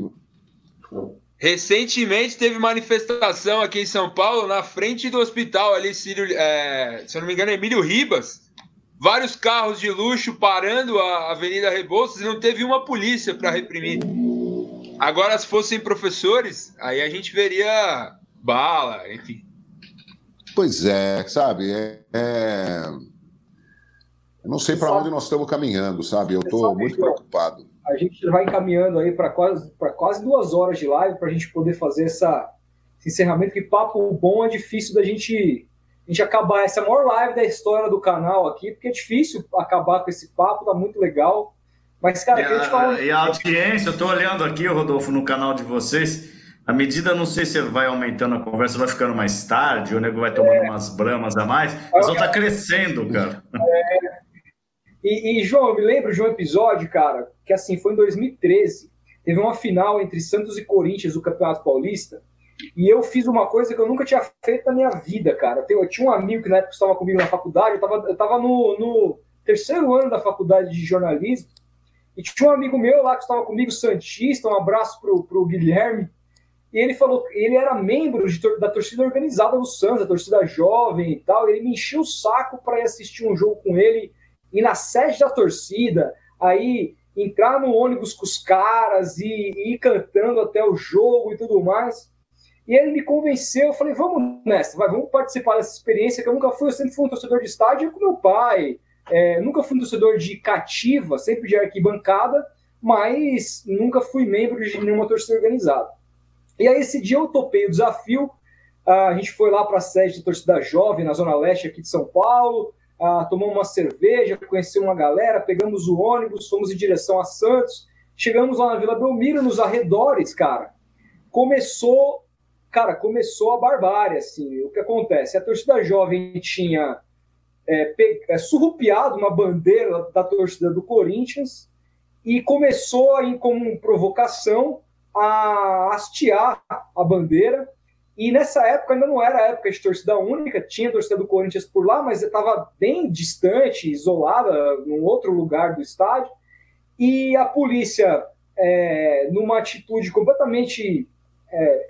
Recentemente teve manifestação aqui em São Paulo, na frente do hospital ali, Círio, é, se eu não me engano, Emílio Ribas. Vários carros de luxo parando a Avenida Rebouças e não teve uma polícia para reprimir. Agora, se fossem professores, aí a gente veria bala, enfim. Pois é, sabe? É, é... Eu não sei para onde nós estamos caminhando, sabe? Eu estou muito preocupado. A gente vai encaminhando aí para quase, quase duas horas de live para a gente poder fazer essa, esse encerramento. Que papo bom é difícil da gente, a gente acabar. Essa é a maior live da história do canal aqui, porque é difícil acabar com esse papo, tá muito legal. Mas, cara, e a, fala... e a audiência, eu estou olhando aqui, Rodolfo, no canal de vocês. A medida, não sei se vai aumentando a conversa, vai ficando mais tarde, o nego vai tomando é. umas bramas a mais, mas só tá crescendo, cara. É. E, e, João, eu me lembro de um episódio, cara, que assim, foi em 2013. Teve uma final entre Santos e Corinthians do Campeonato Paulista. E eu fiz uma coisa que eu nunca tinha feito na minha vida, cara. Eu, tinha um amigo que na época estava comigo na faculdade, eu estava eu tava no, no terceiro ano da faculdade de jornalismo. E tinha um amigo meu lá que estava comigo, Santista, um abraço pro, pro Guilherme. E ele falou, ele era membro de, da torcida organizada do Santos, a torcida jovem e tal. E ele me encheu o saco para ir assistir um jogo com ele, ir na sede da torcida, aí entrar no ônibus com os caras e, e ir cantando até o jogo e tudo mais. E ele me convenceu, eu falei, vamos nessa, vai, vamos participar dessa experiência que eu nunca fui, eu sempre fui um torcedor de estádio com meu pai, é, nunca fui um torcedor de cativa, sempre de arquibancada, mas nunca fui membro de nenhuma torcida organizada. E aí, esse dia eu topei o desafio. a gente foi lá para a sede da torcida jovem, na Zona Leste aqui de São Paulo. Tomamos uma cerveja, conhecemos uma galera, pegamos o ônibus, fomos em direção a Santos. Chegamos lá na Vila Belmiro, nos arredores, cara. Começou, cara, começou a barbárie, assim. O que acontece? A torcida jovem tinha é, é, surrupiado uma bandeira da torcida do Corinthians e começou aí como provocação a hastear a bandeira. E nessa época ainda não era a época de torcida única, tinha torcida do Corinthians por lá, mas estava bem distante, isolada, num outro lugar do estádio. E a polícia, é, numa atitude completamente é,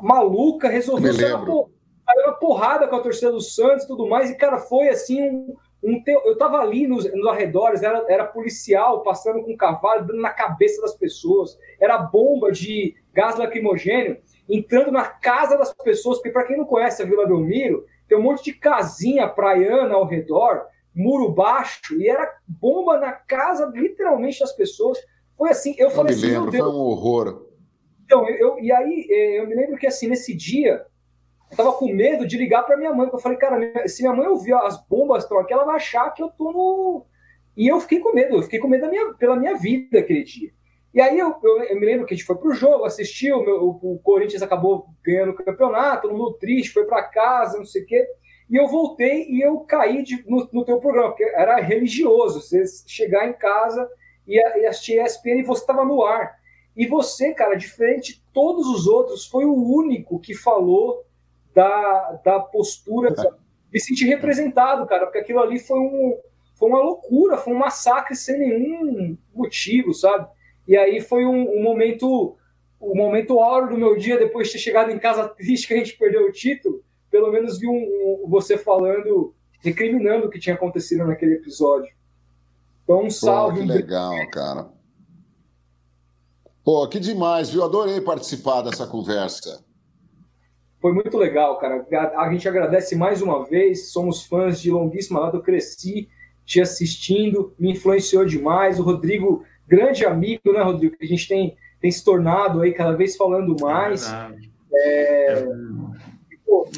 maluca, resolveu sair uma porrada com a torcida do Santos e tudo mais. E, cara, foi assim um, um. Eu estava ali nos, nos arredores, era, era policial passando com um cavalo, dando na cabeça das pessoas, era bomba de gás lacrimogênio entrando na casa das pessoas, porque para quem não conhece a Vila Belmiro, tem um monte de casinha praiana ao redor, muro baixo, e era bomba na casa, literalmente, das pessoas. Foi assim, eu, eu falei assim, lembro, meu Deus. Foi um horror. Então, eu, e aí, é, eu me lembro que assim, nesse dia, tava com medo de ligar para minha mãe, porque eu falei, cara, se minha mãe ouvir as bombas estão aqui, ela vai achar que eu tô no. E eu fiquei com medo, eu fiquei com medo da minha, pela minha vida aquele dia. E aí eu, eu, eu me lembro que a gente foi pro jogo, assistiu, o, o, Corinthians acabou ganhando o campeonato, todo mundo triste, foi para casa, não sei o quê. E eu voltei e eu caí de, no, no teu programa, porque era religioso, você chegar em casa e, e assistir ESPN e você estava no ar. E você, cara, diferente de todos os outros, foi o único que falou da, da postura, me sentir representado, cara, porque aquilo ali foi, um, foi uma loucura, foi um massacre sem nenhum motivo, sabe? E aí foi um, um momento, o um momento áureo do meu dia, depois de ter chegado em casa triste que a gente perdeu o título, pelo menos vi um, um, você falando, recriminando o que tinha acontecido naquele episódio. Então, um salve. Pô, que legal, cara. Pô, que demais, viu? Adorei participar dessa conversa. Foi muito legal, cara. A, a gente agradece mais uma vez. Somos fãs de longuíssima data. Eu cresci te assistindo, me influenciou demais. O Rodrigo, grande amigo, né, Rodrigo? Que a gente tem, tem se tornado aí cada vez falando mais. É,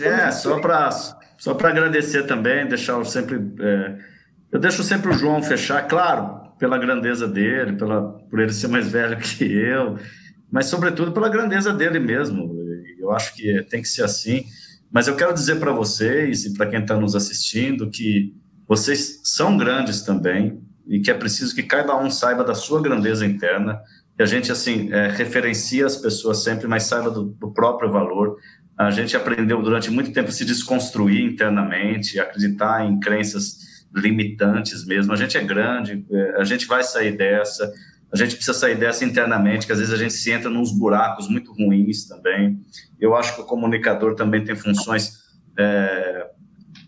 é, é só para só para agradecer também, deixar sempre. É, eu deixo sempre o João fechar, claro, pela grandeza dele, pela, por ele ser mais velho que eu, mas sobretudo pela grandeza dele mesmo. Eu acho que tem que ser assim. Mas eu quero dizer para vocês e para quem está nos assistindo que vocês são grandes também e que é preciso que cada um saiba da sua grandeza interna, que a gente assim é, referencia as pessoas sempre, mas saiba do, do próprio valor. A gente aprendeu durante muito tempo a se desconstruir internamente, acreditar em crenças limitantes mesmo. A gente é grande, é, a gente vai sair dessa, a gente precisa sair dessa internamente, que às vezes a gente se entra nos buracos muito ruins também. Eu acho que o comunicador também tem funções, é,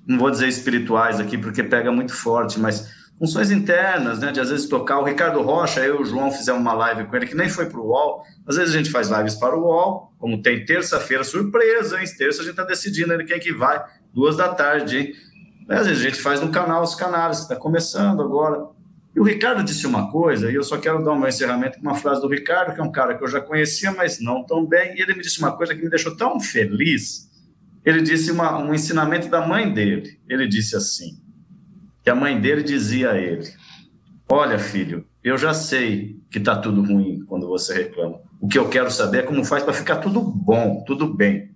não vou dizer espirituais aqui, porque pega muito forte, mas funções internas, né, de às vezes tocar. O Ricardo Rocha, eu e o João fizemos uma live com ele, que nem foi para o UOL. Às vezes a gente faz lives para o UOL, como tem terça-feira, surpresa, hein? Terça a gente está decidindo ele quem que vai, duas da tarde, hein? Às vezes a gente faz no canal Os Canais, que está começando agora. E o Ricardo disse uma coisa, e eu só quero dar um encerramento com uma frase do Ricardo, que é um cara que eu já conhecia, mas não tão bem, e ele me disse uma coisa que me deixou tão feliz. Ele disse uma, um ensinamento da mãe dele. Ele disse assim: que a mãe dele dizia a ele: Olha, filho, eu já sei que está tudo ruim quando você reclama. O que eu quero saber é como faz para ficar tudo bom, tudo bem.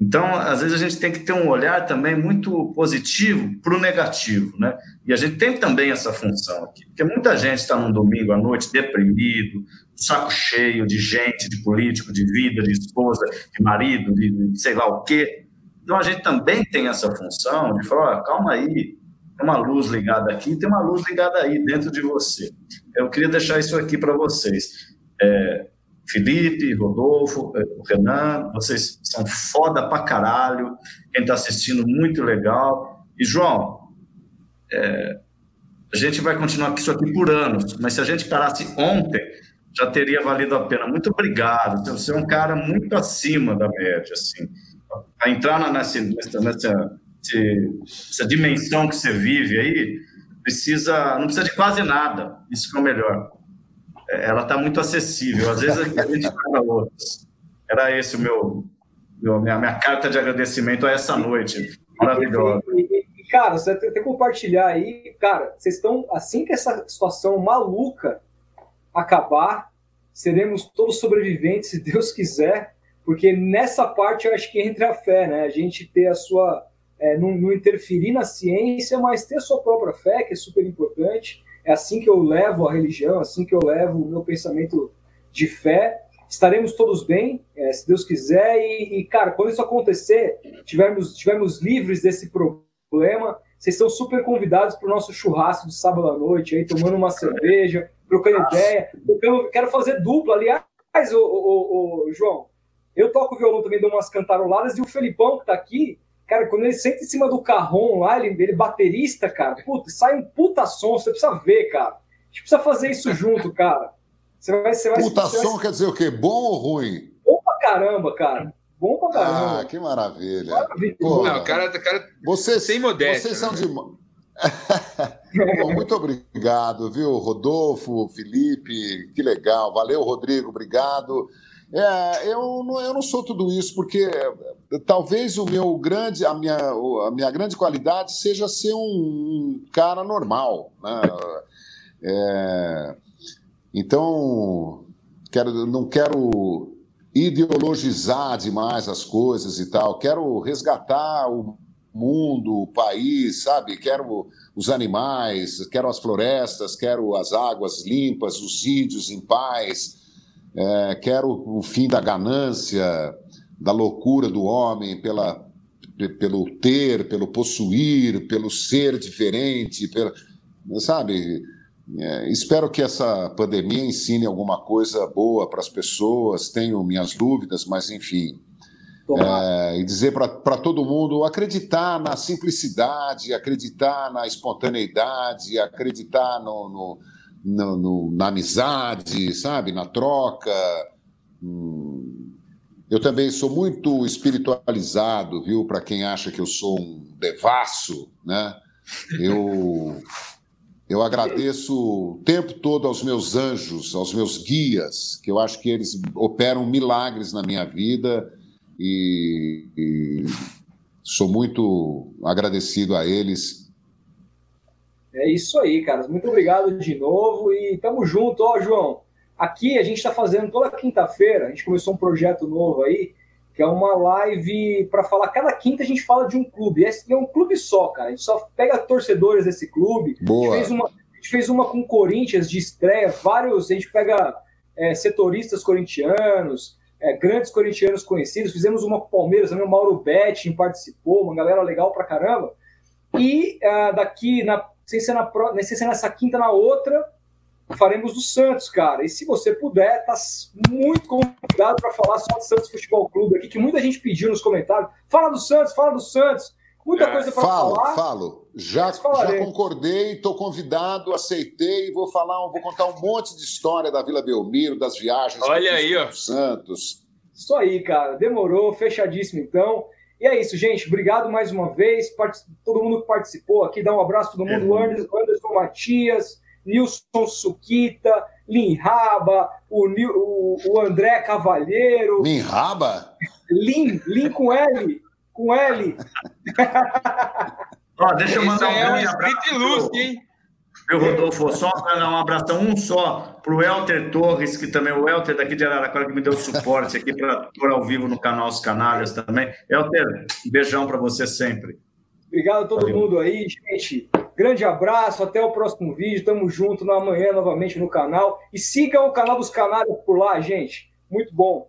Então, às vezes, a gente tem que ter um olhar também muito positivo para o negativo, né? E a gente tem também essa função aqui, porque muita gente está num domingo à noite deprimido, saco cheio de gente, de político, de vida, de esposa, de marido, de, de sei lá o quê. Então, a gente também tem essa função de falar: calma aí, tem uma luz ligada aqui, tem uma luz ligada aí dentro de você. Eu queria deixar isso aqui para vocês. É, Felipe, Rodolfo, o Renan, vocês são foda pra caralho. Quem está assistindo, muito legal. E, João, é, a gente vai continuar isso aqui por anos, mas se a gente parasse ontem, já teria valido a pena. Muito obrigado. Você é um cara muito acima da média, assim. A entrar nessa, nessa, nessa, nessa dimensão que você vive aí, precisa, não precisa de quase nada. Isso que é o melhor ela está muito acessível. Às vezes a gente fala outras. Era esse o meu, meu minha, minha, carta de agradecimento a essa noite maravilhosa. Cara, você tem que compartilhar aí, cara, vocês estão assim que essa situação maluca acabar, seremos todos sobreviventes, se Deus quiser, porque nessa parte eu acho que entra a fé, né? A gente ter a sua é, não, não interferir na ciência, mas ter a sua própria fé, que é super importante é assim que eu levo a religião, assim que eu levo o meu pensamento de fé. Estaremos todos bem, é, se Deus quiser. E, e, cara, quando isso acontecer, tivermos, tivermos livres desse problema, vocês estão super convidados para o nosso churrasco de sábado à noite, aí tomando uma cerveja, trocando ideia. Eu quero fazer dupla. Aliás, o, o, o, João, eu toco violão também, dou umas cantaroladas, e o Felipão, que está aqui, Cara, quando ele senta em cima do carrom lá, ele, ele baterista, cara, puta, sai um puta som, você precisa ver, cara. A gente precisa fazer isso junto, cara. Você vai, você vai, puta você som vai... quer dizer o quê? Bom ou ruim? Bom pra caramba, cara. Bom pra caramba. Ah, que maravilha. maravilha. Pô, Não, cara, cara vocês, sem modéstia. Vocês são né? de... Bom, muito obrigado, viu, Rodolfo, Felipe, que legal. Valeu, Rodrigo, obrigado. É, eu não, eu não sou tudo isso, porque talvez o meu grande, a minha, a minha grande qualidade seja ser um, cara normal. Né? É, então, quero, não quero ideologizar demais as coisas e tal. Quero resgatar o mundo, o país, sabe? Quero os animais, quero as florestas, quero as águas limpas, os índios em paz é, quero o fim da ganância, da loucura do homem pela, pelo ter, pelo possuir, pelo ser diferente, sabe? É, espero que essa pandemia ensine alguma coisa boa para as pessoas. Tenho minhas dúvidas, mas enfim. É, e dizer para todo mundo acreditar na simplicidade, acreditar na espontaneidade, acreditar no, no no, no, na amizade, sabe, na troca. Hum, eu também sou muito espiritualizado, viu? Para quem acha que eu sou um devasso, né? Eu eu agradeço o tempo todo aos meus anjos, aos meus guias, que eu acho que eles operam milagres na minha vida e, e sou muito agradecido a eles é isso aí, cara. Muito obrigado de novo e tamo junto. Ó, João, aqui a gente está fazendo toda quinta-feira, a gente começou um projeto novo aí, que é uma live para falar. Cada quinta a gente fala de um clube. Esse é um clube só, cara. A gente só pega torcedores desse clube. Boa. A gente fez uma, a gente fez uma com o Corinthians de estreia, vários. A gente pega é, setoristas corintianos, é, grandes corintianos conhecidos. Fizemos uma com o Palmeiras também, o Mauro Betti participou, uma galera legal pra caramba. E uh, daqui na sem ser, na, sem ser nessa quinta, na outra, faremos do Santos, cara. E se você puder, tá muito convidado para falar só do Santos Futebol Clube aqui, que muita gente pediu nos comentários. Fala do Santos, fala do Santos. Muita é, coisa para falar. Falo, falo. Já, já concordei, estou convidado, aceitei, vou falar, vou contar um monte de história da Vila Belmiro, das viagens Olha aí, ó. Santos. Isso aí, cara. Demorou, fechadíssimo então. E é isso, gente. Obrigado mais uma vez. Todo mundo que participou aqui, dá um abraço a todo mundo. Uhum. Anderson, Anderson Matias, Nilson Suquita, Lin Raba, o, o, o André Cavalheiro. Lin Raba? Lin, Lin com L. Com L. Ó, deixa eu mandar um é grande abraço. Luz, hein? Meu Rodolfo, só para dar um abração, um só, para o Elter Torres, que também, o Elter daqui de Araraquara, que me deu suporte aqui para pôr ao vivo no canal Os Canalhas também. Elter, um beijão para você sempre. Obrigado a todo Valeu. mundo aí, gente. Grande abraço, até o próximo vídeo. Tamo junto na manhã novamente no canal. E sigam o canal dos Canalhas por lá, gente. Muito bom.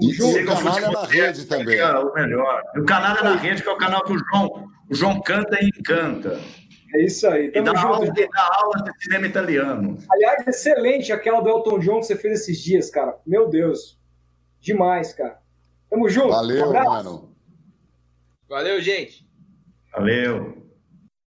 E. Siga o Canalha na rede também. É o melhor. E o Canalha na rede, que é o canal do João. O João canta e encanta. É isso aí. Tamo e dá, aula, dá aula de cinema italiano. Aliás, excelente aquela do Elton John que você fez esses dias, cara. Meu Deus. Demais, cara. Tamo junto. Valeu, um mano. Valeu, gente. Valeu.